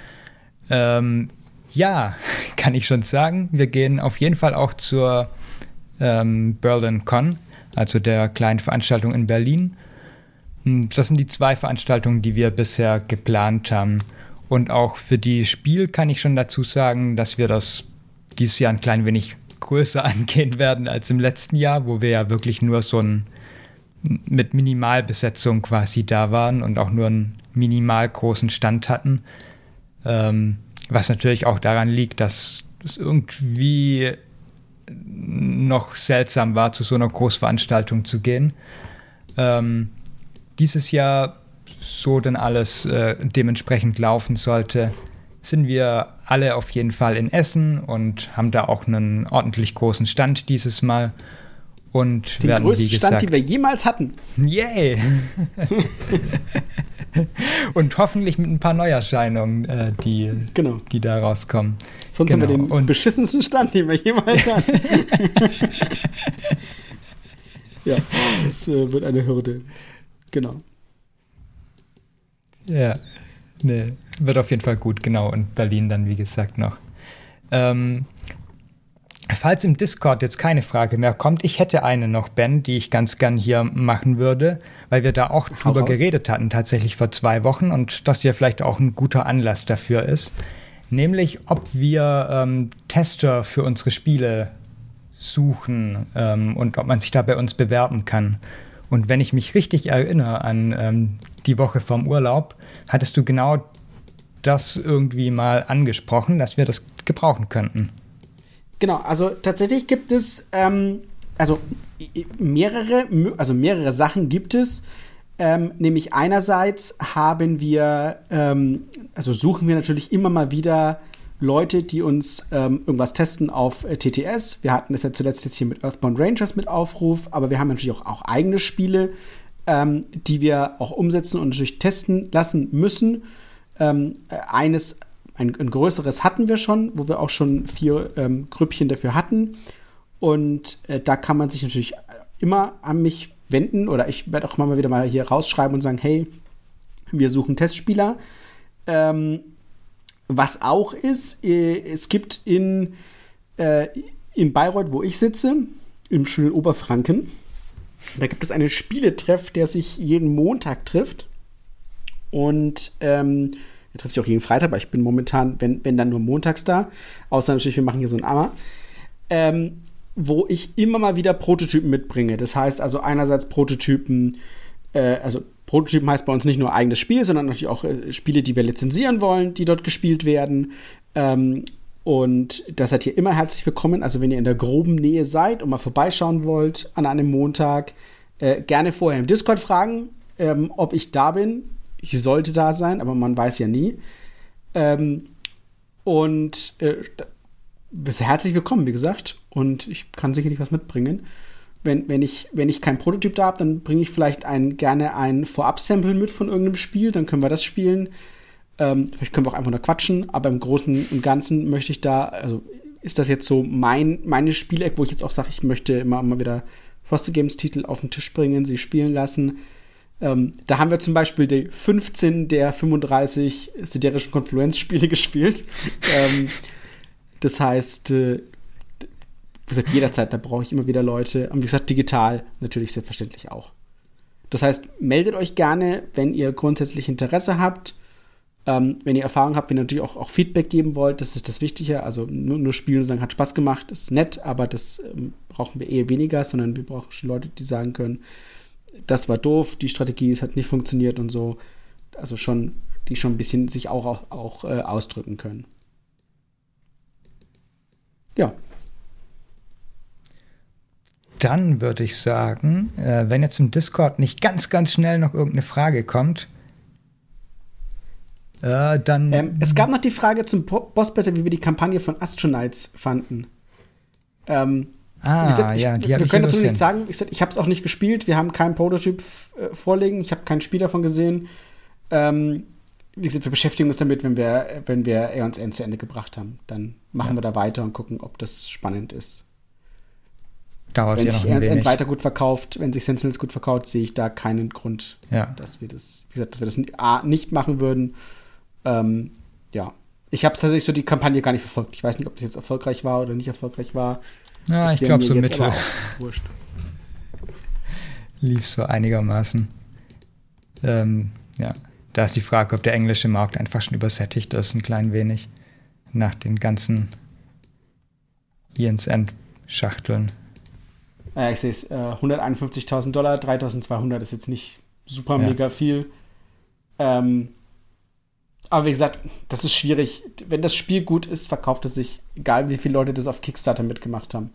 Ähm, ja, kann ich schon sagen. Wir gehen auf jeden Fall auch zur ähm, Berlin Con, also der kleinen Veranstaltung in Berlin. Das sind die zwei Veranstaltungen, die wir bisher geplant haben. Und auch für die Spiel kann ich schon dazu sagen, dass wir das dieses Jahr ein klein wenig größer angehen werden als im letzten Jahr, wo wir ja wirklich nur so ein mit Minimalbesetzung quasi da waren und auch nur einen minimal großen Stand hatten. Ähm, was natürlich auch daran liegt, dass es irgendwie noch seltsam war, zu so einer Großveranstaltung zu gehen. Ähm, dieses Jahr, so denn alles äh, dementsprechend laufen sollte, sind wir alle auf jeden Fall in Essen und haben da auch einen ordentlich großen Stand dieses Mal und Den werden, größten wie gesagt, Stand, den wir jemals hatten. Yay! und hoffentlich mit ein paar Neuerscheinungen, äh, die, genau. die da rauskommen. Sonst genau. haben wir genau. den und beschissensten Stand, den wir jemals hatten. ja, es äh, wird eine Hürde. Genau. Ja, nee, wird auf jeden Fall gut, genau. Und Berlin dann, wie gesagt, noch. Ähm, falls im Discord jetzt keine Frage mehr kommt, ich hätte eine noch, Ben, die ich ganz gern hier machen würde, weil wir da auch Hau drüber raus. geredet hatten, tatsächlich vor zwei Wochen und das ja vielleicht auch ein guter Anlass dafür ist. Nämlich, ob wir ähm, Tester für unsere Spiele suchen ähm, und ob man sich da bei uns bewerben kann. Und wenn ich mich richtig erinnere an ähm, die Woche vom Urlaub, hattest du genau das irgendwie mal angesprochen, dass wir das gebrauchen könnten. Genau, also tatsächlich gibt es ähm, also mehrere, also mehrere Sachen gibt es. Ähm, nämlich einerseits haben wir, ähm, also suchen wir natürlich immer mal wieder Leute, die uns ähm, irgendwas testen auf äh, TTS. Wir hatten das ja zuletzt jetzt hier mit Earthbound Rangers mit Aufruf, aber wir haben natürlich auch, auch eigene Spiele, ähm, die wir auch umsetzen und natürlich testen lassen müssen. Ähm, äh, eines, ein, ein, größeres hatten wir schon, wo wir auch schon vier ähm, Grüppchen dafür hatten. Und äh, da kann man sich natürlich immer an mich wenden oder ich werde auch mal wieder mal hier rausschreiben und sagen, hey, wir suchen Testspieler. Ähm, was auch ist, äh, es gibt in, äh, in Bayreuth, wo ich sitze, im schönen Oberfranken, da gibt es einen Spieletreff, der sich jeden Montag trifft. Und ähm, er trifft sich auch jeden Freitag, aber ich bin momentan, wenn, wenn dann nur montags da. Außer natürlich, wir machen hier so ein Ammer. Ähm, wo ich immer mal wieder Prototypen mitbringe. Das heißt also einerseits Prototypen, äh, also Prototypen heißt bei uns nicht nur eigenes Spiel, sondern natürlich auch äh, Spiele, die wir lizenzieren wollen, die dort gespielt werden. Ähm, und das seid ihr immer herzlich willkommen. Also wenn ihr in der groben Nähe seid und mal vorbeischauen wollt an einem Montag, äh, gerne vorher im Discord fragen, ähm, ob ich da bin. Ich sollte da sein, aber man weiß ja nie. Ähm, und äh, herzlich willkommen, wie gesagt. Und ich kann sicherlich was mitbringen wenn, wenn, ich, wenn ich kein Prototyp da habe, dann bringe ich vielleicht ein, gerne ein Vorab-Sample mit von irgendeinem Spiel, dann können wir das spielen. Ähm, vielleicht können wir auch einfach nur quatschen, aber im Großen und Ganzen möchte ich da, also ist das jetzt so mein, meine Spieleck, wo ich jetzt auch sage, ich möchte immer mal wieder Foster Games Titel auf den Tisch bringen, sie spielen lassen. Ähm, da haben wir zum Beispiel die 15 der 35 siderischen Konfluenzspiele gespielt. ähm, das heißt, äh, wie gesagt, jederzeit, da brauche ich immer wieder Leute. Und wie gesagt, digital natürlich selbstverständlich auch. Das heißt, meldet euch gerne, wenn ihr grundsätzlich Interesse habt. Ähm, wenn ihr Erfahrung habt, wenn ihr natürlich auch, auch, Feedback geben wollt, das ist das Wichtige. Also nur, nur spielen und sagen, hat Spaß gemacht, ist nett, aber das ähm, brauchen wir eher weniger, sondern wir brauchen schon Leute, die sagen können, das war doof, die Strategie, es hat nicht funktioniert und so. Also schon, die schon ein bisschen sich auch, auch, auch äh, ausdrücken können. Ja, dann würde ich sagen, äh, wenn jetzt im Discord nicht ganz, ganz schnell noch irgendeine Frage kommt, äh, dann. Ähm, es gab noch die Frage zum Boss Battle, wie wir die Kampagne von Astronauts fanden. Ähm, ah, gesagt, ich, ja, die ich können dazu nicht sagen. Ich, ich habe es auch nicht gespielt. Wir haben keinen Prototyp äh, vorliegen. Ich habe kein Spiel davon gesehen. Ähm, wie gesagt, wir beschäftigen uns damit, wenn wir, wenn wir Aeons End zu Ende gebracht haben. Dann machen ja. wir da weiter und gucken, ob das spannend ist. Dauert wenn ja sich Ernst End weiter gut verkauft, wenn sich Sentinels gut verkauft, sehe ich da keinen Grund, ja. dass wir das, wie gesagt, dass wir das A, nicht machen würden. Ähm, ja. Ich habe tatsächlich so die Kampagne gar nicht verfolgt. Ich weiß nicht, ob das jetzt erfolgreich war oder nicht erfolgreich war. Ja, das ich glaube so mittel. Wurscht. Lief so einigermaßen. Ähm, ja. Da ist die Frage, ob der englische Markt einfach schon übersättigt ist, ein klein wenig. Nach den ganzen Ians End Schachteln. Äh, ich sehe es, äh, 151.000 Dollar, 3.200 ist jetzt nicht super ja. mega viel. Ähm, aber wie gesagt, das ist schwierig. Wenn das Spiel gut ist, verkauft es sich, egal wie viele Leute das auf Kickstarter mitgemacht haben.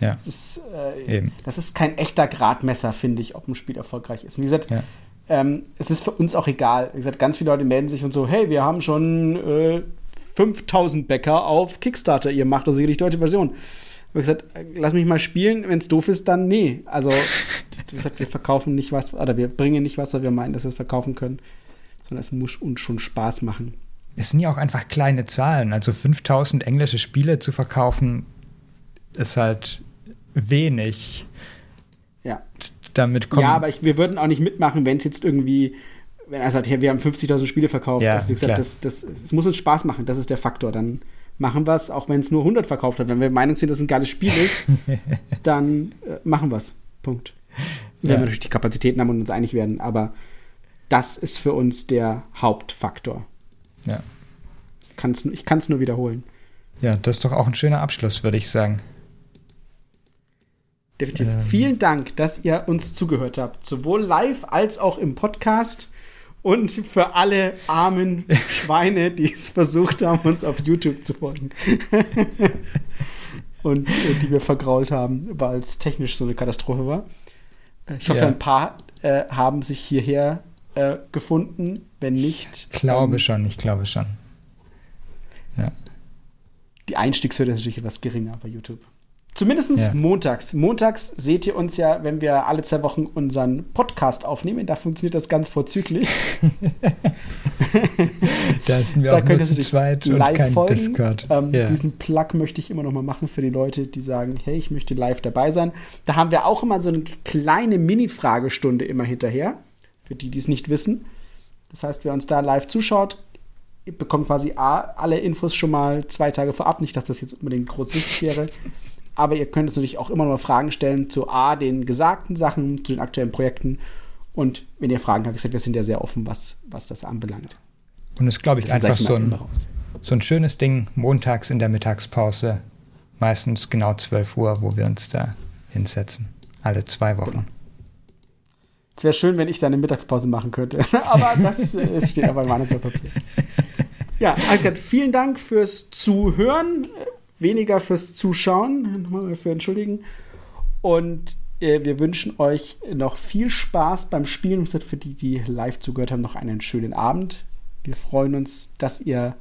Ja. Das ist, äh, das ist kein echter Gradmesser, finde ich, ob ein Spiel erfolgreich ist. Und wie gesagt, ja. ähm, es ist für uns auch egal. Wie gesagt, ganz viele Leute melden sich und so, hey, wir haben schon äh, 5000 Bäcker auf Kickstarter, ihr macht doch sicherlich deutsche Version habe gesagt, lass mich mal spielen, wenn es doof ist, dann nee. Also, wie gesagt, wir verkaufen nicht was, oder wir bringen nicht was, weil wir meinen, dass wir es verkaufen können, sondern es muss uns schon Spaß machen. Es sind ja auch einfach kleine Zahlen. Also 5000 englische Spiele zu verkaufen, ist halt wenig. Ja. Damit kommen. Ja, aber ich, wir würden auch nicht mitmachen, wenn es jetzt irgendwie, wenn er sagt, hey, wir haben 50.000 Spiele verkauft. Ja, also, gesagt, das, das, es muss uns Spaß machen, das ist der Faktor. Dann machen wir es, auch wenn es nur 100 verkauft hat. Wenn wir der Meinung sind, dass es ein geiles Spiel ist, dann äh, machen wir es. Punkt. Wenn Ja. wir natürlich die Kapazitäten haben und uns einig werden. Aber das ist für uns der Hauptfaktor. Ja. Kann's, ich kann es nur wiederholen. ja, das ist doch auch ein schöner Abschluss, würde ich sagen. Definitiv. Ähm. Vielen Dank, dass ihr uns zugehört habt, sowohl live als auch im Podcast. Und für alle armen Schweine, die es versucht haben, uns auf YouTube zu folgen. Und äh, die wir vergrault haben, weil es technisch so eine Katastrophe war. Äh, Ich hoffe, Ja. ein paar äh, haben sich hierher äh, gefunden. Wenn nicht, Ich glaube ähm, schon, ich glaube schon. Ja. die Einstiegshürde ist natürlich etwas geringer bei YouTube. Zumindest Ja. montags. Montags seht ihr uns ja, wenn wir alle zwei Wochen unseren Podcast aufnehmen. Da funktioniert das ganz vorzüglich. Da sind wir Da auch nur zu zweit und live kein folgen. Discord. Ähm, ja. Diesen Plug möchte ich immer noch mal machen für die Leute, die sagen, hey, ich möchte live dabei sein. Da haben wir auch immer so eine kleine Mini-Fragestunde immer hinterher, für die, die es nicht wissen. Das heißt, wer uns da live zuschaut, ihr bekommt quasi A, alle Infos schon mal zwei Tage vorab. Nicht, dass das jetzt unbedingt groß wichtig wäre. Aber ihr könnt uns natürlich auch immer noch mal Fragen stellen zu A, den gesagten Sachen, zu den aktuellen Projekten. Und wenn ihr Fragen habt, gesagt, wir sind ja sehr offen, was, was das anbelangt. Und es ist, glaube ich, Das einfach so ein, so ein schönes Ding, montags in der Mittagspause, meistens genau 12 Uhr, wo wir uns da hinsetzen. Alle zwei Wochen. Es wäre schön, wenn ich da eine Mittagspause machen könnte. Aber das äh, steht aber in meinem Papier. Ja, Alfred, vielen Dank fürs Zuhören, weniger fürs Zuschauen, nochmal für entschuldigen. Und äh, wir wünschen euch noch viel Spaß beim Spielen. Und für die, die live zugehört haben, noch einen schönen Abend. Wir freuen uns, dass ihr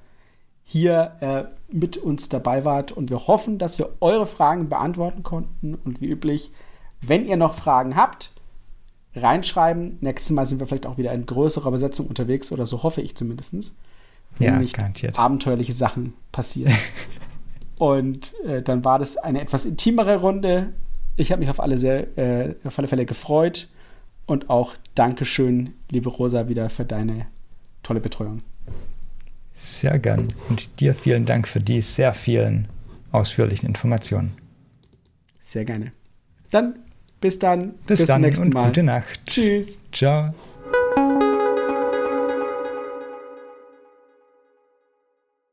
hier äh, mit uns dabei wart und wir hoffen, dass wir eure Fragen beantworten konnten. Und wie üblich, wenn ihr noch Fragen habt, reinschreiben. Nächstes Mal sind wir vielleicht auch wieder in größerer Besetzung unterwegs oder so hoffe ich zumindest. Wenn Ja, nicht garantiert. abenteuerliche Sachen passieren. Und äh, dann war das eine etwas intimere Runde. Ich habe mich auf alle, sehr, äh, auf alle Fälle gefreut. Und auch Dankeschön, liebe Rosa, wieder für deine tolle Betreuung. Sehr gern. Und dir vielen Dank für die sehr vielen ausführlichen Informationen. Sehr gerne. Dann bis dann. Bis, zum dann nächsten und Mal. gute Nacht. Tschüss. Ciao.